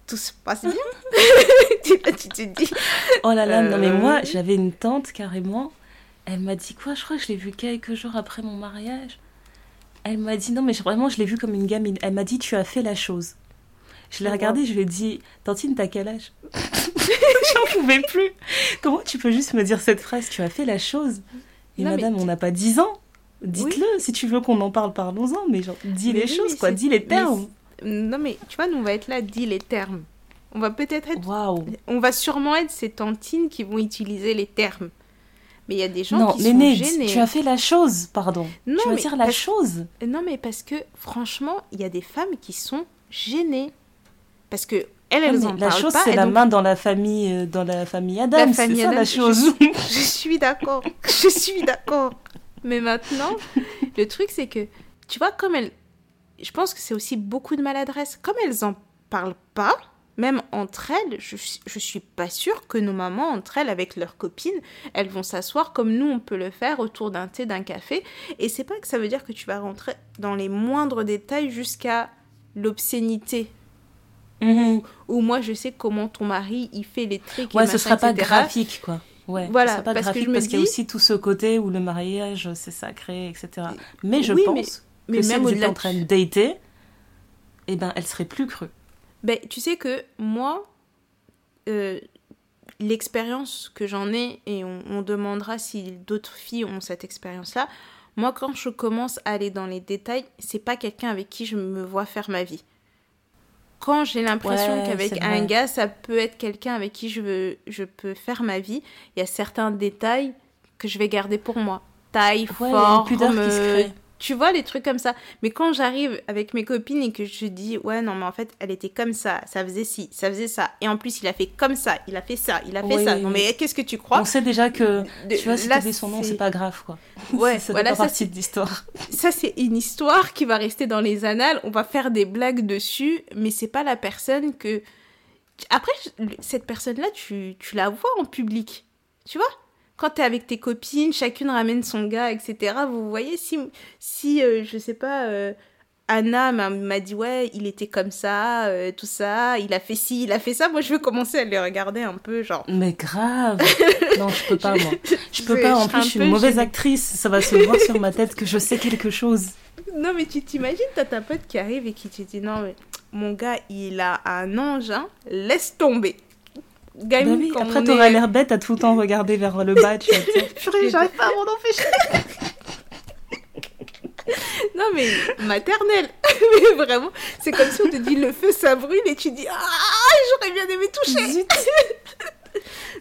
Tout se passe bien? <laughs> Tu, tu te dis Oh là là, non mais Euh. moi, j'avais une tante carrément. Elle m'a dit quoi? Je crois que je l'ai vue quelques jours après mon mariage. Elle m'a dit non mais vraiment je l'ai vue comme une gamine. Elle m'a dit tu as fait la chose. Je l'ai regardée, je lui ai dit tantine t'as quel âge <laughs> <laughs> J'en pouvais plus. Comment tu peux juste me dire cette phrase Tu as fait la chose? Et Non, mais madame, on n'a pas 10 ans. Dites-le, si tu veux qu'on en parle, parlons-en, mais genre, dis Mais les oui, choses, mais quoi, dis les mais termes. Non mais tu vois, nous on va être là, dis les termes. On va peut-être être... Waouh. On va sûrement être ces tantines qui vont utiliser les termes. Mais il y a des gens Non, qui Néné, sont gênés. tu as fait la chose, pardon. Non, tu vas mais dire la parce- chose. Non, mais parce que franchement, il y a des femmes qui sont gênées. Parce que elles, elles en la chose, c'est la donc- main dans la famille, euh, dans la famille Adam. C'est ça la chose. <laughs> Je suis d'accord. <laughs> Je suis d'accord. Mais maintenant, le truc, c'est que, tu vois, comme elles. Je pense que c'est aussi beaucoup de maladresse. Comme elles en parlent pas, même entre elles, je, je suis pas sûre que nos mamans, entre elles, avec leurs copines, elles vont s'asseoir comme nous, on peut le faire autour d'un thé, d'un café. Et c'est pas que ça veut dire que tu vas rentrer dans les moindres détails jusqu'à l'obscénité. Mhm. Ou moi, je sais comment ton mari, il fait les trucs. et Ouais, ce machin, sera pas etc.. graphique, quoi. Ouais, Voilà, ce sera pas parce que graphique je me parce qu'il y a aussi tout ce côté où le mariage, c'est sacré, etc. Mais je Oui, pense mais- que mais si même au-delà en train de dater, eh ben, elle serait plus crue. Ben, tu sais que moi, euh, l'expérience que j'en ai, et on, on demandera si d'autres filles ont cette expérience-là, moi, quand je commence à aller dans les détails, c'est pas quelqu'un avec qui je me vois faire ma vie. Quand j'ai l'impression Ouais, qu'avec un gars, ça peut être quelqu'un avec qui je, veux, je peux faire ma vie, il y a certains détails que je vais garder pour moi. Taille, Ouais, forme, tu vois, les trucs comme ça. Mais quand j'arrive avec mes copines et que je dis, ouais, non, mais en fait, elle était comme ça, ça faisait ci, ça faisait ça. Et en plus, il a fait comme ça, il a fait ça, il a fait Oui, ça. oui, non, oui. mais qu'est-ce que tu crois On sait déjà que, De- tu vois, si là, son nom, c'est- pas grave, quoi. Ouais, <laughs> ça voilà, pas ça, partie de l'histoire. ça, c'est une histoire qui va rester dans les annales. On va faire des blagues dessus, mais c'est pas la personne que. Après, cette personne-là, tu, tu la vois en public. Tu vois? Quand t'es avec tes copines, chacune ramène son gars, etc. Vous voyez, si, si euh, je sais pas, euh, Anna m'a dit, ouais, il était comme ça, euh, tout ça, il a fait ci, il a fait ça, moi, je veux commencer à les regarder un peu, genre. Mais grave. <laughs> non, je peux pas, moi. Je peux Je- pas, je en serais plus, je suis une mauvaise actrice. Ça va se voir sur ma tête que je sais quelque chose. Non, mais tu t'imagines, t'as ta pote qui arrive et qui te dit Non, mais mon gars, il a un ange, hein, laisse tomber. Bah Gagne oui, quand après, on t'auras est- l'air bête à tout le temps regarder vers le bas. Tu <laughs> Purée, j'arrive pas à m'en empêcher. <laughs> non, mais maternelle. <laughs> mais vraiment, c'est comme si on te dit le feu, ça brûle et tu dis Ah, j'aurais bien aimé toucher.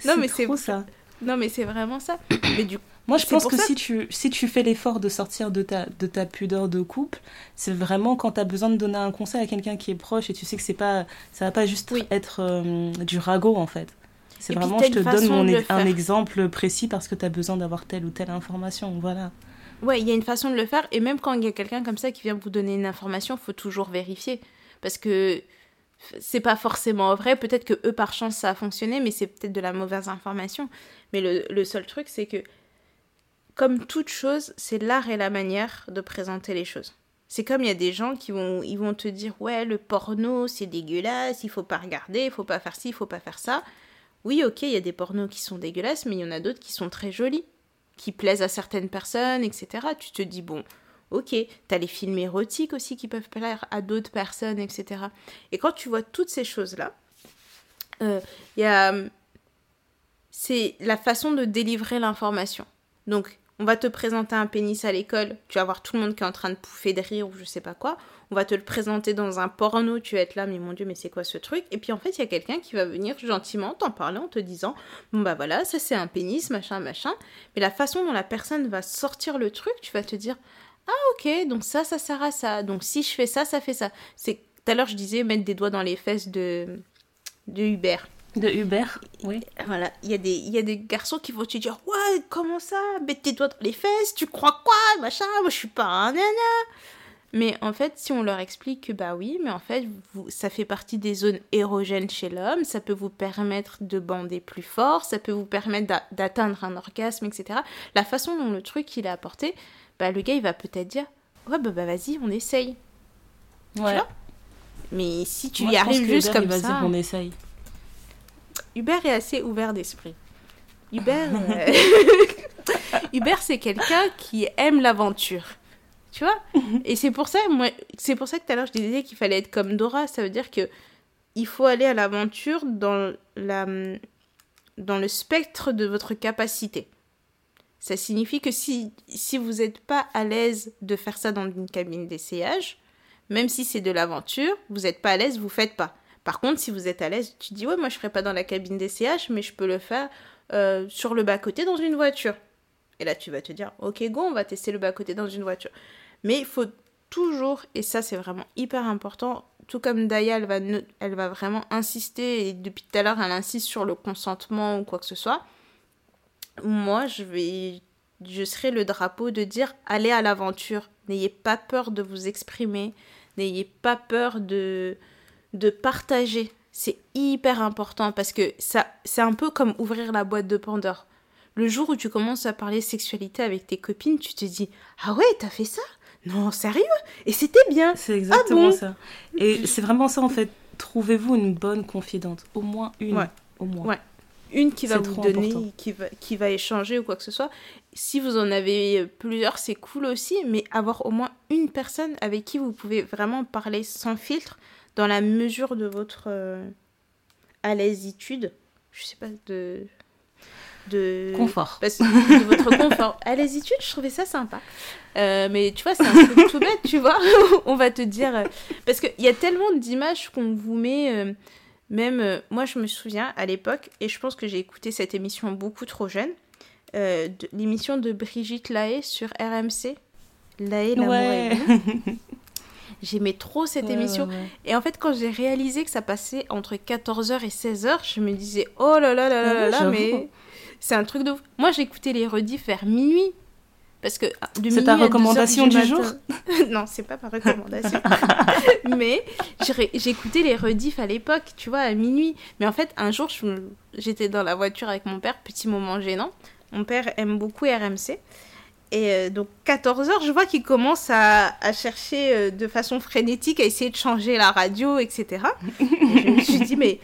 Non, mais c'est- trop ça. Non, mais c'est vraiment ça. <coughs> Mais du coup, Moi, je pense que ça si tu, si tu fais l'effort de sortir de ta, de ta pudeur de couple, c'est vraiment quand tu as besoin de donner un conseil à quelqu'un qui est proche et tu sais que c'est pas, ça va pas juste Oui. être euh, du ragot en fait. C'est vraiment, je te donne mon ex- un exemple précis parce que tu as besoin d'avoir telle ou telle information. Voilà. Ouais, il y a une façon de le faire. Et même quand il y a quelqu'un comme ça qui vient vous donner une information, faut toujours vérifier. Parce que c'est pas forcément vrai. Peut-être que eux, par chance, ça a fonctionné, mais c'est peut-être de la mauvaise information. Mais le, seul truc, c'est que, comme toute chose, c'est l'art et la manière de présenter les choses. C'est comme il y a des gens qui vont, ils vont te dire Ouais, le porno, c'est dégueulasse, il faut pas regarder, il faut pas faire ci, il faut pas faire ça. Oui, ok, il y a des pornos qui sont dégueulasses, mais il y en a d'autres qui sont très jolis qui plaisent à certaines personnes, etc. Tu te dis, bon, ok, t'as les films érotiques aussi qui peuvent plaire à d'autres personnes, etc. Et quand tu vois toutes ces choses-là, euh, il y a... C'est la façon de délivrer l'information. Donc, on va te présenter un pénis à l'école, tu vas voir tout le monde qui est en train de pouffer de rire ou je sais pas quoi. On va te le présenter dans un porno, tu vas être là, mais mon dieu, mais c'est quoi ce truc? Et puis en fait, il y a quelqu'un qui va venir gentiment t'en parler en te disant, bon bah voilà, ça c'est un pénis, machin, machin. Mais la façon dont la personne va sortir le truc, tu vas te dire Ah, ok, donc ça, ça sert à ça. Donc si je fais ça, ça fait ça. C'est tout à l'heure, je disais mettre des doigts dans les fesses de, de Hubert. De Hubert, oui. Voilà, il y, a des- il y a des garçons qui vont te dire Ouais, comment ça? Mets tes doigts dans les fesses, tu crois quoi? Machin, moi je suis pas un nana. Mais en fait, si on leur explique que bah oui, mais en fait, vous, ça fait partie des zones érogènes chez l'homme, ça peut vous permettre de bander plus fort, ça peut vous permettre d'atteindre un orgasme, etc. La façon dont le truc il est apporté, bah le gars il va peut-être dire ouais bah, bah vas-y on essaye. Ouais. mais si tu y arrives juste comme ça. Dire on essaye. Hubert est assez ouvert d'esprit. Hubert, <laughs> euh, <laughs> Hubert c'est quelqu'un qui aime l'aventure. Tu vois? Et c'est pour ça, moi, c'est pour ça que tout à l'heure je disais qu'il fallait être comme Dora. Ça veut dire que il faut aller à l'aventure dans la dans le spectre de votre capacité. Ça signifie que si, si vous n'êtes pas à l'aise de faire ça dans une cabine d'essayage, même si c'est de l'aventure, vous n'êtes pas à l'aise, vous faites pas. Par contre, si vous êtes à l'aise, tu dis ouais, moi je ferai pas dans la cabine d'essayage, mais je peux le faire euh, sur le bas-côté dans une voiture. Et là, tu vas te dire ok, go, on va tester le bas-côté dans une voiture. Mais il faut toujours, et ça c'est vraiment hyper important, tout comme Daya, elle va, elle va vraiment insister, et depuis tout à l'heure, elle insiste sur le consentement ou quoi que ce soit. Moi, je vais, je serai le drapeau de dire allez à l'aventure. N'ayez pas peur de vous exprimer, n'ayez pas peur de, de partager. C'est hyper important parce que ça, c'est un peu comme ouvrir la boîte de Pandore. Le jour où tu commences à parler sexualité avec tes copines, tu te dis ah ouais, t'as fait ça? Non, sérieux? Et c'était bien. C'est exactement ah ça. Et c'est vraiment ça en fait. Trouvez-vous une bonne confidente, au moins une. Ouais. Au moins. Ouais. Une qui va vous donner, qui va, qui va échanger ou quoi que ce soit. Si vous en avez plusieurs, c'est cool aussi, mais avoir au moins une personne avec qui vous pouvez vraiment parler sans filtre, dans la mesure de votre euh, à l'aisitude, je sais pas, de de confort. de votre <laughs> confort. À l'aisitude, je trouvais ça sympa. Euh, mais tu vois, c'est un truc tout bête, tu vois. <laughs> On va te dire. Euh, parce qu'il y a tellement d'images qu'on vous met. Euh, même moi, je me souviens à l'époque, et je pense que j'ai écouté cette émission beaucoup trop jeune, l'émission de Brigitte Lahaye sur RMC. Lahaye, l'amour ouais. <laughs> J'aimais trop cette émission. Et en fait, quand j'ai réalisé que ça passait entre 14h et 16h, je me disais, oh là là là là là, là mais c'est un truc de Moi, j'écoutais les rediffs vers minuit. Parce que ah, C'est ta recommandation du, jour <laughs> Non, c'est pas ma recommandation. <laughs> mais j'écoutais les rediffs à l'époque, tu vois, à minuit. Mais en fait, un jour, j'étais dans la voiture avec mon père, petit moment gênant. Mon père aime beaucoup RMC. Et euh, donc, 14h, je vois qu'il commence à, à chercher euh, de façon frénétique, à essayer de changer la radio, etc. <laughs> Et je me suis dit, mais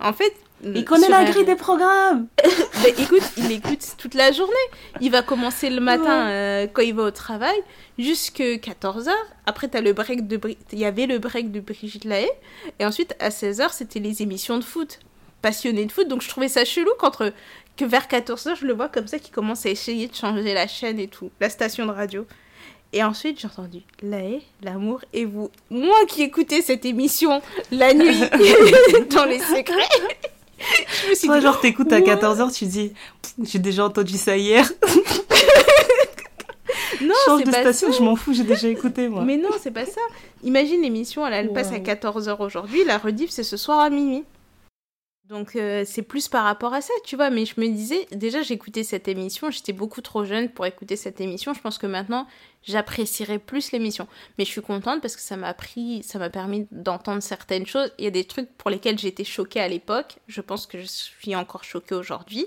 en fait, il connaît la grille des programmes. <laughs> écoute, il écoute toute la journée. Il va commencer le matin euh, quand il va au travail jusqu'à 14h. Après, as le break de il y avait le break de Brigitte Lahaye. Et ensuite, à 16h, c'était les émissions de foot. Passionné de foot. Donc, je trouvais ça chelou qu'entre que vers 14h, je le vois comme ça qui commence à essayer de changer la chaîne et tout, la station de radio. Et ensuite, j'ai entendu Lahaye, l'amour et vous. Moi qui écoutais cette émission la nuit <laughs> <laughs> dans les secrets. je me suis Toi, genre, t'écoutes à 14h, tu dis, j'ai déjà entendu ça hier. <laughs> non, Change de station, je m'en fous, j'ai déjà écouté, moi. Mais non, c'est pas ça. Imagine l'émission, elle, elle passe à 14h aujourd'hui, la rediff, c'est ce soir à minuit. Donc euh, c'est plus par rapport à ça, tu vois. Mais je me disais, déjà j'écoutais cette émission, j'étais beaucoup trop jeune pour écouter cette émission. Je pense que maintenant j'apprécierais plus l'émission. Mais je suis contente parce que ça m'a pris, ça m'a permis d'entendre certaines choses. Il y a des trucs pour lesquels j'étais choquée à l'époque. Je pense que je suis encore choquée aujourd'hui.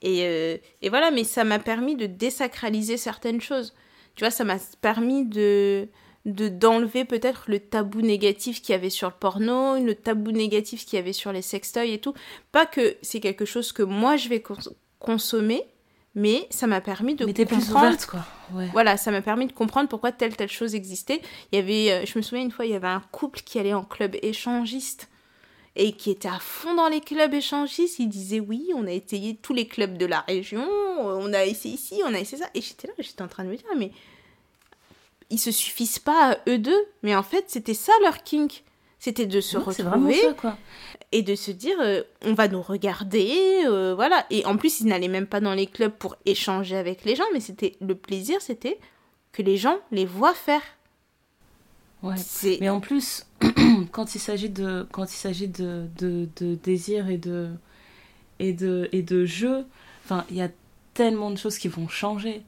Et, euh, et voilà, mais ça m'a permis de désacraliser certaines choses. Tu vois, ça m'a permis de de d'enlever peut-être le tabou négatif qu'il y avait sur le porno, le tabou négatif qu'il y avait sur les sextoys et tout. Pas que c'est quelque chose que moi je vais consommer, mais ça m'a permis de comprendre. Plus quoi. Voilà, ça m'a permis de comprendre pourquoi telle telle chose existait. Il y avait, euh, je me souviens une fois, il y avait un couple qui allait en club échangiste et qui était à fond dans les clubs échangistes. Ils disaient oui, on a essayé tous les clubs de la région, on a essayé ici, on a essayé ça. Et j'étais là, j'étais en train de me dire, mais ils se suffisent pas à eux deux, mais en fait, c'était ça leur kink. C'était de se retrouver et de se dire euh, on va nous regarder, euh, voilà. Et en plus, ils n'allaient même pas dans les clubs pour échanger avec les gens, mais c'était le plaisir, c'était que les gens les voient faire. Ouais. Mais en plus, <clears throat> quand il s'agit de quand il s'agit de, de, de, désir et de et de et de jeu, enfin, il y a tellement de choses qui vont changer.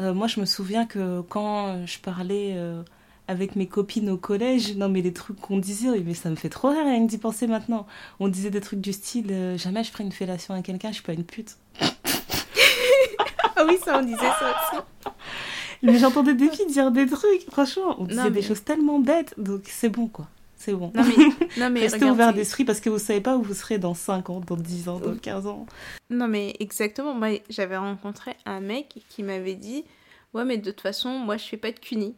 Euh, moi, je me souviens que quand je parlais euh, avec mes copines au collège. Non, mais les trucs qu'on disait, mais ça me fait trop rire rien que d'y penser maintenant. On disait des trucs du style euh, jamais je ferai une fellation à quelqu'un, je suis pas une pute. <laughs> ah oui, ça, on disait ça aussi. Mais j'entendais des filles dire des trucs, franchement, on disait des choses tellement bêtes, donc c'est bon quoi. C'est bon. Non mais, <laughs> non mais Restez ouvert d'esprit parce que vous savez pas où vous serez dans 5 ans, dans 10 ans, dans 15 ans. Non mais exactement. Moi, j'avais rencontré un mec qui m'avait dit Ouais, mais de toute façon, moi, je fais pas de cuni.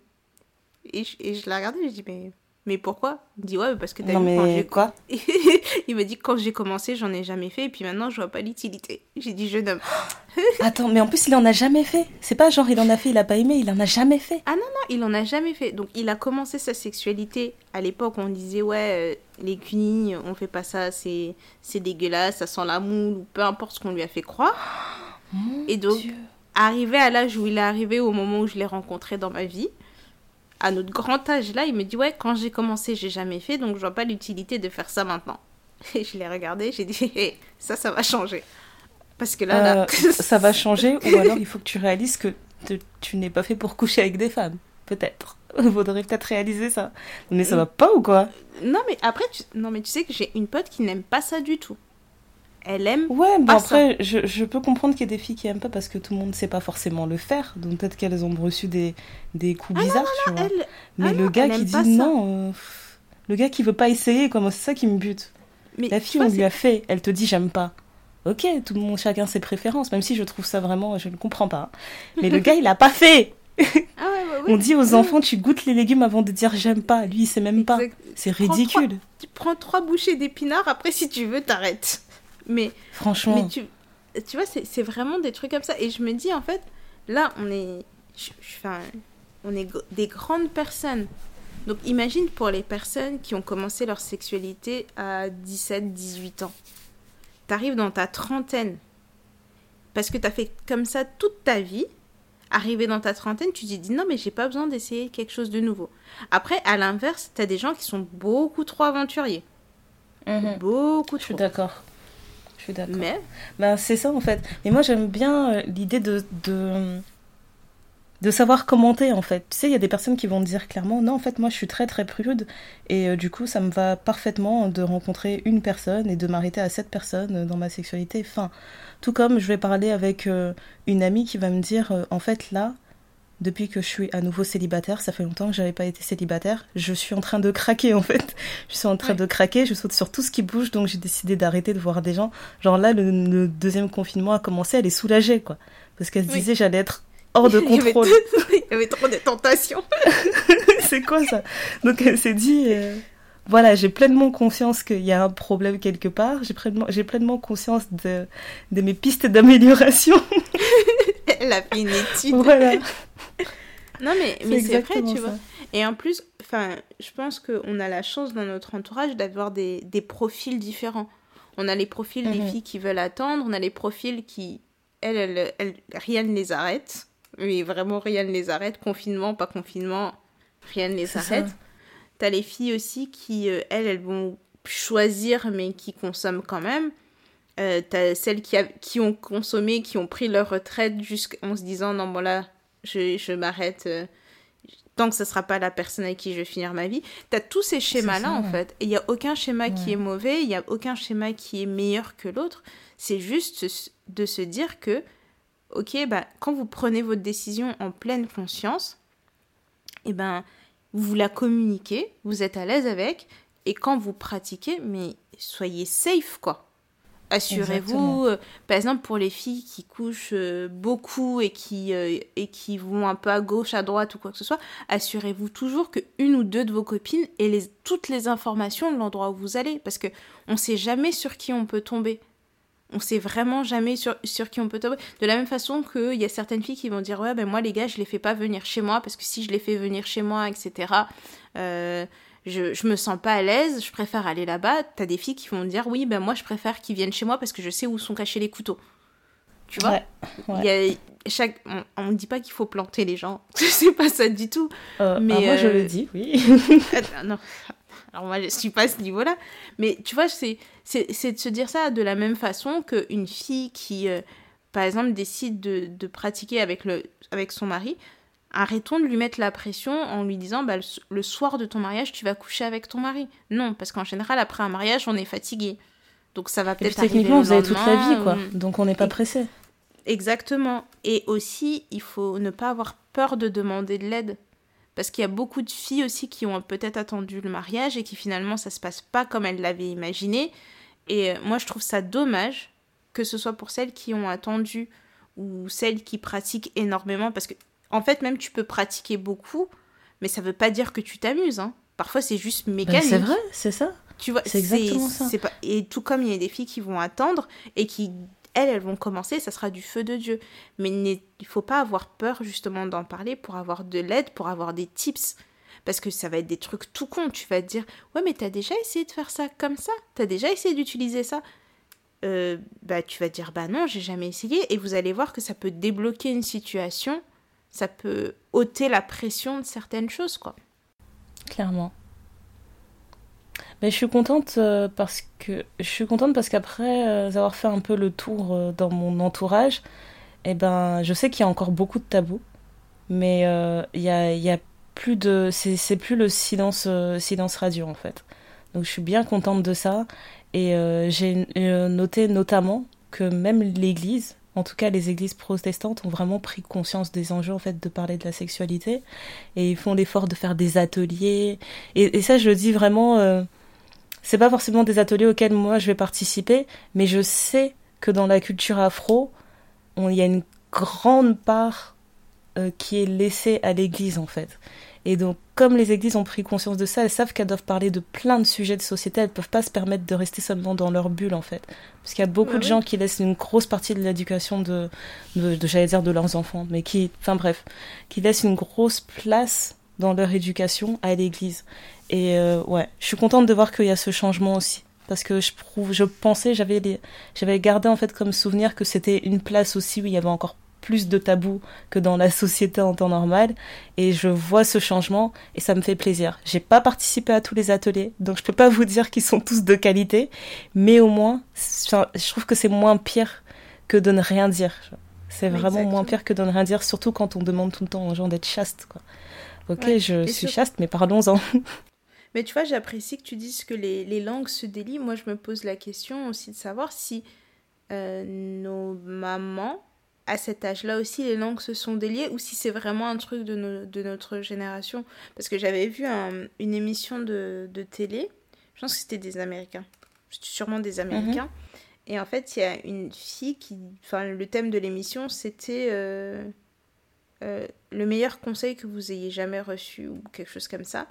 Et je, et je l'ai regardé, je dis Mais mais pourquoi? Il me dit ouais parce que t'as non, mais quoi? <laughs> Il me dit quand j'ai commencé j'en ai jamais fait et puis maintenant je vois pas l'utilité. J'ai dit jeune homme. <gasps> Attends mais en plus il en a jamais fait. C'est pas genre il en a fait il a pas aimé il en a jamais fait. Ah non non il en a jamais fait. Donc il a commencé sa sexualité à l'époque on disait ouais euh, les cunis on fait pas ça c'est c'est dégueulasse ça sent la moule ou peu importe ce qu'on lui a fait croire. <gasps> et donc arrivé à l'âge où il est arrivé au moment où je l'ai rencontré dans ma vie à notre grand âge là, il me dit ouais, quand j'ai commencé, j'ai jamais fait, donc je vois pas l'utilité de faire ça maintenant. <laughs> Et je l'ai regardé, j'ai dit <laughs> ça, ça va changer. Parce que là, euh, <laughs> ça va changer, ou alors il faut que tu réalises que tu n'es pas fait pour coucher avec des femmes, peut-être. Faudrait peut-être réaliser ça. Mais ça va pas ou quoi? Non, mais après, tu... non, mais tu sais que j'ai une pote qui n'aime pas ça du tout elle aime. Ouais, bon après, je, je, peux comprendre qu'il y a des filles qui aiment pas parce que tout le monde ne sait pas forcément le faire. Donc peut-être qu'elles ont reçu des, des coups ah bizarres, tu vois. Mais ah le gars qui dit non, euh, le gars qui veut pas essayer, comment c'est ça qui me bute. Mais La fille, on lui a fait, elle te dit j'aime pas. Ok, tout le monde, chacun ses préférences, même si je trouve ça vraiment, je ne comprends pas. Mais le <laughs> gars, il a pas fait. Ah on dit aux enfants, tu goûtes les légumes avant de dire j'aime pas. Lui, il sait même pas. C'est ridicule. tu prends trois bouchées d'épinards, après, si tu veux, t'arrêtes. Mais franchement, mais tu, tu vois, c'est vraiment des trucs comme ça. Et je me dis, en fait, là, on est, enfin, on est des grandes personnes. Donc imagine pour les personnes qui ont commencé leur sexualité à 17, 18 ans. T'arrives dans ta trentaine. Parce que t'as fait comme ça toute ta vie. Arrivé dans ta trentaine, tu te dis non mais j'ai pas besoin d'essayer quelque chose de nouveau. Après, à l'inverse, t'as des gens qui sont beaucoup trop aventuriers. Mhm. Beaucoup trop. Je suis d'accord suis d'accord. Mais ben, C'est ça en fait. Mais moi j'aime bien euh, l'idée de, de, de, savoir commenter en fait. Tu sais, il y a des personnes qui vont dire clairement non, en fait, moi je suis très très prude et euh, du coup ça me va parfaitement de rencontrer une personne et de m'arrêter à cette personne dans ma sexualité. Enfin, tout comme je vais parler avec euh, une amie qui va me dire en fait là, depuis que je suis à nouveau célibataire, ça fait longtemps que j'avais pas été célibataire, je suis en train de craquer en fait. <laughs> Je suis en train de craquer, je saute sur tout ce qui bouge, donc j'ai décidé d'arrêter de voir des gens. Genre là, le, deuxième confinement a commencé, elle est soulagée quoi. Parce qu'elle se disait j'allais être hors de contrôle. <laughs> Il y avait, trop de tentations. <laughs> C'est quoi ça? Donc elle s'est dit, euh, voilà, j'ai pleinement conscience qu'il y a un problème quelque part, j'ai pleinement, pleinement conscience de, de mes pistes d'amélioration. Elle a fait une étude. Voilà. Non, mais, mais c'est vrai, tu vois. Et en plus, je pense qu'on a la chance dans notre entourage d'avoir des, des, profils différents. On a les profils des mhm. filles qui veulent attendre, on a les profils qui, elles, elles, rien ne les arrête. Mais vraiment, rien ne les arrête. Confinement, pas confinement, rien ne les arrête. T'as les filles aussi qui, euh, elles, elles vont choisir, mais qui consomment quand même. Euh, t'as celles qui, qui ont consommé, qui ont pris leur retraite en se disant non, bon là, je, je m'arrête. Euh, tant que ce sera pas la personne avec qui je vais finir ma vie. Tu as tous ces schémas-là, en fait. Il n'y a aucun schéma qui est mauvais, il n'y a aucun schéma qui est meilleur que l'autre. C'est juste de se dire que, ok, bah, quand vous prenez votre décision en pleine conscience, et eh ben, vous la communiquez, vous êtes à l'aise avec, et quand vous pratiquez, mais soyez safe, quoi. Assurez-vous, euh, par exemple pour les filles qui couchent euh, beaucoup et qui, euh, et qui vont un peu à gauche, à droite ou quoi que ce soit, assurez-vous toujours que une ou deux de vos copines aient les, toutes les informations de l'endroit où vous allez, parce que on sait jamais sur qui on peut tomber. On sait vraiment jamais sur, sur qui on peut tomber. De la même façon qu'il y a certaines filles qui vont dire ouais ben moi les gars je les fais pas venir chez moi parce que si je les fais venir chez moi etc je, je me sens pas à l'aise, je préfère aller là-bas. T'as des filles qui vont dire oui, ben moi je préfère qu'ils viennent chez moi parce que je sais où sont cachés les couteaux. Tu vois? Y a chaque... On ne dit pas qu'il faut planter les gens, <laughs> c'est pas ça du tout. Euh, mais ah, moi je le euh, dis, oui. <laughs> non. Alors moi je suis pas à ce niveau-là. Mais tu vois, c'est de se dire ça de la même façon qu'une fille qui, euh, par exemple, décide de, de pratiquer avec, le, avec son mari arrêtons de lui mettre la pression en lui disant bah, le soir de ton mariage, tu vas coucher avec ton mari. Non, parce qu'en général, après un mariage, on est fatigué. Donc ça va peut-être Techniquement, vous avez toute la vie, quoi. Donc on n'est pas pressé. Exactement. Et aussi, il faut ne pas avoir peur de demander de l'aide. Parce qu'il y a beaucoup de filles aussi qui ont peut-être attendu le mariage et qui finalement ça se passe pas comme elles l'avaient imaginé. Et euh, moi je trouve ça dommage que ce soit pour celles qui ont attendu ou celles qui pratiquent énormément. Parce que en fait même tu peux pratiquer beaucoup, mais ça veut pas dire que tu t'amuses. Hein. Parfois c'est juste ben, mécanique. c'est vrai, c'est ça. Tu vois, c'est exactement ça. Pas... Et tout comme il y a des filles qui vont attendre et qui elles, elles vont commencer, ça sera du feu de Dieu. Mais il ne faut pas avoir peur justement d'en parler pour avoir de l'aide, pour avoir des tips. Parce que ça va être des trucs tout con. Tu vas te dire, ouais, mais t'as déjà essayé de faire ça comme ça? T'as déjà essayé d'utiliser ça? Euh, Bah, tu vas dire, bah non, j'ai jamais essayé. Et vous allez voir que ça peut débloquer une situation. Ça peut ôter la pression de certaines choses, quoi. Clairement. Mais je suis contente euh, parce que je suis contente parce qu'après euh, avoir fait un peu le tour euh, dans mon entourage, eh ben je sais qu'il y a encore beaucoup de tabous, mais il y a, y a plus de c'est plus le silence silence radio en fait. Donc je suis bien contente de ça et j'ai noté notamment que même l'Église, en tout cas les églises protestantes ont vraiment pris conscience des enjeux en fait de parler de la sexualité et ils font l'effort de faire des ateliers et, ça je le dis vraiment c'est pas forcément des ateliers auxquels moi je vais participer, mais je sais que dans la culture afro, il y a une grande part euh, qui est laissée à l'église en fait. Et donc, comme les églises ont pris conscience de ça, elles savent qu'elles doivent parler de plein de sujets de société, elles peuvent pas se permettre de rester seulement dans leur bulle en fait. Parce qu'il y a beaucoup bah de gens qui laissent une grosse partie de l'éducation de, de, de j'allais dire de leurs enfants, mais qui, enfin bref, qui laissent une grosse place dans leur éducation à l'église. Et euh, ouais, je suis contente de voir qu'il y a ce changement aussi. Parce que je, prouve, je pensais, j'avais, j'avais gardé en fait comme souvenir que c'était une place aussi où il y avait encore plus de tabous que dans la société en temps normal. Et je vois ce changement et ça me fait plaisir. J'ai pas participé à tous les ateliers, donc je peux pas <laughs> vous dire qu'ils sont tous de qualité, mais au moins, je trouve que c'est moins pire que de ne rien dire. C'est vraiment moins pire que de ne rien dire, surtout quand on demande tout le temps aux gens d'être chastes. Quoi. Ok, je suis chaste, mais parlons-en. <laughs> Mais tu vois, j'apprécie que tu dises que les, les, langues se délient. Moi, je me pose la question aussi de savoir si euh, nos mamans, à cet âge-là aussi, les langues se sont déliées ou si c'est vraiment un truc de, no, de, notre génération? Parce que j'avais vu un, une émission de, de, télé, je pense que c'était des Américains, sûrement des Américains. Mm-hmm. Et en fait, il y a une fille qui. Enfin, le thème de l'émission, c'était. Euh, euh, le meilleur conseil que vous ayez jamais reçu ou quelque chose comme ça.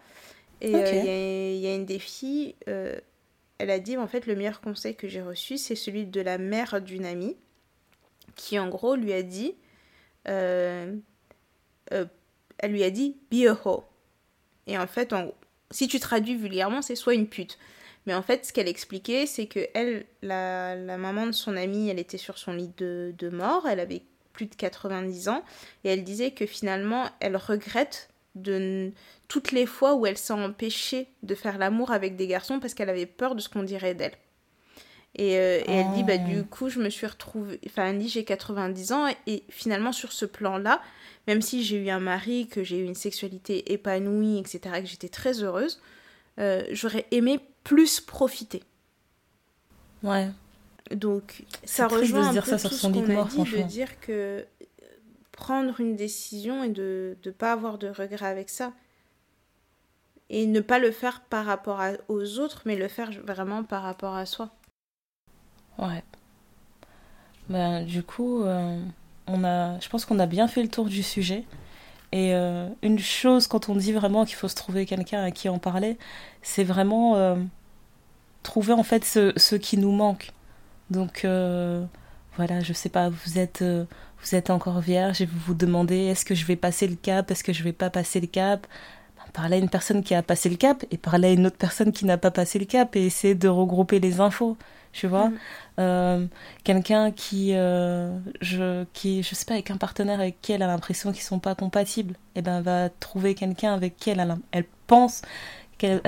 Et euh, il y, a une des filles, elle a dit en fait le meilleur conseil que j'ai reçu c'est celui de la mère d'une amie qui en gros lui a dit elle lui a dit be a hoe. Et en fait, si tu traduis vulgairement, c'est soit une pute. Mais en fait, ce qu'elle expliquait, c'est que elle, la, la, maman de son amie, elle était sur son lit de, de mort, elle avait plus de 90 ans, et elle disait que finalement, elle regrette de toutes les fois où elle s'est empêchée de faire l'amour avec des garçons parce qu'elle avait peur de ce qu'on dirait d'elle. Et, euh, et, elle dit, bah, du ah. coup, je me suis retrouvée. Enfin, elle dit, j'ai 90 ans, et, finalement, sur ce plan-là, même si j'ai eu un mari, que j'ai eu une sexualité épanouie, etc., que j'étais très heureuse, euh, j'aurais aimé plus profiter. Ouais. Donc, ça rejoint un peu tout ce qu'on a dit, de dire que euh, prendre une décision et de ne pas avoir de regrets avec ça. Et ne pas le faire par rapport à, aux autres, mais le faire vraiment par rapport à soi. Ouais. Ben, du coup, euh, on a, je pense qu'on a bien fait le tour du sujet. Et euh, une chose, quand on dit vraiment qu'il faut se trouver quelqu'un à qui en parler, c'est vraiment trouver en fait ce, qui nous manque donc euh, voilà, je sais pas, vous êtes, euh, vous êtes encore vierge et vous vous demandez est-ce que je vais passer le cap, est-ce que je vais pas passer le cap? Ben, Parlez à une personne qui a passé le cap et parlez à une autre personne qui n'a pas passé le cap et essayez de regrouper les infos, tu vois. Mm. Euh, quelqu'un qui, je, qui, je sais pas, avec un partenaire avec qui elle a l'impression qu'ils sont pas compatibles, et eh ben va trouver quelqu'un avec qui elle, elle pense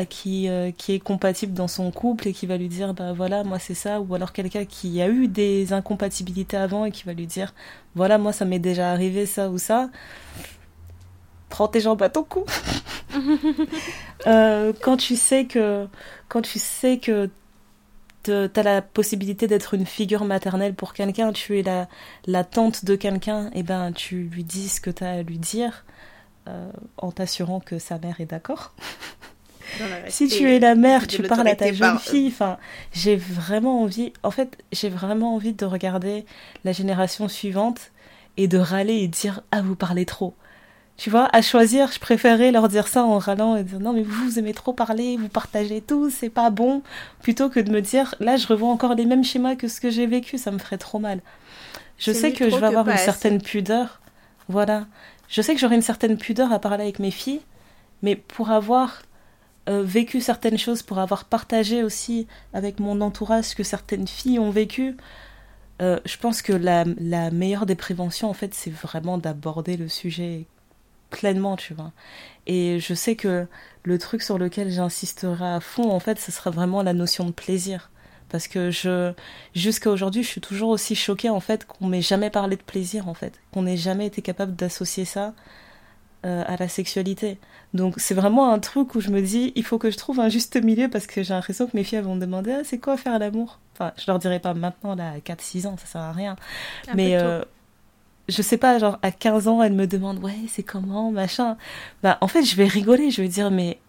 qui, euh, qui est compatible dans son couple et qui va lui dire bah voilà moi c'est ça ou alors quelqu'un qui a eu des incompatibilités avant et qui va lui dire voilà moi ça m'est déjà arrivé ça ou ça prends tes jambes à ton cou. <laughs> Euh, quand tu sais que, quand tu sais que tu as la possibilité d'être une figure maternelle pour quelqu'un, tu es la, la tante de quelqu'un, et ben tu lui dis ce que tu as à lui dire euh, en t'assurant que sa mère est d'accord. <laughs> si tu es la mère, tu parles à ta jeune fille. Enfin, j'ai vraiment envie. En fait, j'ai vraiment envie de regarder la génération suivante et de râler et dire ah vous parlez trop. Tu vois, à choisir, je préférais leur dire ça en râlant et dire non mais vous, vous aimez trop parler, vous partagez tout, c'est pas bon, plutôt que de me dire là je revois encore les mêmes schémas que ce que j'ai vécu, ça me ferait trop mal. Je sais que je vais avoir une certaine pudeur, voilà. Je sais que j'aurai une certaine pudeur à parler avec mes filles, mais pour avoir euh, vécu certaines choses, pour avoir partagé aussi avec mon entourage ce que certaines filles ont vécu, euh, je pense que la, la, meilleure des préventions, en fait, c'est vraiment d'aborder le sujet pleinement, tu vois. Et je sais que le truc sur lequel j'insisterai à fond, en fait, ce sera vraiment la notion de plaisir. Parce que je, jusqu'à aujourd'hui, je suis toujours aussi choquée, en fait, qu'on m'ait jamais parlé de plaisir, en fait. Qu'on n'ait jamais été capable d'associer ça euh, à la sexualité. Donc c'est vraiment un truc où je me dis, il faut que je trouve un juste milieu parce que j'ai l'impression que mes filles vont me demander, ah, c'est quoi faire l'amour? Enfin, je leur dirai pas maintenant, là, à 4-6 ans, ça sert à rien. Mais euh, je sais pas, genre à 15 ans, elles me demandent, ouais, c'est comment, machin. Bah, en fait, je vais rigoler, je vais dire, mais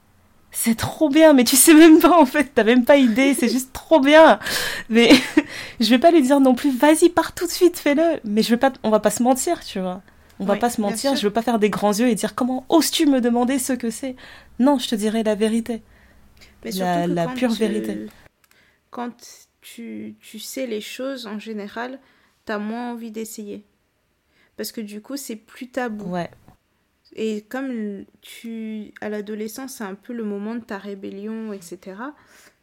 c'est trop bien, mais tu sais même pas, en fait, t'as même pas idée, c'est juste trop bien. Mais <laughs> je vais pas lui dire non plus, vas-y, pars tout de suite, fais-le. Mais je vais pas, on va pas se mentir, tu vois. On va pas se mentir, je veux pas faire des grands yeux et dire comment oses-tu me demander ce que c'est? Non, je te dirai la vérité. Mais la, la pure vérité. Quand tu, tu, sais les choses en général, t'as moins envie d'essayer. Parce que du coup, c'est plus tabou. Ouais. Et comme tu, à l'adolescence, c'est un peu le moment de ta rébellion, etc.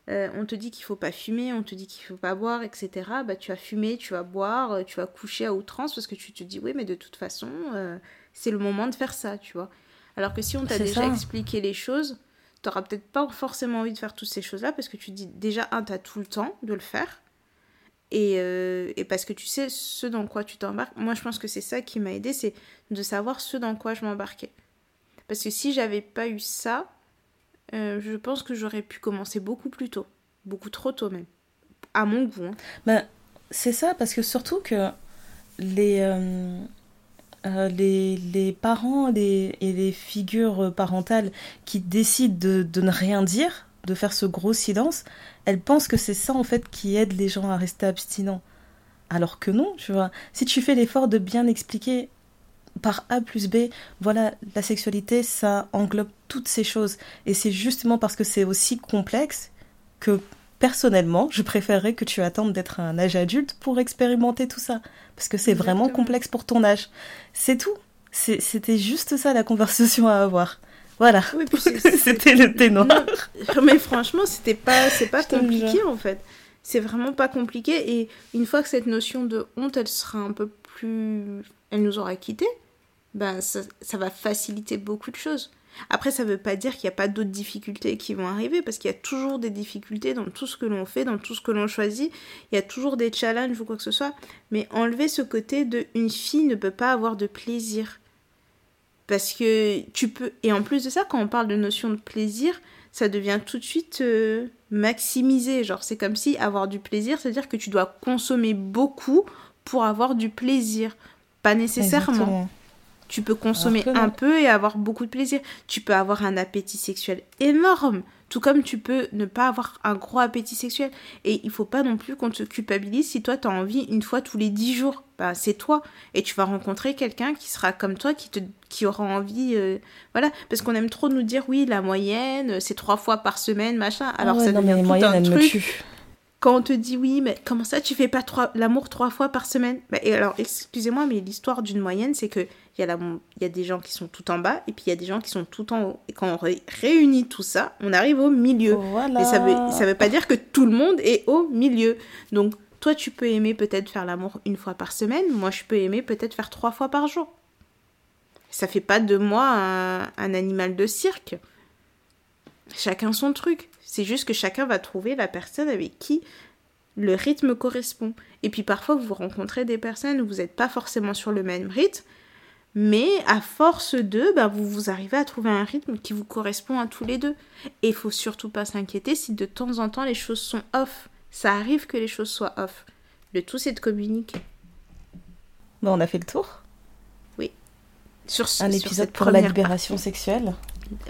Euh, on te dit qu'il faut pas fumer, on te dit qu'il faut pas boire, etc. Bah, tu vas fumer, tu vas boire, euh, tu vas coucher à outrance parce que tu te dis oui, mais de toute façon, euh, c'est le moment de faire ça, tu vois. Alors que si on t'a déjà expliqué les choses, tu n'auras peut-être pas forcément envie de faire toutes ces choses-là parce que tu dis déjà, un, tu as tout le temps de le faire. Et, et, parce que tu sais ce dans quoi tu t'embarques. Moi, je pense que c'est ça qui m'a aidé, c'est de savoir ce dans quoi je m'embarquais. Parce que si j'avais pas eu ça, euh, je pense que j'aurais pu commencer beaucoup plus tôt. Beaucoup trop tôt même. À mon goût. Ben, c'est ça, parce que surtout que les, euh, euh, les, les, parents et les figures parentales qui décident de, de, ne rien dire, de faire ce gros silence, elles pensent que c'est ça en fait qui aide les gens à rester abstinents. Alors que non, tu vois. Si tu fais l'effort de bien expliquer par A plus B, voilà, la sexualité, ça englobe toutes ces choses. Et c'est justement parce que c'est aussi complexe que personnellement, je préférerais que tu attendes d'être un âge adulte pour expérimenter tout ça. Parce que c'est vraiment complexe pour ton âge. C'est tout. C'était juste ça la conversation à avoir. Voilà. <laughs> c'était le thé noir. mais franchement, c'était pas, c'est pas compliqué en fait. C'est vraiment pas compliqué. Et une fois que cette notion de honte, elle sera un peu plus. Elle nous aura quittés, ben, ça, va faciliter beaucoup de choses. Après, ça ne veut pas dire qu'il n'y a pas d'autres difficultés qui vont arriver, parce qu'il y a toujours des difficultés dans tout ce que l'on fait, dans tout ce que l'on choisit. Il y a toujours des challenges ou quoi que ce soit. Mais enlever ce côté de une fille ne peut pas avoir de plaisir. Parce que tu peux. Et en plus de ça, quand on parle de notion de plaisir, ça devient tout de suite euh, maximisé. Genre, c'est comme si avoir du plaisir, c'est-à-dire que tu dois consommer beaucoup pour avoir du plaisir. Pas nécessairement. Tu peux consommer un peu et avoir beaucoup de plaisir. Tu peux avoir un appétit sexuel énorme, tout comme tu peux ne pas avoir un gros appétit sexuel. Et il faut pas non plus qu'on te culpabilise si toi tu as envie une fois tous les dix jours. Bah, c'est toi. Et tu vas rencontrer quelqu'un qui sera comme toi, qui, te, qui aura envie. Euh, voilà. Parce qu'on aime trop nous dire, oui, la moyenne, c'est trois fois par semaine, machin. Alors ah ça devient tout un truc quand on te dit oui, mais comment ça tu fais pas l'amour trois fois par semaine? Bah, Et alors, excusez-moi, mais l'histoire d'une moyenne, c'est que il y, a y a des gens qui sont tout en bas et puis il y a des gens qui sont tout en haut. Et quand on réunit tout ça, on arrive au milieu. Et ça veut, ça veut pas dire que tout le monde est au milieu. Donc, toi, tu peux aimer peut-être faire l'amour une fois par semaine. Moi, je peux aimer peut-être faire trois fois par jour. Ça fait pas de moi un, un animal de cirque. Chacun son truc. C'est juste que chacun va trouver la personne avec qui le rythme correspond. Et puis parfois, vous rencontrez des personnes où vous n'êtes pas forcément sur le même rythme, Mais à force de, bah, vous, vous arrivez à trouver un rythme qui vous correspond à tous les deux. Et il faut surtout pas s'inquiéter si de temps en temps les choses sont off. Ça arrive que les choses soient off. Le tout, c'est de communiquer. Bon, on a fait le tour. Oui. Sur ce- Un sur épisode cette pour la libération sexuelle.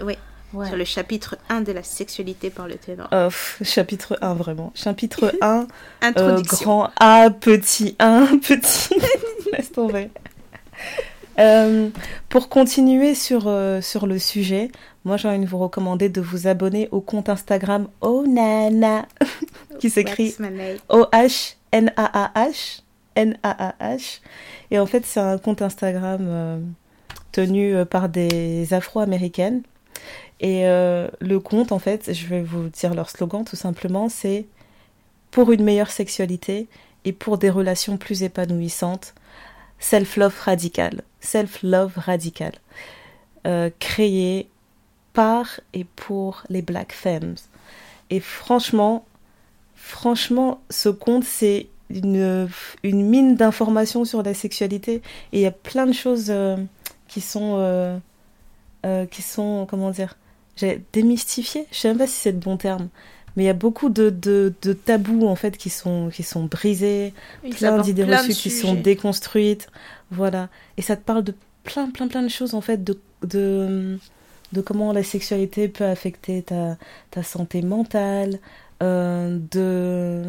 Oui. Ouais. Sur le chapitre 1 de la sexualité par le ténor. Euh, pff, chapitre 1, vraiment. Chapitre <laughs> 1, euh, Introduction. grand A, petit 1, <laughs> petit. <laughs> Laisse tomber. Euh, pour continuer sur, euh, sur le sujet, moi j'ai envie de vous recommander de vous abonner au compte Instagram Onana, qui s'écrit? O-H-N-A-A-H. N-A-A-H. Et en fait, c'est un compte Instagram euh, tenu par des Afro-Américaines. Et euh, le compte, en fait, je vais vous dire leur slogan tout simplement, c'est pour une meilleure sexualité et pour des relations plus épanouissantes, self-love radical. Self-love radical. Euh, créé par et pour les black femmes. Et franchement, franchement, ce compte, c'est une, mine d'informations sur la sexualité. Et il y a plein de choses euh, qui sont, qui sont, comment dire, j'ai démystifiées. Je sais même pas si c'est le bon terme. Mais il y a beaucoup de, de, de tabous, en fait, qui sont, qui sont brisés, plein d'idées reçues qui sont déconstruites. Voilà. Et ça te parle de plein, plein, plein de choses, en fait, de, de, de comment la sexualité peut affecter ta, ta santé mentale. euh, de...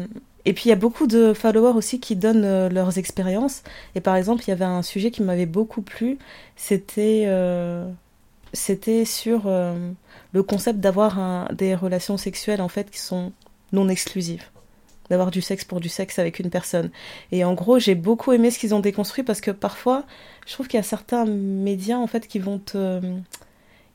Et puis, il y a beaucoup de followers aussi qui donnent euh, leurs expériences. Et par exemple, il y avait un sujet qui m'avait beaucoup plu. C'était euh, c'était sur euh, le concept d'avoir des relations sexuelles, en fait, qui sont non exclusives d'avoir du sexe pour du sexe avec une personne. Et en gros, j'ai beaucoup aimé ce qu'ils ont déconstruit parce que parfois, je trouve qu'il y a certains médias en fait qui vont te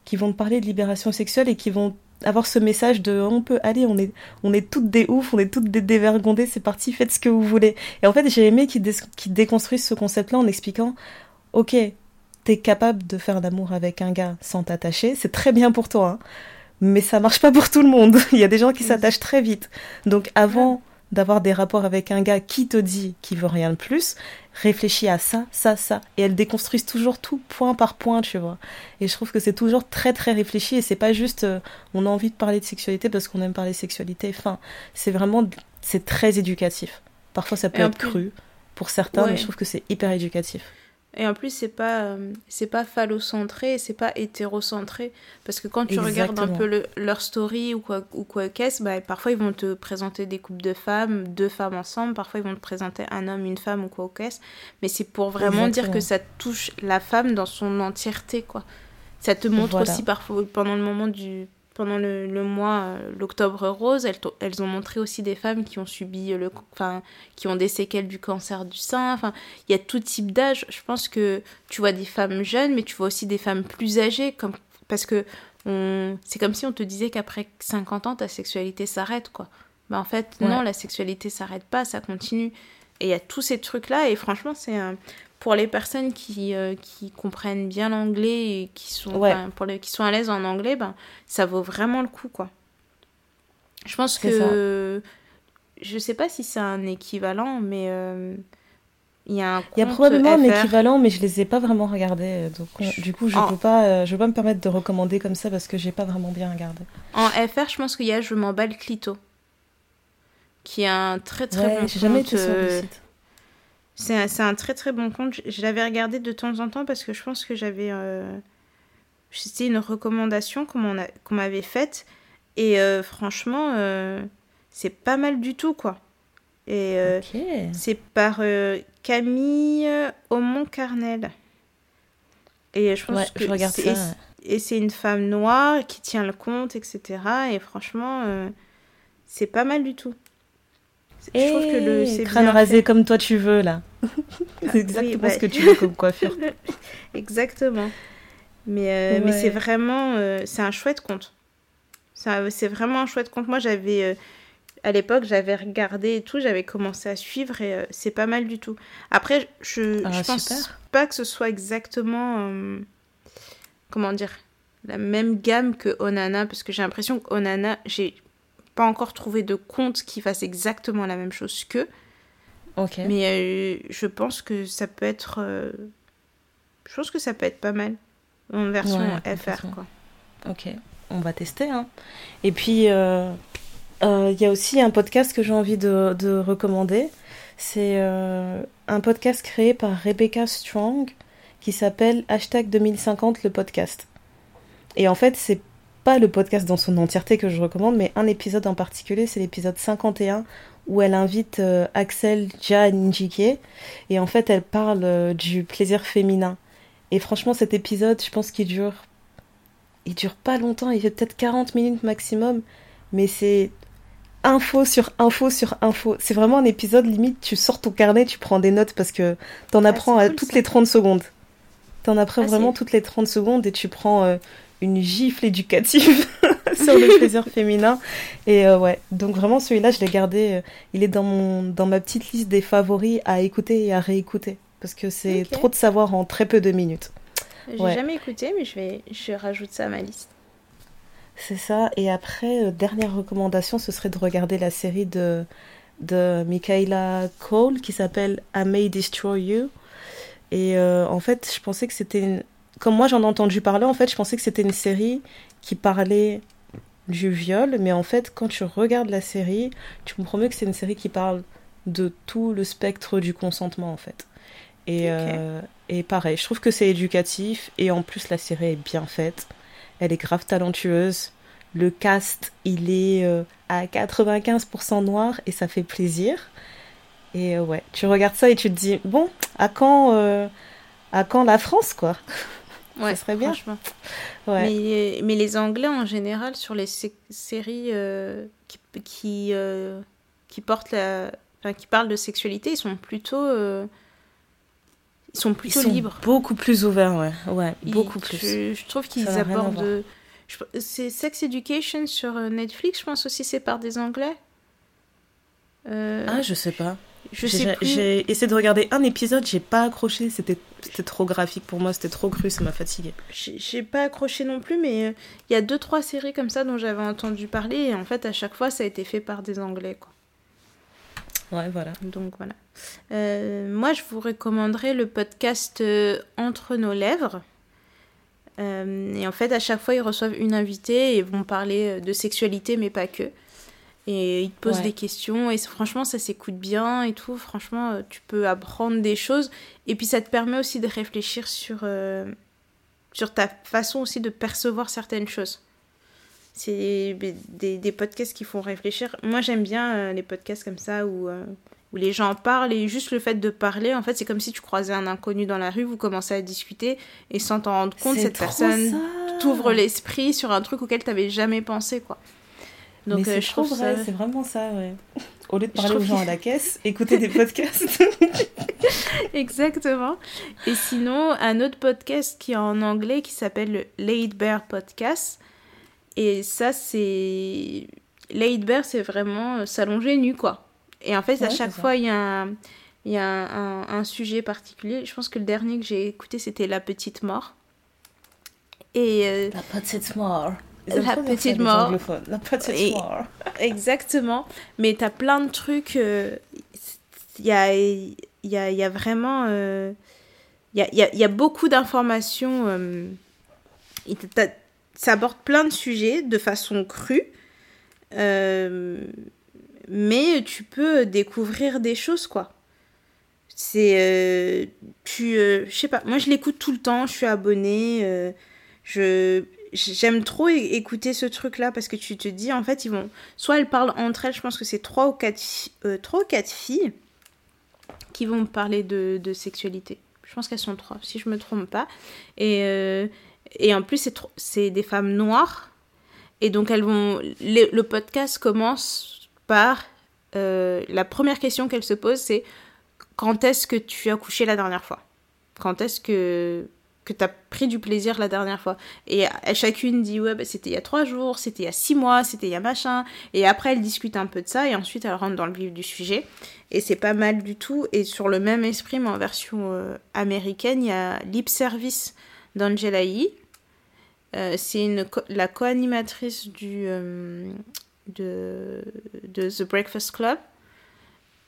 qui vont te parler de libération sexuelle et qui vont avoir ce message de on peut aller, on est on est toutes des oufs, on est toutes des dévergondées, c'est parti, faites ce que vous voulez. Et en fait, j'ai aimé qu'ils dé- qu'ils déconstruisent ce concept-là en expliquant OK, t'es capable de faire l'amour avec un gars sans t'attacher, c'est très bien pour toi. hein. Mais ça marche pas pour tout le monde. <laughs> Il y a des gens qui s'attachent très vite. Donc avant d'avoir des rapports avec un gars qui te dit qu'il veut rien de plus, réfléchis à ça, ça, ça. Et elles déconstruisent toujours tout point par point, tu vois. Et je trouve que c'est toujours très très réfléchi et c'est pas juste euh, on a envie de parler de sexualité parce qu'on aime parler de sexualité. Enfin, c'est vraiment c'est très éducatif. Parfois ça peut être plus- cru pour certains, Ouais. mais je trouve que c'est hyper éducatif. Et en plus, c'est pas, euh, c'est pas phallocentré, c'est pas hétérocentré. Parce que quand tu regardes un peu le- leur story ou quoi, ou quoi qu'est-ce, bah, parfois ils vont te présenter des couples de femmes, deux femmes ensemble, parfois ils vont te présenter un homme, une femme ou quoi qu'est-ce. Mais c'est pour vraiment dire que ça touche la femme dans son entièreté, quoi. Ça te montre Voilà. aussi parfois, pendant le moment du. Pendant le, le mois, euh, l'octobre rose, elles, elles ont montré aussi des femmes qui ont subi le, enfin, qui ont des séquelles du cancer du sein. Enfin, il y a tout type d'âge. Je pense que tu vois des femmes jeunes, mais tu vois aussi des femmes plus âgées, comme, parce que on... c'est comme si on te disait qu'après 50 ans, ta sexualité s'arrête, quoi. Bah, en fait, Ouais. non, la sexualité s'arrête pas, ça continue. Et il y a tous ces trucs-là, et franchement, c'est un- pour les personnes qui, euh, qui comprennent bien l'anglais et qui sont, Ouais. enfin, pour les, qui sont à l'aise en anglais, ben, ça vaut vraiment le coup, quoi. Je pense que. Je sais pas si c'est un équivalent, mais euh, il y a un Il y a probablement un FR. équivalent, mais je les ai pas vraiment regardés. Donc, on- du coup, je Oh. peux pas, euh, je peux pas me permettre de recommander comme ça parce que j'ai pas vraiment bien regardé. En FR, je pense qu'il y a Je m'en bats le clito. Qui est un très très Ouais, bon j'ai jamais été sur le euh, site. C'est un, très très bon compte. Je, l'avais regardé de temps en temps parce que je pense que j'avais. euh, C'était une recommandation qu'on m'avait faite. Et euh, franchement, euh, c'est pas mal du tout, quoi. Et c'est par Camille Aumont-Carnel. Et je pense Ouais, que je regarde c'est- ça. et c'est une femme noire qui tient le compte, etc. Et franchement, c'est pas mal du tout. Je trouve que le Eh, c'est crâne rasé comme toi tu veux là. C'est exactement bah- ce que tu veux comme coiffure. <laughs> Exactement. Mais, euh, mais c'est vraiment... euh, c'est un chouette compte. C'est vraiment un chouette compte. Moi, j'avais... euh, à l'époque, j'avais regardé et tout, j'avais commencé à suivre et c'est pas mal du tout. Après, je, Ah, je pense super. pas que ce soit exactement... comment dire La même gamme que Onana, parce que j'ai l'impression que Onana, j'ai pas encore trouvé de compte qui fasse exactement la même chose qu'eux. Mais euh, je pense que ça peut être. euh, je pense que ça peut être pas mal en version Ouais, FR quoi. Ok, on va tester. Hein. Et puis, euh, euh, il y a aussi un podcast que j'ai envie de, de recommander. C'est un podcast créé par Rebecca Strong qui s'appelle Hashtag 2050 le podcast. Et en fait, c'est pas le podcast dans son entièreté que je recommande, mais un épisode en particulier, c'est l'épisode 51 où elle invite euh, Axel Njike et en fait elle parle euh, du plaisir féminin. Et franchement, cet épisode, je pense qu'il dure il dure pas longtemps, il fait peut-être 40 minutes maximum, mais c'est info sur info sur info. C'est vraiment un épisode limite, tu sors ton carnet, tu prends des notes parce que t'en apprends c'est à toutes ça. les 30 secondes. T'en apprends Ah, vraiment toutes les 30 secondes et tu prends euh, une gifle éducative <laughs> <laughs> sur le plaisir féminin. Et euh, ouais, donc vraiment celui-là, je l'ai gardé, euh, il est dans, mon, dans ma petite liste des favoris à écouter et à réécouter. Parce que c'est trop de savoir en très peu de minutes. J'ai Ouais. jamais écouté, mais je vais, je rajoute ça à ma liste. C'est ça. Et après, euh, dernière recommandation, ce serait de regarder la série de, de Michaela Cole qui s'appelle I May Destroy You. Et en fait, je pensais que c'était une... Comme moi j'en ai entendu parler, en fait, je pensais que c'était une série qui parlait du viol. Mais en fait, quand tu regardes la série, tu comprends mieux que c'est une série qui parle de tout le spectre du consentement, en fait. Et, euh, et pareil, je trouve que c'est éducatif. Et en plus, la série est bien faite. Elle est grave talentueuse. Le cast, il est euh, à 95% noir et ça fait plaisir. Et euh, ouais, tu regardes ça et tu te dis, bon, à quand, à quand la France, quoi? <laughs> Ouais, serait bien. franchement. Ouais. Mais, mais les Anglais, en général, sur les sé- séries euh, qui, qui, euh, qui portent la... enfin, qui parlent de sexualité, ils sont plutôt... euh, Ils sont Ils plutôt sont libres. beaucoup plus ouverts, ouais. Ouais, Ils- beaucoup plus. Je, je trouve qu'ils abordent... C'est Sex Education sur Netflix, je pense aussi c'est par des Anglais. Euh, Ah, je sais pas. Je J'ai- sais plus. J'ai essayé de regarder un épisode, j'ai pas accroché, c'était trop graphique pour moi, c'était trop cru, ça m'a fatigué. J'ai pas accroché non plus, mais euh, il y a deux trois séries comme ça dont j'avais entendu parler et en fait à chaque fois ça a été fait par des Anglais quoi. Ouais, voilà. Donc voilà. Euh, moi je vous recommanderais le podcast euh, Entre nos lèvres. Et en fait à chaque fois ils reçoivent une invitée et vont parler de sexualité mais pas que. Et ils te posent Ouais. des questions et franchement ça s'écoute bien et tout. Franchement euh, tu peux apprendre des choses et puis ça te permet aussi de réfléchir sur, euh, sur ta façon aussi de percevoir certaines choses. C'est des, des- des podcasts qui font réfléchir. Moi, j'aime bien euh, les podcasts comme ça où, euh, où les gens parlent et juste le fait de parler, en fait, c'est comme si tu croisais un inconnu dans la rue, vous commencez à discuter et sans t'en rendre compte, cette personne t'ouvre l'esprit sur un truc auquel t'avais jamais pensé, quoi. Donc, euh, je trouve vrai, ça... c'est vraiment ça, ouais. Au lieu de parler aux gens que- à la <laughs> caisse, écouter des podcasts. <laughs> Exactement. Et sinon, un autre podcast qui est en anglais qui s'appelle le Laid Bear Podcast. Et ça, c'est. Laid Bear, c'est vraiment euh, s'allonger nu, quoi. Et en fait, à chaque fois, il y a, un, y a un, un- un sujet particulier. Je pense que le dernier que j'ai écouté, c'était La Petite Mort. Et euh, La petite mort. La petite mort. anglophones. La petite Et- mort. <laughs> Exactement. Mais t'as plein de trucs. euh, Il y, a, y, a, y a vraiment. euh, Il y, a, y a- il y a beaucoup d'informations. euh, ça aborde plein de sujets de façon crue. euh, mais tu peux découvrir des choses, quoi. C'est. tu. je sais pas. Moi, je l'écoute tout le temps. Je suis abonnée. je. J'aime trop écouter ce truc-là parce que tu te dis, en fait, ils vont. Soit elles parlent entre elles, je pense que c'est trois ou quatre, euh, trois ou quatre filles qui vont parler de, sexualité. Je pense qu'elles sont trois, si je me trompe pas. Et, euh, et en plus, c'est des femmes noires. Et donc, elles vont. Le, le podcast commence par. euh, la première question qu'elles se posent, c'est quand est-ce que tu as couché la dernière fois? Quand est-ce que, que tu as pris du plaisir la dernière fois Et chacune dit ouais, bah, c'était il y a trois jours, c'était il y a six mois, c'était il y a machin. Et après, elles discutent un peu de ça et ensuite elles rentrent dans le vif du sujet. Et c'est pas mal du tout. Et sur le même esprit, mais en version euh, américaine, il y a Lip Service d'Angela Yee. Euh, c'est la co-animatrice du, euh, de The Breakfast Club.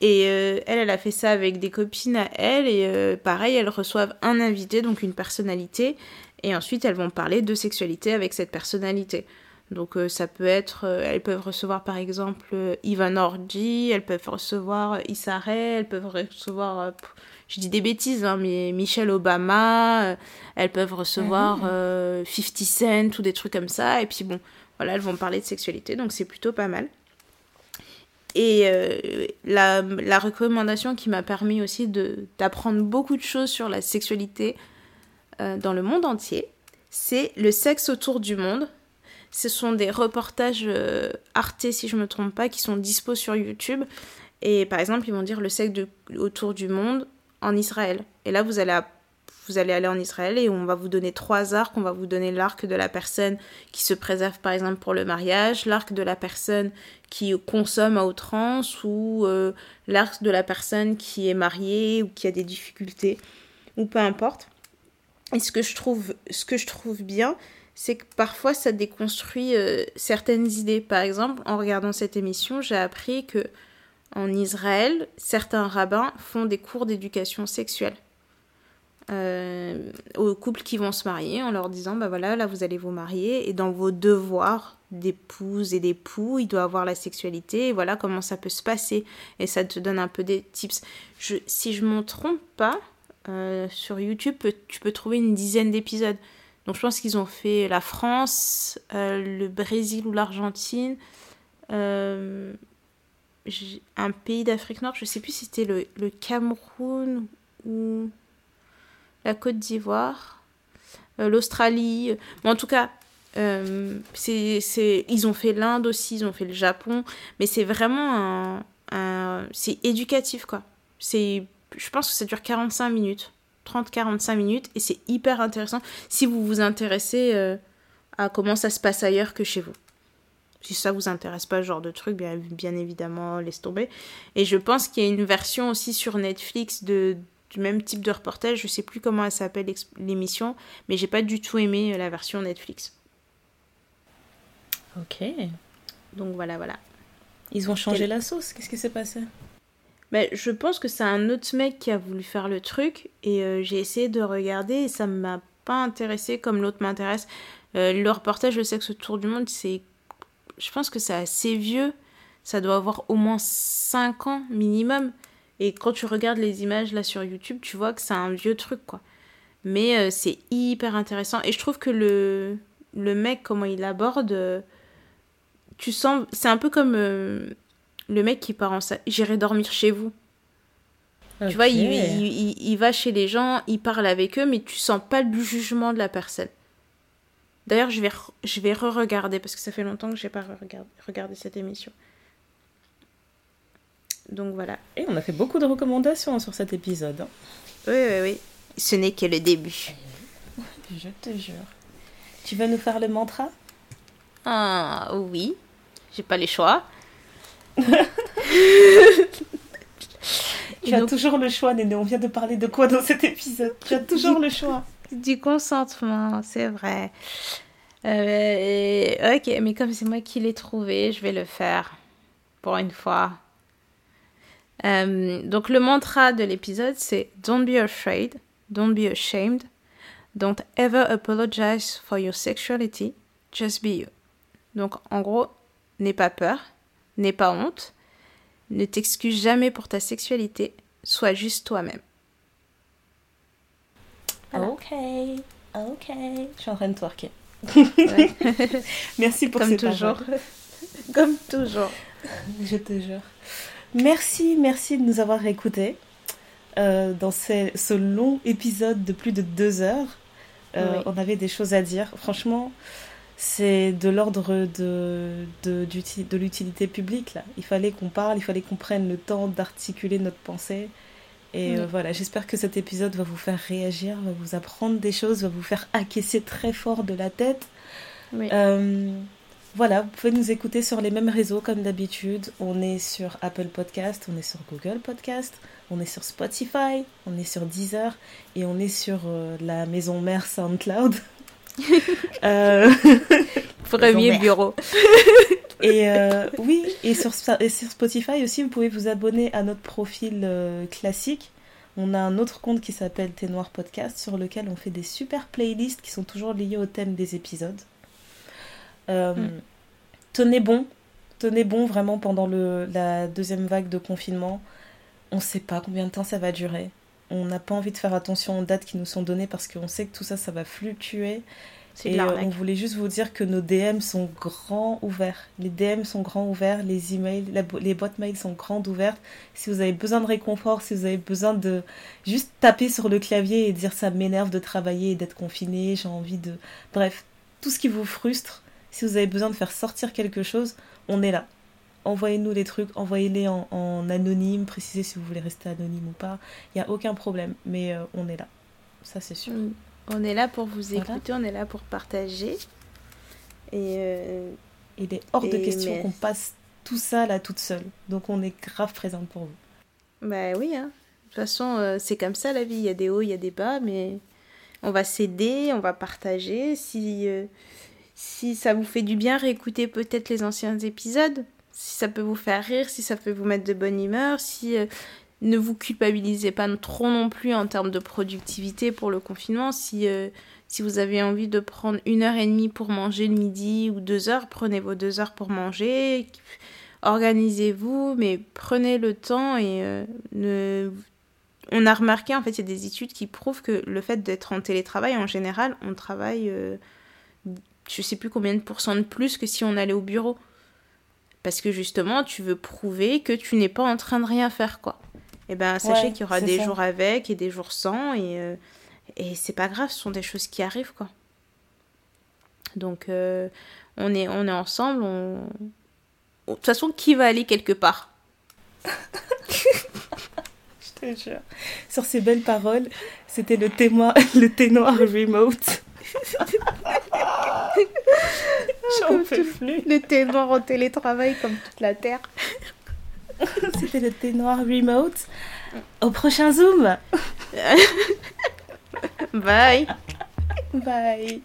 Et euh, elle, elle a fait ça avec des copines à elle. Et euh, pareil, elles reçoivent un invité, donc une personnalité. Et ensuite, elles vont parler de sexualité avec cette personnalité. Donc euh, ça peut être, elles peuvent recevoir par exemple Ivan Orji, elles peuvent recevoir Issa Rae, elles peuvent recevoir, je dis des bêtises, hein, mais Michelle Obama, elles peuvent recevoir 50 Cent ou des trucs comme ça. Et puis bon, voilà, elles vont parler de sexualité, donc c'est plutôt pas mal. Et euh, la, la, recommandation qui m'a permis aussi d'apprendre beaucoup de choses sur la sexualité euh, dans le monde entier, c'est Le sexe autour du monde. Ce sont des reportages euh, Arte, si je ne me trompe pas, qui sont dispo sur YouTube. Et par exemple, ils vont dire le sexe autour du monde en Israël. Et là, vous allez vous allez aller en Israël et on va vous donner trois arcs. On va vous donner l'arc de la personne qui se préserve par exemple pour le mariage, l'arc de la personne qui consomme à outrance ou euh, l'arc de la personne qui est mariée ou qui a des difficultés ou peu importe. Et ce que je trouve, ce que je trouve bien, c'est que parfois ça déconstruit euh, certaines idées. Par exemple, en regardant cette émission, j'ai appris que en Israël, certains rabbins font des cours d'éducation sexuelle. Euh, aux couples qui vont se marier en leur disant bah voilà là vous allez vous marier. Et dans vos devoirs d'épouse et d'époux il doit avoir la sexualité. Et voilà comment ça peut se passer. Et ça te donne un peu des tips. Je, si je m'en trompe pas euh, sur YouTube tu peux trouver une dizaine d'épisodes. Donc je pense qu'ils ont fait la France euh, le Brésil ou l'Argentine un pays d'Afrique Nord. Je sais plus si c'était le, le Cameroun ou la Côte d'Ivoire, euh, l'Australie. en tout cas, euh, c'est, ils ont fait l'Inde aussi, ils ont fait le Japon, mais c'est vraiment un, c'est éducatif quoi. C'est, je pense que ça dure 45 minutes, 30-45 minutes, et c'est hyper intéressant si vous vous intéressez euh, à comment ça se passe ailleurs que chez vous. Si ça vous intéresse pas ce genre de truc, bien, bien évidemment, laisse tomber. Et je pense qu'il y a une version aussi sur Netflix de, du même type de reportage. Je sais plus comment elle s'appelle l'émission, mais j'ai pas du tout aimé euh, la version Netflix. Ok. Donc voilà, voilà. Ils ont changé la sauce. Qu'est-ce qui s'est passé? Ben, je pense que c'est un autre mec qui a voulu faire le truc et euh, j'ai essayé de regarder et ça m'a pas intéressé comme l'autre m'intéresse. Euh, le reportage Le sexe autour du monde, c'est. Je pense que c'est assez vieux. Ça doit avoir au moins 5 ans minimum. Et quand tu regardes les images là sur YouTube, tu vois que c'est un vieux truc quoi. Mais euh, c'est hyper intéressant. Et je trouve que le, le mec, comment il aborde, euh, tu sens. C'est un peu comme euh, le mec qui part en ça. J'irai dormir chez vous. Tu vois, il, il, il, va chez les gens, il parle avec eux, mais tu sens pas le jugement de la personne. D'ailleurs, je vais, je vais re-regarder parce que ça fait longtemps que j'ai pas regardé, regardé cette émission. Donc voilà. Et on a fait beaucoup de recommandations sur cet épisode. Hein. Oui, oui, oui. Ce n'est que le début. <laughs> Je te jure. Tu vas nous faire le mantra? Ah oui. J'ai pas les choix. <laughs> tu as toujours le choix, Néné. On vient de parler de quoi dans cet épisode? Tu as toujours le choix. Du consentement, c'est vrai. Euh, ok, mais comme c'est moi qui l'ai trouvé, je vais le faire. Pour une fois. Euh, donc le mantra de l'épisode c'est Don't be afraid, don't be ashamed, don't ever apologize for your sexuality, just be you. Donc en gros, n'aie pas peur, n'aie pas honte, ne t'excuse jamais pour ta sexualité, sois juste toi-même. Ok, ok. Je suis en train de twerker. <laughs> Merci pour Comme toujours. <laughs> Comme toujours. Je te jure. Merci, merci de nous avoir écoutés euh, dans ce, long épisode de plus de deux heures. Euh, on avait des choses à dire. Franchement, c'est de l'ordre de, de, de l'utilité publique. Là. Il fallait qu'on parle, il fallait qu'on prenne le temps d'articuler notre pensée. Et euh, voilà, j'espère que cet épisode va vous faire réagir, va vous apprendre des choses, va vous faire acquiescer très fort de la tête. Oui. Voilà, vous pouvez nous écouter sur les mêmes réseaux comme d'habitude. On est sur Apple Podcast, on est sur Google Podcast, on est sur Spotify, on est sur Deezer et on est sur euh, la maison mère SoundCloud. <laughs> Euh, <laughs> Premier bureau. <laughs> et euh, oui, et sur, et sur Spotify aussi, vous pouvez vous abonner à notre profil euh, classique. On a un autre compte qui s'appelle Thé Noir Podcast sur lequel on fait des super playlists qui sont toujours liées au thème des épisodes. Euh, Mm. Tenez bon, tenez bon vraiment pendant le, la deuxième vague de confinement. On ne sait pas combien de temps ça va durer. On n'a pas envie de faire attention aux dates qui nous sont données parce qu'on sait que tout ça, ça va fluctuer. Et euh, on voulait juste vous dire que nos DM sont grands ouverts. Les DM sont grands ouverts, les emails, la bo- les boîtes mail sont grandes ouvertes. Si vous avez besoin de réconfort, si vous avez besoin de juste taper sur le clavier et dire ça m'énerve de travailler et d'être confiné, j'ai envie de... Bref, tout ce qui vous frustre, si vous avez besoin de faire sortir quelque chose, on est là. Envoyez-nous les trucs, envoyez-les en, en anonyme, précisez si vous voulez rester anonyme ou pas. Il n'y a aucun problème, mais euh, on est là. Ça, c'est sûr. On est là pour vous Voilà. écouter, on est là pour partager. Et euh, Il est hors de question mais- qu'on passe tout ça là toute seule. Donc on est grave présente pour vous. bah oui, hein. de toute façon, euh, c'est comme ça la vie. Il y a des hauts, il y a des bas, mais on va s'aider, on va partager. Si, euh, si ça vous fait du bien, réécoutez peut-être les anciens épisodes. Si ça peut vous faire rire, si ça peut vous mettre de bonne humeur, si euh, ne vous culpabilisez pas trop non plus en termes de productivité pour le confinement. Si, euh, si vous avez envie de prendre une heure et demie pour manger le midi ou deux heures, prenez vos deux heures pour manger. Organisez-vous, mais prenez le temps et euh, ne... On a remarqué, en fait, il y a des études qui prouvent que le fait d'être en télétravail, en général, on travaille, je sais plus combien de pourcents de plus que si on allait au bureau. Parce que justement, tu veux prouver que tu n'es pas en train de rien faire, quoi. Et ben, sachez Ouais, qu'il y aura des ça. jours avec et des jours sans, et, euh, et c'est pas grave, ce sont des choses qui arrivent, quoi. Donc, euh, on, est, on est ensemble, on... De toute façon, qui va aller quelque part? <laughs> Je te jure. Sur ces belles paroles, c'était le témoin, le thé noir remote. <laughs> J'en peux plus. Le thé noir en télétravail comme toute la Terre. <laughs> C'était le thé noir remote. Au prochain Zoom. Bye Bye.